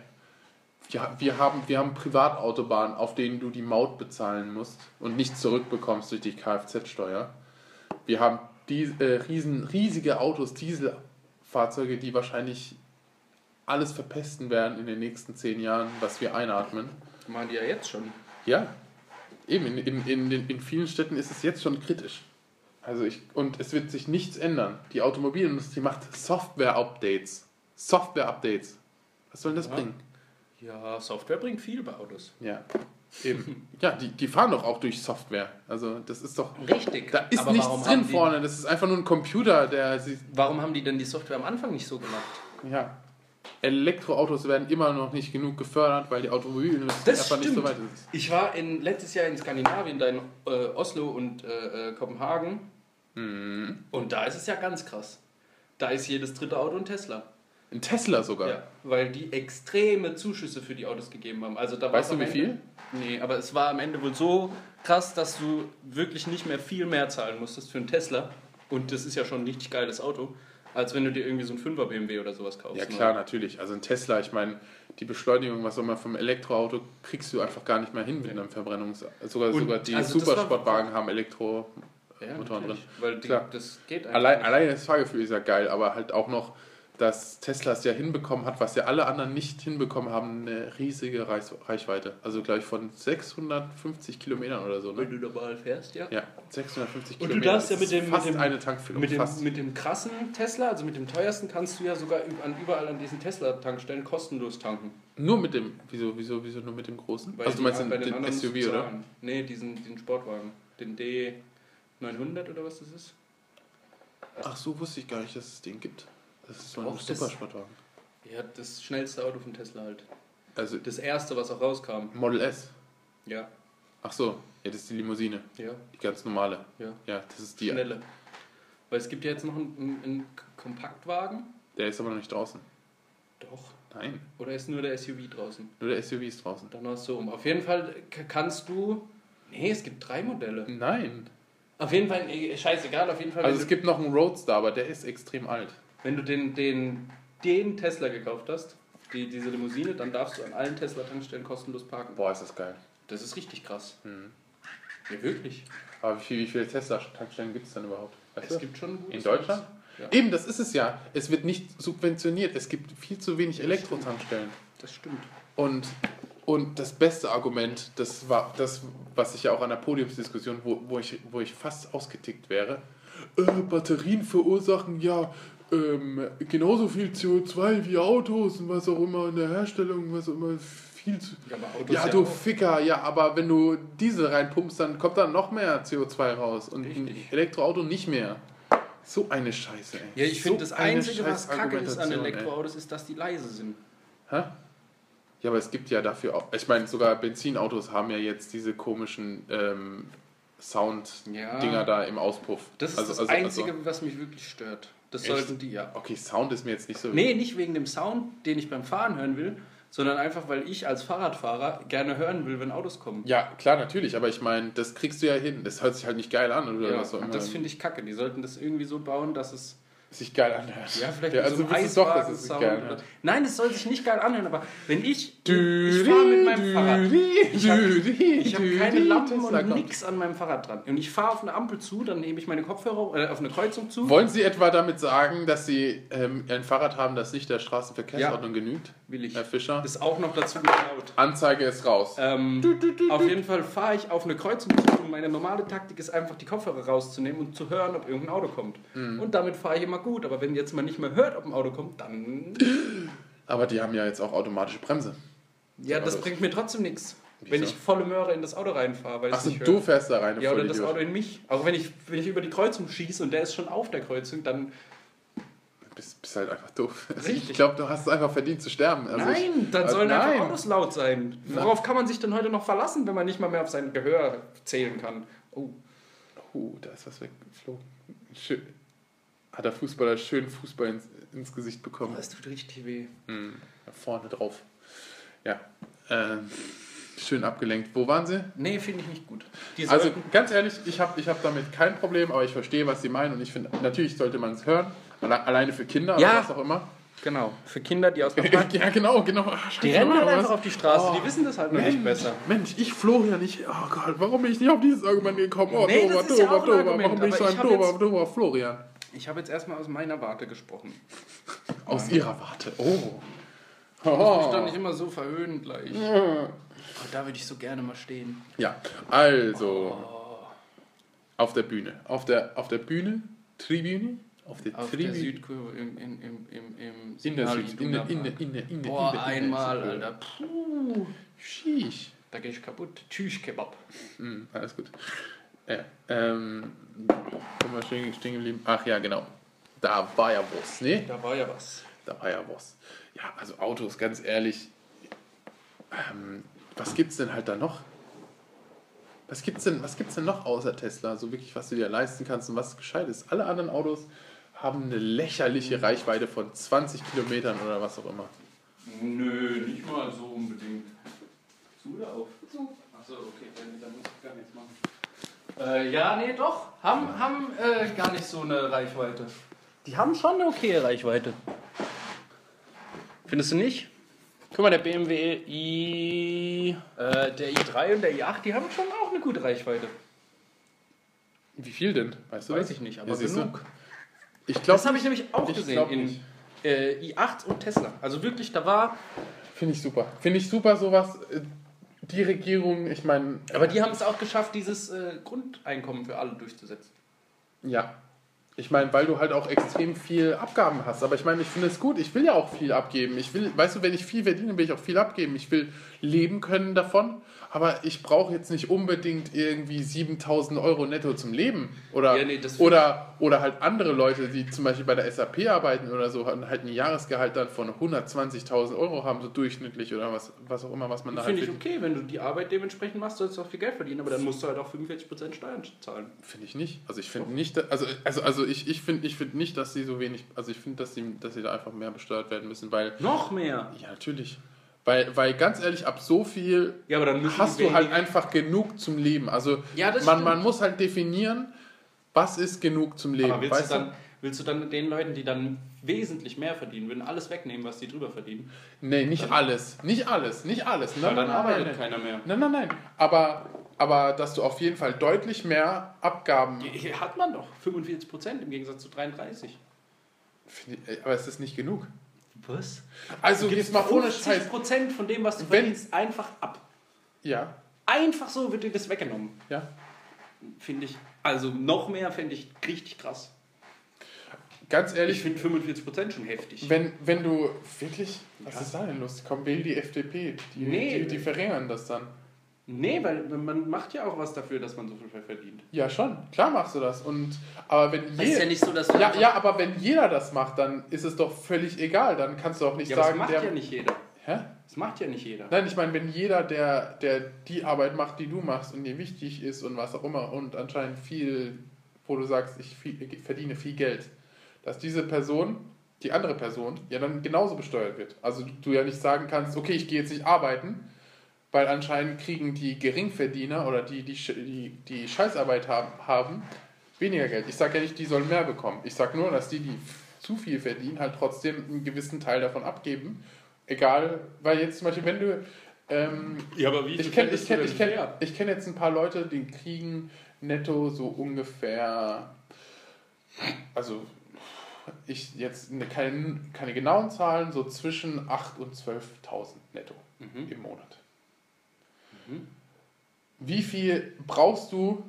Ja, wir haben, wir haben Privatautobahnen, auf denen du die Maut bezahlen musst und nicht zurückbekommst durch die Kfz-Steuer. Wir haben die, äh, riesen, riesige Autos, Dieselfahrzeuge, die wahrscheinlich alles verpesten werden in den nächsten zehn Jahren, was wir einatmen.
Machen die ja jetzt schon.
Ja, eben, in, in, in, in vielen Städten ist es jetzt schon kritisch. Also ich, und es wird sich nichts ändern. Die Automobilindustrie macht Software-Updates. Software-Updates. Was soll denn das
Ja.
bringen?
Ja, Software bringt viel bei Autos.
Ja, eben. ja, die, die fahren doch auch durch Software. Also das ist doch...
Richtig.
Da ist
aber
nichts
warum
drin
die,
vorne. Das ist einfach nur ein Computer, der... sie-
Warum haben die denn die Software am Anfang nicht so gemacht?
Ja. Elektroautos werden immer noch nicht genug gefördert, weil die Automobilindustrie
Das
einfach nicht so
stimmt.
weit ist.
Ich war in, letztes Jahr in Skandinavien, da in äh, Oslo und äh, äh, Kopenhagen.
Mhm.
Und da ist es ja ganz krass. Da ist jedes dritte Auto ein Tesla.
Ein Tesla sogar.
Ja, weil die extreme Zuschüsse für die Autos gegeben haben. Also da
Weißt du, wie
Ende- Nee, aber es war am Ende wohl so krass, dass du wirklich nicht mehr viel mehr zahlen musstest für einen Tesla. Und das ist ja schon ein richtig geiles Auto, als wenn du dir irgendwie so ein 5er BMW oder sowas kaufst.
Ja
ne?
klar, natürlich. Also ein Tesla, ich meine, die Beschleunigung, was auch immer vom Elektroauto, kriegst du einfach gar nicht mehr hin mit einem Verbrennungs... Sogar,
Und
sogar die
also
Supersportwagen haben Elektro...
Ja,
Motoren
natürlich,
drin.
Weil die,
Klar.
das geht einfach
Allein,
nicht.
allein das Fahrgefühl ist ja geil, aber halt auch noch dass Tesla es ja hinbekommen hat, was ja alle anderen nicht hinbekommen haben, eine riesige Reich- Reichweite. Also gleich von 650 Kilometern oder so. Ne?
Wenn du normal fährst, ja.
Ja, 650
Und du
Kilometer.
darfst ja mit dem-
fast
mit dem-
eine Tankfüllung.
Mit dem,
fast.
mit dem krassen Tesla, also mit dem teuersten, kannst du ja sogar an, überall an diesen Tesla-Tankstellen kostenlos tanken.
Nur mit dem, wieso, wieso, wieso nur mit dem großen?
Weil
also du meinst den,
bei den
den SUV, oder?
Nee, diesen, diesen Sportwagen. Den D900 oder was das ist?
Ach so, wusste ich gar nicht, dass es den gibt. Das ist so ein Supersportwagen.
Ja, das schnellste Auto von Tesla halt.
Also
Das erste, was auch rauskam.
Model S.
Ja,
Ach so, ja, das ist die Limousine.
ja,
Die ganz normale.
ja.
Ja, das ist die.
Schnelle. Weil es gibt ja jetzt noch einen, einen, einen Kompaktwagen.
Der ist aber noch nicht draußen.
Doch.
Nein,
Oder ist nur der SUV draußen?
nur der SUV ist draußen.
Dann hast du um. Auf jeden Fall kannst du. Nee, es gibt drei Modelle.
Nein.
Auf jeden Fall, eh, scheißegal, auf jeden Fall.
Also es gibt noch einen Roadster, aber der ist extrem alt.
wenn du den, den, den Tesla gekauft hast, die, diese Limousine, dann darfst du an allen Tesla-Tankstellen kostenlos parken.
Boah, ist das geil.
Das ist richtig krass.
Mhm.
Ja, wirklich.
Aber wie, viel, wie viele Tesla-Tankstellen gibt es denn überhaupt? Weißt
Es
du?
gibt schon
In Deutschland?
Ja.
Eben, das ist es ja. Es wird nicht subventioniert. Es gibt viel zu wenig Elektrotankstellen.
Das stimmt.
Und, und das beste Argument, das war das, was ich ja auch an der Podiumsdiskussion, wo, wo, ich, wo ich fast ausgetickt wäre, äh, Batterien verursachen ja ähm, genauso viel CO2 wie Autos und was auch immer in der Herstellung, was auch immer viel zu.
Ja,
Ja, du
auch.
Ficker, ja, aber wenn du Diesel reinpumpst, dann kommt da noch mehr CO2 raus und ein
Richtig.
Elektroauto nicht mehr. So eine Scheiße, ey.
Ja, ich
so
finde, das Einzige, was kacke ist an
Argumentation, ey.
Elektroautos, ist, dass die leise sind.
Hä? Ja, aber es gibt ja dafür auch. Ich meine, sogar Benzinautos haben ja jetzt diese komischen ähm, Sound-Dinger
Ja.
da im Auspuff.
Das ist
Also-
das
also-
Einzige,
also-
was mich wirklich stört. Das
Echt?
sollten die ja.
okay, Sound ist mir jetzt nicht so.
Nee, nicht wegen dem Sound, den ich beim Fahren hören will, sondern einfach, weil ich als Fahrradfahrer gerne hören will, wenn Autos kommen.
Ja, klar, natürlich, aber ich meine, das kriegst du ja hin. Das hört sich halt nicht geil an oder
Ja,
was auch immer.
das finde ich kacke. Die sollten das irgendwie so bauen, dass es.
Sich geil anhört.
Ja, vielleicht
ja, also
so
willst doch, dass es sich geil anhört.
Nein, es soll sich nicht geil anhören, aber wenn ich.
Dü-
ich fahre mit meinem
dü-
Fahrrad.
dü-
Ich habe hab keine Lampen und nichts an meinem Fahrrad dran. Und ich fahre auf eine Ampel zu, dann nehme ich meine Kopfhörer äh, auf eine Kreuzung zu.
Wollen Sie etwa damit sagen, dass Sie ähm, ein Fahrrad haben, das nicht der Straßenverkehrsordnung genügt,
Will ich.
Herr Fischer?
Ist auch noch dazu geklaut.
Anzeige ist raus.
Ähm, auf jeden Fall fahre ich auf eine Kreuzung zu und meine normale Taktik ist einfach die Kopfhörer rauszunehmen und zu hören, ob irgendein Auto kommt.
Mhm.
Und damit fahre ich immer gut. Aber wenn jetzt man nicht mehr hört, ob ein Auto kommt, dann.
Aber die haben ja jetzt auch automatische Bremse.
Ja, das bringt mir trotzdem nichts. Wenn ich volle Möhre in das Auto reinfahre, weil ich
Achso,
nicht
du
höre.
fährst da rein. du
Ja, oder das. Auto in mich. Auch wenn ich, wenn ich über die Kreuzung schieße und der ist schon auf der Kreuzung, dann.
bist, bist halt einfach doof. Also
Richtig.
Ich glaube, du hast es einfach verdient zu sterben. Also
nein,
ich,
dann
also
sollen
nein.
einfach Autos laut sein. Worauf kann man sich denn heute noch verlassen, wenn man nicht mal mehr auf sein Gehör zählen kann? Oh,
Oh, da ist was weggeflogen. Schön. Hat der Fußballer schön Fußball ins, ins Gesicht bekommen.
das tut richtig weh.
Hm, da vorne drauf. Ja. Ähm, schön abgelenkt. Wo waren sie?
Nee, finde ich nicht gut. Die
Also ganz ehrlich, ich habe ich hab damit kein Problem, aber ich verstehe, was sie meinen und ich finde, natürlich sollte man es hören. Alle- Alleine für Kinder
Ja.
oder was auch immer.
Genau, für Kinder, die aus Japan.
ja, genau, genau. Ah, scheiße,
Die rennen halt einfach auf die Straße,
Oh.
die wissen das halt noch nicht besser.
Mensch, ich Florian, ich, oh Gott, warum bin ich nicht auf dieses Argument gekommen? Oh,
Nee,
dober,
das ist ja
dober,
auch ein
dober,
Argument,
warum bin ich so ein dober, dober Florian?
Ich habe jetzt erstmal aus meiner Warte gesprochen.
Aus ihrer Warte, oh.
Ich muss mich doch
oh.
nicht immer so verhöhnen gleich. Oh, da würde ich so gerne mal stehen.
Ja, also,
Oh,
auf der Bühne. Auf der, auf der Bühne, Tribüne, auf der
auf der
Tribüne.
Südkurve im, im, im, im, im
In der
Signal
Süd, in der, in der, in der, in der,
Boah,
in der, in der
einmal,
Südkurve.
Alter. Puh,
Sheesh.
da gehe ich kaputt. Tschüss, Kebab.
Hm, alles gut. Ja, ähm, wo wir stehen, stehen geblieben? Ach ja, genau. Da war ja was, ne?
Da war ja was.
Da war ja was. Ja, also Autos, ganz ehrlich. Ähm, was gibt's denn halt da noch? Was gibt's denn, was gibt's denn noch außer Tesla? So wirklich, was du dir leisten kannst und was gescheit ist. Alle anderen Autos haben eine lächerliche Reichweite von 20 Kilometern oder was auch immer.
Nö, nicht mal so unbedingt. Zu oder auf? Zu. Achso, okay, dann, dann muss ich gar nichts machen. Äh, ja, nee, doch. Haben, haben äh, gar nicht so eine Reichweite. Die haben schon eine okaye Reichweite. Findest du nicht? Guck mal, der BMW i. Äh, der i3 und der i8, die haben schon auch eine gute Reichweite.
Wie viel denn? Weißt du
Weiß
das?
ich nicht, aber
Ja,
genug.
Ich glaube
Das habe ich nämlich auch
ich
gesehen.
glaub
In. Äh, i8 und Tesla. Also wirklich, da war.
Finde ich super. Finde ich super, sowas. Die Regierung, ich meine.
Aber die haben es auch geschafft, dieses äh, Grundeinkommen für alle durchzusetzen.
Ja. Ich meine, weil du halt auch extrem viel Abgaben hast. Aber ich meine, ich finde es gut. Ich will ja auch viel abgeben. Ich will, weißt du, wenn ich viel verdiene, will ich auch viel abgeben. Ich will leben können davon. Aber ich brauche jetzt nicht unbedingt irgendwie 7000 Euro netto zum Leben. Oder,
Ja, nee,
oder, oder halt andere Leute, die zum Beispiel bei der SAP arbeiten oder so, und halt ein Jahresgehalt dann von 120.000 Euro haben, so durchschnittlich oder was, was auch immer, was man da halt
Finde ich
verdient.
okay, wenn du die Arbeit dementsprechend machst, sollst du auch viel Geld verdienen, aber dann musst du halt auch 45% Steuern zahlen.
Finde ich nicht. Also ich finde nicht, also, also, also ich, ich finde ich find nicht, dass sie so wenig, also ich finde, dass sie, dass sie da einfach mehr besteuert werden müssen, weil,
Noch mehr.
ja natürlich, weil, weil ganz ehrlich, ab so viel
Ja, dann
hast du halt einfach genug zum Leben. Also
Ja,
man,
stimmt.
man muss halt definieren, was ist genug zum Leben.
Aber willst,
weißt
du dann, willst du dann den Leuten, die dann wesentlich mehr verdienen, würden alles wegnehmen, was die drüber verdienen?
Nee, nicht alles. Nicht alles. Nicht alles. Nein,
dann
nein,
arbeitet
nein,
keiner mehr.
Nein, nein, nein. Aber, aber dass du auf jeden Fall deutlich mehr Abgaben.
Hat man doch 45% im Gegensatz zu 33.
Finde ich- Aber es ist nicht genug.
Was?
Also jetzt mal ohne Scheiß.
50% von dem, was du
Wenn-
verdienst, einfach ab.
Ja,
Einfach so wird dir das weggenommen.
ja.
Finde ich. Also noch mehr fände ich richtig krass.
Ganz
Ich
ehrlich,
finde 45% schon heftig.
wenn, wenn du wirklich. Was
Ja.
ist da denn los? Komm, wähl die FDP. Die,
Nee.
die, die verringern das dann.
Nee, weil man macht ja auch was dafür, dass man so viel verdient.
Ja, schon. Klar machst du das. Und, aber wenn
Es ist ja
jeder.
nicht so, dass du
Ja, ja, aber wenn jeder das macht, dann ist es doch völlig egal. Dann kannst du auch nicht
Ja, aber
sagen,
das macht
der.
ja nicht jeder.
Hä?
Das macht ja nicht jeder.
Nein, ich meine, wenn jeder, der, der die Arbeit macht, die du machst und dir wichtig ist und was auch immer und anscheinend viel, wo du sagst, ich viel, ich verdiene viel Geld, dass diese Person, die andere Person, ja dann genauso besteuert wird. Also du ja nicht sagen kannst, okay, ich gehe jetzt nicht arbeiten, weil anscheinend kriegen die Geringverdiener oder die, die, die, die Scheißarbeit haben, haben, weniger Geld. Ich sage ja nicht, die sollen mehr bekommen. Ich sage nur, dass die, die zu viel verdienen, halt trotzdem einen gewissen Teil davon abgeben. Egal, weil jetzt zum Beispiel, wenn du. Ähm,
Ja, aber wie
ich kenne ich kenn, ich kenn, ich kenn jetzt ein paar Leute, die kriegen netto so ungefähr. Also, ich jetzt ne- keine, keine genauen Zahlen, so zwischen 8.000 und 12.000 netto
Mhm.
im Monat.
Mhm.
Wie viel brauchst du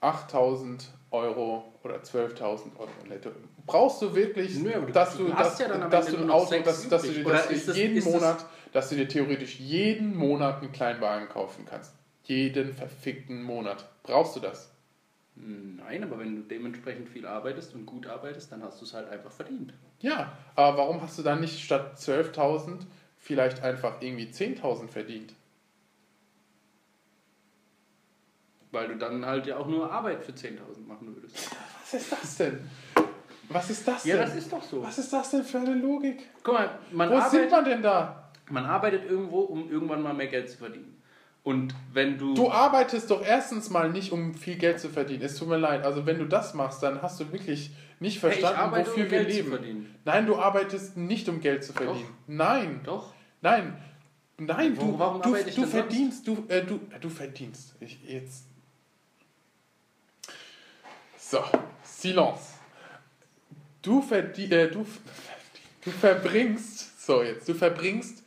8.000 Euro oder 12.000 Euro netto? Brauchst du wirklich,
Nö,
dass
du
dass,
ja
dass du ein Auto, dass, dass du, dir- dass du
das-
jeden
ist das-
Monat, dass du dir theoretisch jeden Monat einen Kleinwagen kaufen kannst? Jeden verfickten Monat. Brauchst du das?
Nein, aber wenn du dementsprechend viel arbeitest und gut arbeitest, dann hast du es halt einfach verdient.
Ja, aber warum hast du dann nicht statt 12.000 vielleicht einfach irgendwie 10.000 verdient?
Weil du dann halt ja auch nur Arbeit für 10.000 machen würdest.
Was ist das denn? Was ist das
Ja,
denn?
das ist doch so.
Was ist das denn für eine Logik?
Guck mal, man
Wo sind
arbeitet,
wir denn da?
man arbeitet irgendwo, um irgendwann mal mehr Geld zu verdienen. Und wenn du...
Du arbeitest doch erstens mal nicht, um viel Geld zu verdienen. Es tut mir leid. Also wenn du das machst, dann hast du wirklich nicht
Hey, ich
verstanden,
arbeite,
wofür
um
wir leben. Nein, du arbeitest nicht, um Geld zu verdienen. Nein,
Doch.
nein, nein.
Warum-
Du,
warum
du, du verdienst, du, äh, du, du verdienst. Ich, jetzt. So, Silence. Du, verdien, äh, du, du verbringst, so jetzt, du verbringst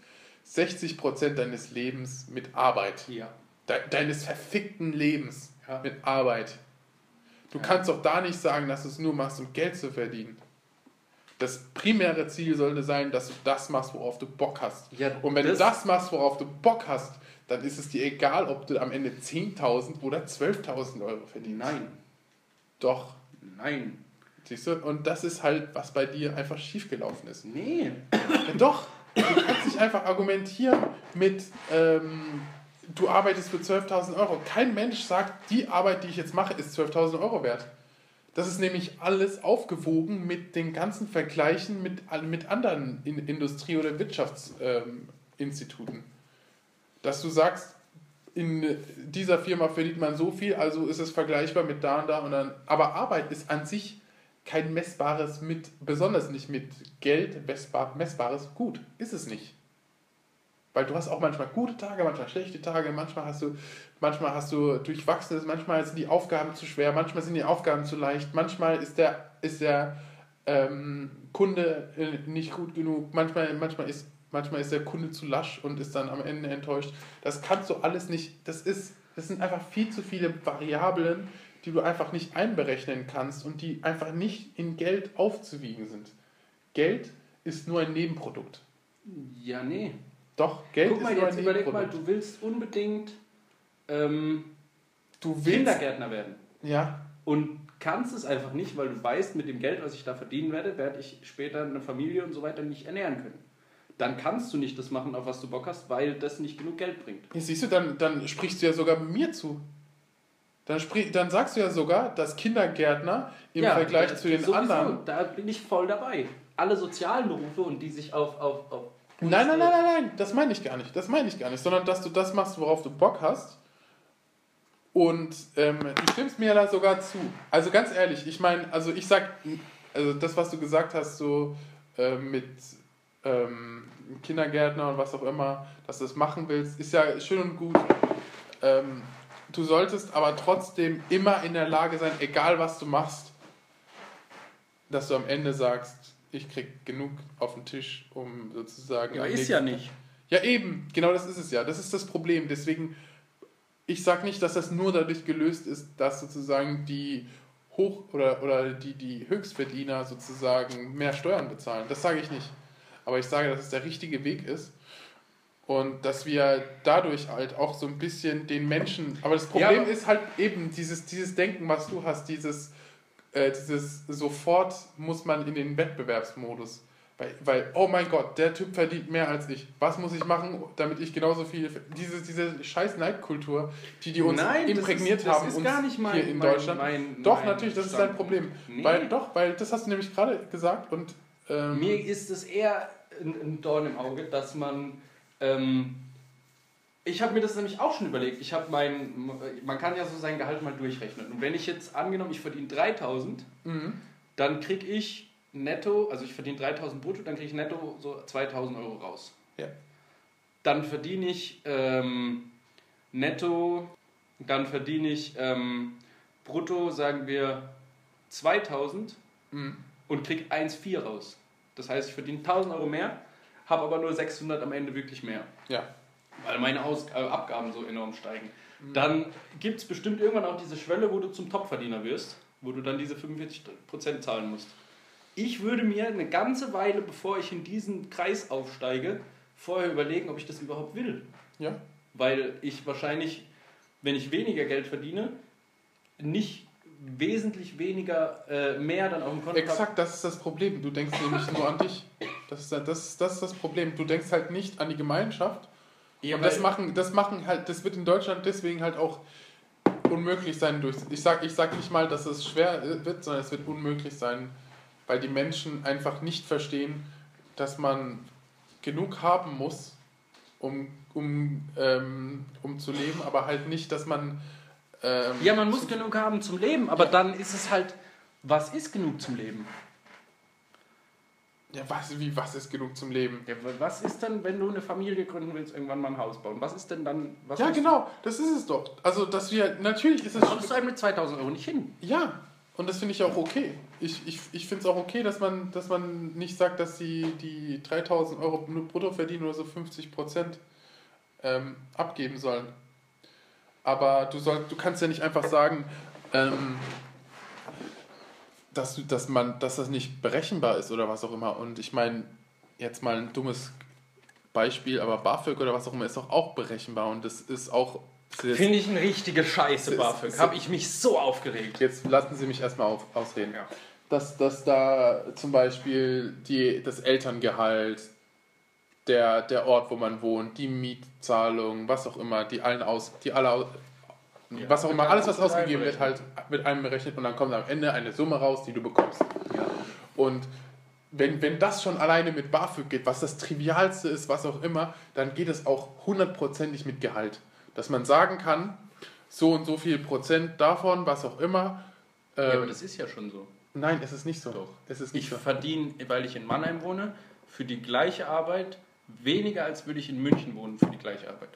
60% deines Lebens mit Arbeit.
Ja.
De deines verfickten Lebens
Ja.
mit Arbeit. Du
Ja.
kannst doch da nicht sagen, dass du es nur machst, um Geld zu verdienen. Das primäre Ziel sollte sein, dass du das machst, worauf du Bock hast.
Ja,
Und wenn
das-
du das machst, worauf du Bock hast, dann ist es dir egal, ob du am Ende 10.000 oder 12.000 Euro verdienst.
Nein.
Doch.
Nein.
Siehst du? Und das ist halt, was bei dir einfach schiefgelaufen ist.
Nee.
Ja, doch, du kannst nicht einfach argumentieren mit, ähm, du arbeitest für 12.000 Euro. Kein Mensch sagt, die Arbeit, die ich jetzt mache, ist 12.000 Euro wert. Das ist nämlich alles aufgewogen mit den ganzen Vergleichen mit, mit anderen in Industrie- oder Wirtschaftsinstituten. Ähm. Dass du sagst, in dieser Firma verdient man so viel, also ist es vergleichbar mit da und da und dann. Aber Arbeit ist an sich kein messbares mit, besonders nicht mit Geld messbar, messbares Gut. Ist es nicht. Weil du hast auch manchmal gute Tage, manchmal schlechte Tage, manchmal hast du, manchmal hast du durchwachsenes, manchmal sind die Aufgaben zu schwer, manchmal sind die Aufgaben zu leicht, manchmal ist der, ist der ähm, Kunde äh, nicht gut genug, manchmal, manchmal, ist, manchmal ist der Kunde zu lasch und ist dann am Ende enttäuscht. Das kannst du alles nicht, das ist, das sind einfach viel zu viele Variablen, die du einfach nicht einberechnen kannst und die einfach nicht in Geld aufzuwiegen sind. Geld ist nur ein Nebenprodukt.
Ja, nee.
Doch, Geld
Guck mal,
ist nur
jetzt
ein
überleg
Nebenprodukt.
mal, du willst unbedingt ähm,
du willst,
Kindergärtner werden.
ja,
Und kannst es einfach nicht, weil du weißt, mit dem Geld, was ich da verdienen werde, werde ich später eine Familie und so weiter nicht ernähren können. Dann kannst du nicht das machen, auf was du Bock hast, weil das nicht genug Geld bringt.
Ja, siehst du, dann, dann sprichst du ja sogar mir zu. Dann, sprich, dann sagst du ja sogar, dass Kindergärtner im Vergleich
das-
zu den
sowieso,
anderen.
Da bin ich voll dabei. Alle sozialen Berufe und die sich auf. auf, auf
Nein, nein, nein, nein, nein, das meine ich gar nicht. Das meine ich gar nicht. Sondern, dass du das machst, worauf du Bock hast. Und ähm, du stimmst mir da sogar zu. Also ganz ehrlich, ich meine, also ich sag, also das, was du gesagt hast, so ähm, mit ähm, Kindergärtner und was auch immer, dass du das machen willst, ist ja schön und gut. Ähm, du solltest aber trotzdem immer in der Lage sein, egal was du machst, dass du am Ende sagst, ich krieg genug auf den Tisch, um sozusagen.
Ja, ist ja nicht.
Ja, eben, genau das ist es ja. Das ist das Problem. Deswegen, ich sage nicht, dass das nur dadurch gelöst ist, dass sozusagen die Hoch- oder, oder die, die Höchstverdiener sozusagen mehr Steuern bezahlen. Das sage ich nicht. Aber ich sage, dass es der richtige Weg ist. Und dass wir dadurch halt auch so ein bisschen den Menschen. Aber das Problem
aber-
ist halt eben dieses, dieses Denken, was du hast, dieses, äh, dieses sofort muss man in den Wettbewerbsmodus. Weil, weil, oh mein Gott, der Typ verdient mehr als ich. Was muss ich machen, damit ich genauso viel. Diese, diese scheiß Neidkultur, die die uns
Nein, das
imprägniert
ist- das
haben
ist
uns
gar nicht mein-
hier in
mein-
Deutschland.
mein-
doch,
mein
natürlich, das ist dein
Standpunkt.
Problem.
Nee.
Weil, doch, weil das hast du nämlich gerade gesagt und. Ähm,
Mir ist es eher ein, ein Dorn im Auge, dass man. Ähm, ich habe mir das nämlich auch schon überlegt. Ich habe mein. Man kann ja so sein Gehalt mal durchrechnen. Und wenn ich jetzt angenommen, ich verdiene 3000,
mhm.
dann kriege ich netto, also ich verdiene 3000 brutto, dann kriege ich netto so 2000 Euro raus.
Ja.
Dann verdiene ich ähm, netto, dann verdiene ich ähm, brutto, sagen wir 2000
Mhm.
und kriege 1,4 raus. Das heißt, ich verdiene 1000 Euro mehr, habe aber nur 600 am Ende wirklich mehr,
Ja.
weil meine Aus äh, Abgaben so enorm steigen. Dann gibt es bestimmt irgendwann auch diese Schwelle, wo du zum Topverdiener wirst, wo du dann diese 45% zahlen musst. Ich würde mir eine ganze Weile, bevor ich in diesen Kreis aufsteige, vorher überlegen, ob ich das überhaupt will.
Ja.
Weil ich wahrscheinlich, wenn ich weniger Geld verdiene, nicht wesentlich weniger äh, mehr dann auf dem Konto habe.
Exakt, das ist das Problem. Du denkst nämlich nur an dich. Das ist, das, ist, das ist das Problem. Du denkst halt nicht an die Gemeinschaft.
Ja,
und das machen, das machen halt, das wird in Deutschland deswegen halt auch unmöglich sein durch. Ich sag, ich sag nicht mal, dass es schwer wird, sondern es wird unmöglich sein, weil die Menschen einfach nicht verstehen, dass man genug haben muss, um, um, ähm, um zu leben, aber halt nicht, dass man. Ähm,
Ja, man muss genug haben zum Leben, aber dann ist es halt, was ist genug zum Leben?
Ja, was, wie, was ist genug zum Leben?
Ja, was ist denn, wenn du eine Familie gründen willst, irgendwann mal ein Haus bauen? Was ist denn dann, was
Ja, genau, das ist es doch. Also, dass wir, natürlich ist
du,
es.
kommst du einem mit 2000 Euro nicht hin?
Ja, und das finde ich auch okay. Ich, ich, ich finde es auch okay, dass man, dass man nicht sagt, dass sie die 3000 Euro nur brutto verdienen oder so 50 Prozent ähm, abgeben sollen. Aber du, soll, du kannst ja nicht einfach sagen, ähm, dass, du, dass, man, dass das nicht berechenbar ist oder was auch immer. Und ich meine, jetzt mal ein dummes Beispiel, aber BAföG oder was auch immer ist doch auch berechenbar und das ist auch.
Finde ich eine richtige Scheiße, BAföG. Habe ich mich so aufgeregt.
Jetzt lassen Sie mich erstmal auf, ausreden.
Ja.
Dass, dass da zum Beispiel die, das Elterngehalt, der, der Ort, wo man wohnt, die Mietzahlung, was auch immer, die allen aus, die alle aus,
Ja,
was auch
wird
immer, alles was ausgegeben wird, halt mit einem berechnet und dann kommt am Ende eine Summe raus, die du bekommst.
Ja.
Und wenn, wenn das schon alleine mit BAföG geht, was das Trivialste ist, was auch immer, dann geht es auch hundertprozentig mit Gehalt. Dass man sagen kann, so und so viel Prozent davon, was auch immer.
ja,
ähm,
aber das ist ja schon so.
nein, es ist nicht so.
Doch.
Es ist nicht
Ich
so.
verdiene, weil ich in Mannheim wohne, für die gleiche Arbeit weniger, als würde ich in München wohnen für die gleiche Arbeit.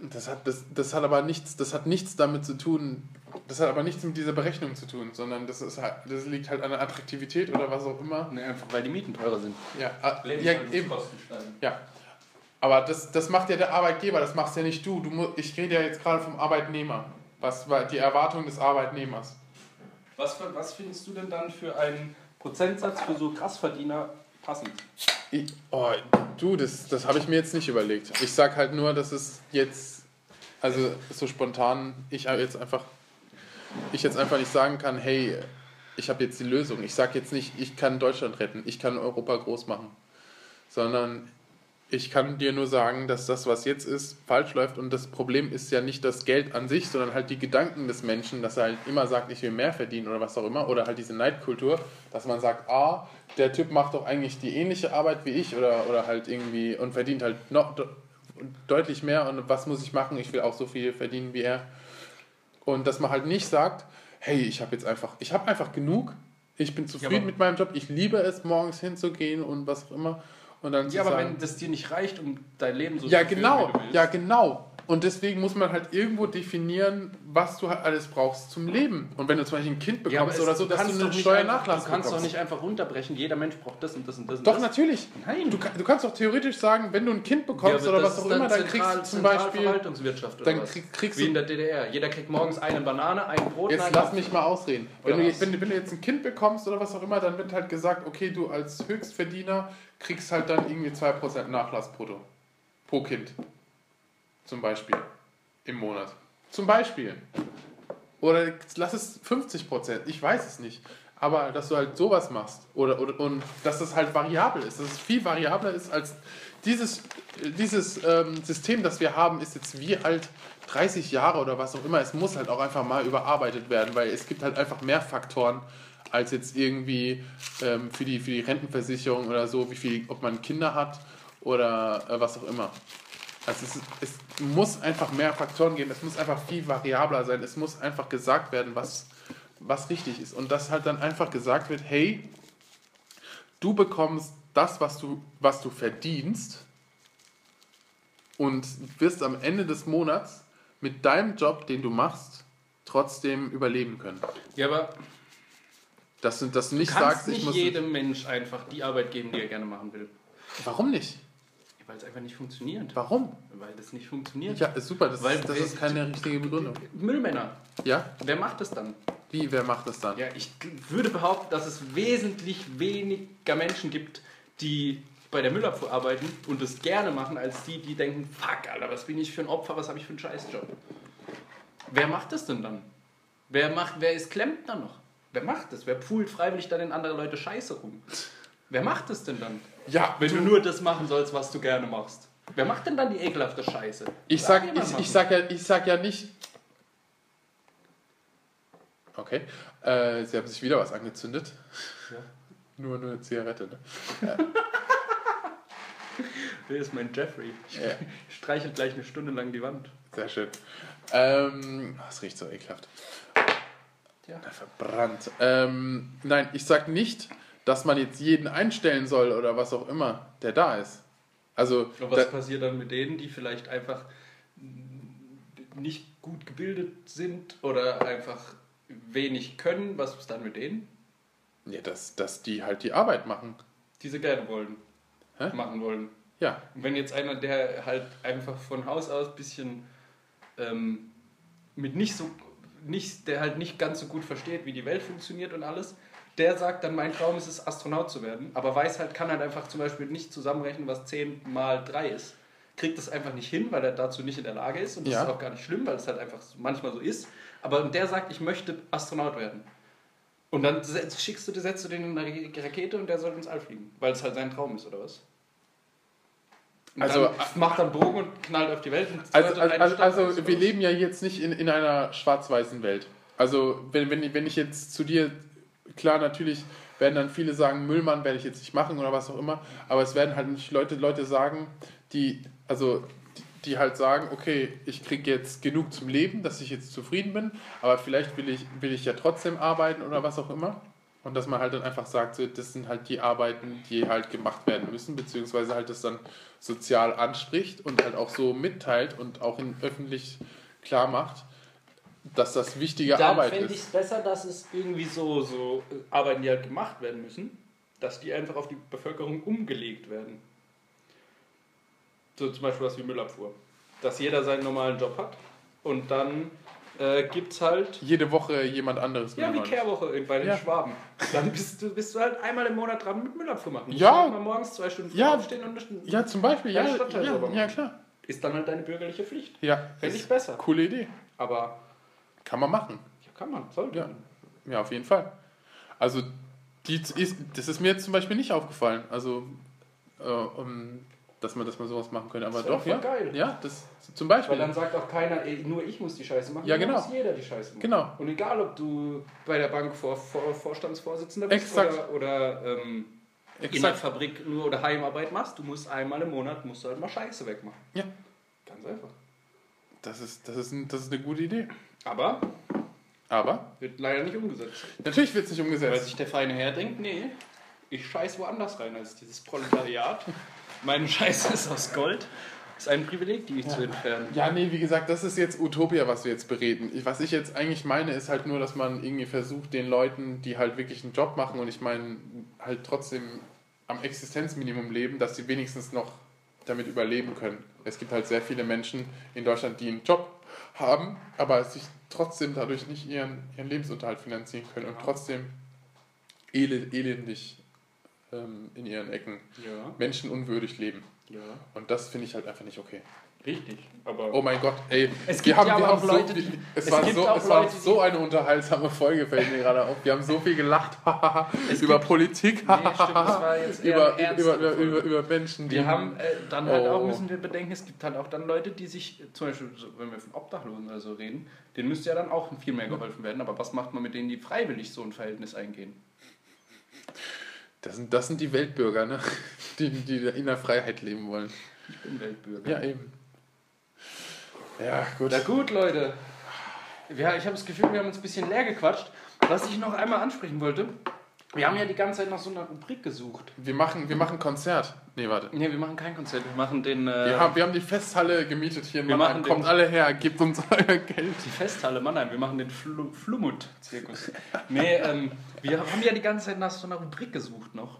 Das hat, das, das hat aber nichts, das hat nichts damit zu tun, das hat aber nichts mit dieser Berechnung zu tun, sondern das, ist halt, das liegt halt an der Attraktivität oder was auch immer.
Nee, einfach weil die Mieten teurer sind.
Ja, äh, ja eben. Ja. Aber das, das macht ja der Arbeitgeber, das machst ja nicht du. du ich rede ja jetzt gerade vom Arbeitnehmer. Was war die Erwartung des Arbeitnehmers?
Was, für, was findest du denn dann für einen Prozentsatz für so Krassverdiener passend?
Ich, oh, du, das, das habe ich mir jetzt nicht überlegt. Ich sag halt nur, dass es jetzt, also so spontan, ich jetzt einfach, ich jetzt einfach nicht sagen kann, hey, ich habe jetzt die Lösung. Ich sage jetzt nicht, ich kann Deutschland retten, ich kann Europa groß machen, sondern ich kann dir nur sagen, dass das, was jetzt ist, falsch läuft. Und das Problem ist ja nicht das Geld an sich, sondern halt die Gedanken des Menschen, dass er halt immer sagt, ich will mehr verdienen oder was auch immer. Oder halt diese Neidkultur, dass man sagt, ah, der Typ macht doch eigentlich die ähnliche Arbeit wie ich oder, oder halt irgendwie und verdient halt noch de deutlich mehr. Und was muss ich machen? Ich will auch so viel verdienen wie er. Und dass man halt nicht sagt, hey, ich habe jetzt einfach, ich habe einfach genug. Ich bin zufrieden
aber-
mit meinem Job. Ich liebe es, morgens hinzugehen und was auch immer. Und dann
Ja, aber
sagen,
wenn das dir nicht reicht, um dein Leben so
ja,
zu führen,
genau,
wie du willst.
ja, genau. Und deswegen muss man halt irgendwo definieren, was du halt alles brauchst zum Leben. Und wenn du zum Beispiel ein Kind
Ja,
bekommst
es-
oder so, dass du
doch nicht
Steuernachlass
Du kannst doch
bekommst.
nicht einfach runterbrechen, jeder Mensch braucht das und das und das und
Doch,
das.
natürlich.
Nein.
Du, du kannst doch theoretisch sagen, wenn du ein Kind
Ja,
bekommst
aber
oder was auch immer, dann
zentral-
kriegst du zum Beispiel.
Verwaltungswirtschaft oder
dann
was?
krieg- kriegst
Wie in der DDR. Jeder kriegt morgens eine Banane, ein Brot,
Jetzt lass mich mal ausreden. Wenn du, wenn, wenn du jetzt ein Kind bekommst oder was auch immer, dann wird halt gesagt, okay, du als Höchstverdiener kriegst halt dann irgendwie 2% Nachlass brutto. Pro Kind. Zum Beispiel. Im Monat. Zum Beispiel. Oder lass es 50%, ich weiß es nicht. Aber dass du halt sowas machst oder, oder und dass das halt variabel ist, dass es viel variabler ist als dieses, dieses ähm, System, das wir haben, ist jetzt wie alt 30 Jahre oder was auch immer. Es muss halt auch einfach mal überarbeitet werden, weil es gibt halt einfach mehr Faktoren als jetzt irgendwie ähm, für, die, für die Rentenversicherung oder so, wie viel, ob man Kinder hat oder äh, was auch immer. Also es, es muss einfach mehr Faktoren geben, es muss einfach viel variabler sein, es muss einfach gesagt werden, was, was richtig ist. Und dass halt dann einfach gesagt wird, hey, du bekommst das, was du, was du verdienst und wirst am Ende des Monats mit deinem Job, den du machst, trotzdem überleben können.
Ja, aber
Dass du, dass du nicht
du kannst
sagst, ich
nicht
muss...
jedem Mensch einfach die Arbeit geben, die er gerne machen will.
Warum nicht?
Weil es einfach nicht funktioniert.
Warum?
Weil das nicht funktioniert.
Ja, ist super, das,
Weil-
ist, das ist keine richtige Begründung.
Müllmänner,
Ja?
wer macht das dann?
Wie, wer macht das dann?
Ja, ich würde behaupten, dass es wesentlich weniger Menschen gibt, die bei der Müllabfuhr arbeiten und das gerne machen, als die, die denken, fuck, Alter, was bin ich für ein Opfer, was habe ich für einen Scheißjob? Wer macht das denn dann? Wer, macht, wer ist Klempner noch? Wer macht das? Wer poolt freiwillig dann in andere Leute Scheiße rum? Wer macht das denn dann?
Ja,
Wenn du nur das machen sollst, was du gerne machst. Wer macht denn dann die ekelhafte Scheiße?
Ich sag, ich, ich, sag ja, ich sag ja nicht. Okay. Äh, sie haben sich wieder was angezündet.
Ja.
Nur, nur eine Zigarette, ne?
Wer ist mein Jeffrey? Ich
Ja.
streichel gleich eine Stunde lang die Wand.
Sehr schön. Ähm, es riecht so ekelhaft.
Ja.
Verbrannt. Ähm, nein, ich sag nicht, dass man jetzt jeden einstellen soll oder was auch immer, der da ist. Also,
Und was
da,
passiert dann mit denen, die vielleicht einfach nicht gut gebildet sind oder einfach wenig können? Was ist dann mit denen?
ja, dass, dass die halt die Arbeit machen.
Die sie gerne wollen,
Hä?
machen wollen.
Ja,
Und wenn jetzt einer, der halt einfach von Haus aus ein bisschen ähm, mit nicht so, nicht, der halt nicht ganz so gut versteht, wie die Welt funktioniert und alles, der sagt dann, mein Traum ist es, Astronaut zu werden, aber weiß halt, kann halt einfach zum Beispiel nicht zusammenrechnen, was 10 mal 3 ist. Kriegt das einfach nicht hin, weil er dazu nicht in der Lage ist und das
Ja.
ist auch gar nicht schlimm, weil es halt einfach manchmal so ist. Aber der sagt, ich möchte Astronaut werden. Und dann schickst du, setzt du den in eine Rakete und der soll ins All fliegen, weil es halt sein Traum ist, oder was? Und
Also,
macht dann Bogen und knallt auf die Welt. Und
Also, also, also, wir leben ja jetzt nicht in, in einer schwarz-weißen Welt. Also wenn, wenn, wenn ich jetzt zu dir, klar natürlich werden dann viele sagen, Müllmann werde ich jetzt nicht machen oder was auch immer, aber es werden halt nicht Leute, Leute sagen, die, also die, die halt sagen, okay, ich kriege jetzt genug zum Leben, dass ich jetzt zufrieden bin, aber vielleicht will ich, will ich ja trotzdem arbeiten oder was auch immer. Und dass man halt dann einfach sagt, so, das sind halt die Arbeiten, die halt gemacht werden müssen, beziehungsweise halt das dann sozial anspricht und halt auch so mitteilt und auch in öffentlich klar macht, dass das wichtige
Dann
Arbeit
fände ich
ist.
es besser, dass es irgendwie so, so äh, Arbeiten, die halt gemacht werden müssen, dass die einfach auf die Bevölkerung umgelegt werden. So zum Beispiel was wie Müllabfuhr. Dass jeder seinen normalen Job hat und dann äh, gibt es halt
Jede Woche jemand anderes.
Ja, wie Kehrwoche bei den
Ja.
Schwaben. Dann bist du, bist du halt einmal im Monat dran mit Müllabfuhr machen. Musst
Ja.
halt Mal morgens zwei Stunden
Ja.
aufstehen und eine-
Ja, zum Beispiel, ja,
Stadtteil
ja, ja, klar.
ist dann halt deine bürgerliche Pflicht.
Ja,
Fände
ist
ich besser.
Coole Idee.
Aber
Kann man machen.
ja, kann man, sollte
Ja. Ja, auf jeden Fall. Also, die ist, das ist mir jetzt zum Beispiel nicht aufgefallen. Also, äh, um, dass man, dass man sowas machen könnte. Aber
Das
doch, ja.
geil.
Ja, das zum Beispiel.
Weil dann sagt auch keiner, ey, nur ich muss die Scheiße machen.
Ja, genau.
muss jeder die Scheiße machen.
Genau.
Und egal, ob du bei der Bank vor, vor, Vorstandsvorsitzender bist
Exakt.
oder, oder ähm, in der. Fabrik nur oder Heimarbeit machst, du musst einmal im Monat musst du halt mal Scheiße wegmachen.
Ja,
Ganz einfach.
das ist, das, ist ein, das ist eine gute Idee.
Aber
Aber
wird leider nicht umgesetzt.
natürlich wird es nicht
Weil
umgesetzt.
sich der feine Herr denkt, nee, ich scheiß woanders rein als dieses Proletariat. Meine Scheiße ist aus Gold. Ist ein Privileg, die ich zu entfernen.
Ja, nee, wie gesagt, das ist jetzt Utopia, was wir jetzt bereden. Ich, was ich jetzt eigentlich meine, ist halt nur, dass man irgendwie versucht, den Leuten, die halt wirklich einen Job machen und ich meine, halt trotzdem am Existenzminimum leben, dass sie wenigstens noch damit überleben können. Es gibt halt sehr viele Menschen in Deutschland, die einen Job haben, aber sich trotzdem dadurch nicht ihren, ihren Lebensunterhalt finanzieren können und trotzdem elend, elendig ähm, in ihren Ecken
Ja,
menschenunwürdig leben.
ja.
Und das finde ich halt einfach nicht okay.
Richtig. Aber
Oh mein Gott, ey.
Es
wir
gibt
haben,
ja
wir haben
auch
so,
Leute,
wir-
die-
es,
es
war so, es war
Leute, die-
so eine unterhaltsame Folge, fällt mir gerade auf. Wir haben so viel gelacht über Politik,
Nee, stimmt, war
über, über, über,
Folge.
über, über Menschen.
wir
die-
haben äh, dann halt
Oh.
auch, müssen wir bedenken, es gibt halt auch dann Leute, die sich, äh, zum Beispiel, so, wenn wir von Obdachlosen oder so reden, denen müsste ja dann auch viel mehr geholfen werden. Aber was macht man mit denen, die freiwillig so ein Verhältnis eingehen?
Das, sind, das sind die Weltbürger, ne? die, die in der Freiheit leben wollen.
Ich bin Weltbürger.
Ja, eben. Ja, gut.
Na gut, Leute. Ja, ich habe das Gefühl, wir haben uns ein bisschen leer gequatscht. Was ich noch einmal ansprechen wollte, wir haben ja die ganze Zeit nach so einer Rubrik gesucht.
Wir machen, wir machen Konzert. Nee, warte.
Ne, wir machen kein Konzert, wir machen den... Äh,
Wir haben, wir haben die Festhalle gemietet hier in
Wir
Mannheim.
machen
Kommt alle her, gebt uns euer Geld.
Die Festhalle Mannheim, wir machen den Flu Flumut-Zirkus. nee, ähm, wir haben ja die ganze Zeit nach so einer Rubrik gesucht noch.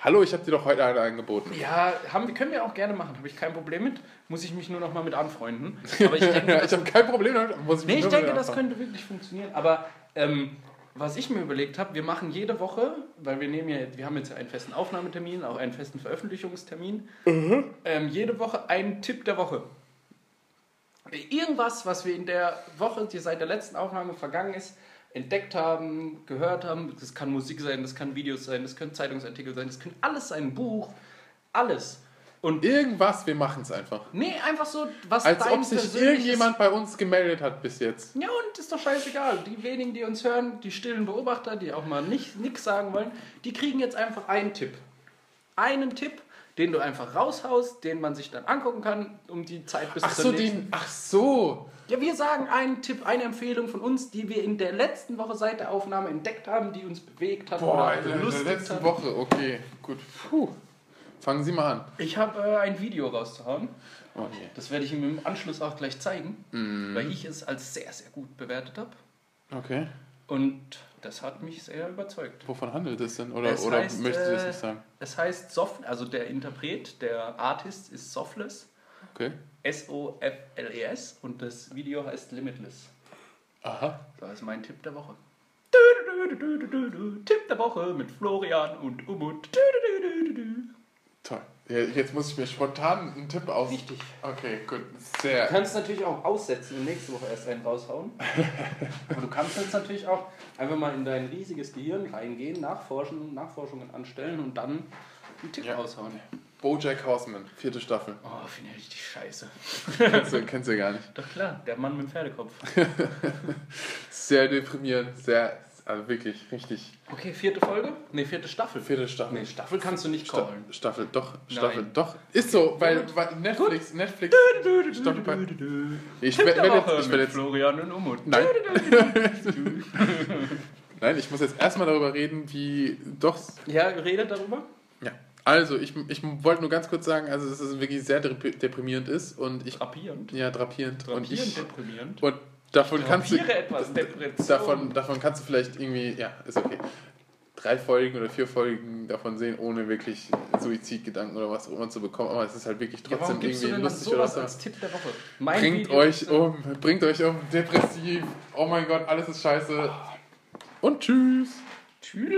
Hallo, ich habe dir doch heute eine angeboten.
Ja, haben, können wir auch gerne machen, habe ich kein Problem mit. Muss ich mich nur noch mal mit anfreunden. Aber ich denke,
ich habe kein Problem damit. Muss ich
nee, ich denke das könnte wirklich funktionieren. Aber ähm, was ich mir überlegt habe, wir machen jede Woche, weil wir nehmen ja, wir haben jetzt einen festen Aufnahmetermin, auch einen festen Veröffentlichungstermin, ähm, jede Woche einen Tipp der Woche. Irgendwas, was wir in der Woche, die seit der letzten Aufnahme vergangen ist, entdeckt haben, gehört haben. Das kann Musik sein, das kann Videos sein, das können Zeitungsartikel sein, das kann alles sein, ein Buch, alles. Und
Irgendwas, wir machen es einfach.
nee, einfach so, was
Als
dein
ob sich irgendjemand bei uns gemeldet hat bis jetzt.
Ja, und ist doch scheißegal. Die wenigen, die uns hören, die stillen Beobachter, die auch mal nicht nichts sagen wollen, die kriegen jetzt einfach einen Tipp. Einen Tipp, den du einfach raushaust, den man sich dann angucken kann, um die Zeit bis
Ach
zur
so,
nächsten-
den, ach so.
Ja, wir sagen einen Tipp, eine Empfehlung von uns, die wir in der letzten Woche seit der Aufnahme entdeckt haben, die uns bewegt hat
Boah,
oder
der, in der
belustigt
letzten
hat.
Woche, okay, gut. Puh. Fangen Sie mal an.
Ich habe äh, ein Video rauszuhauen.
Oh nee.
Das werde ich ihm im Anschluss auch gleich zeigen,
Mhm.
weil ich es als sehr, sehr gut bewertet habe.
Okay.
Und das hat mich sehr überzeugt.
Wovon handelt es denn? Oder,
Es
oder
heißt,
möchtest du das
äh,
nicht sagen?
Es heißt Soft, also der Interpret, der Artist ist Softless,
Okay.
S-O-F-L-E-S E und das Video heißt Limitless.
Aha.
Das ist mein Tipp der Woche. Tipp der Woche mit Florian und Umut.
Ja, jetzt muss ich mir spontan einen Tipp aus.
Wichtig.
Okay, gut.
Du
Sehr.
kannst natürlich auch aussetzen und nächste Woche erst einen raushauen. Aber du kannst jetzt natürlich auch einfach mal in dein riesiges Gehirn reingehen, nachforschen, Nachforschungen anstellen und dann einen Tipp
Ja.
raushauen.
Bojack Horseman, vierte Staffel.
Oh, finde ich richtig scheiße.
kennst, du, kennst du gar nicht.
Doch klar, der Mann mit dem Pferdekopf.
Sehr deprimierend, sehr, also wirklich richtig.
Okay, vierte Folge? Ne, vierte Staffel.
Vierte Staffel.
Nee, Staffel kannst du nicht callen.
Staffel, doch,
Nein.
Staffel, doch. Ist so, weil, weil Netflix, Netflix. Staffel bei, ich werde jetzt, ich werde jetzt,
Florian und Umut.
nein, Nein, ich muss jetzt erstmal darüber reden, wie doch.
Ja, redet darüber.
Ja. Also, ich, ich wollte nur ganz kurz sagen, also dass es wirklich sehr dep- deprimierend ist und ich.
Drapierend.
Ja, drapierend. und
Drapierend,
ich.
deprimierend.
Und davon kannst du.
Etwas.
Davon, davon kannst du vielleicht irgendwie. Ja, ist okay. Drei Folgen oder vier Folgen davon sehen, ohne wirklich Suizidgedanken oder was auch immer zu bekommen. Aber es ist halt wirklich
Ja,
trotzdem
du
irgendwie lustig oder so.
als Tipp der Woche? Mein
Bringt
Video
euch um, bringt euch um, depressiv. Oh mein Gott, alles ist scheiße. Und tschüss.
Tschüss.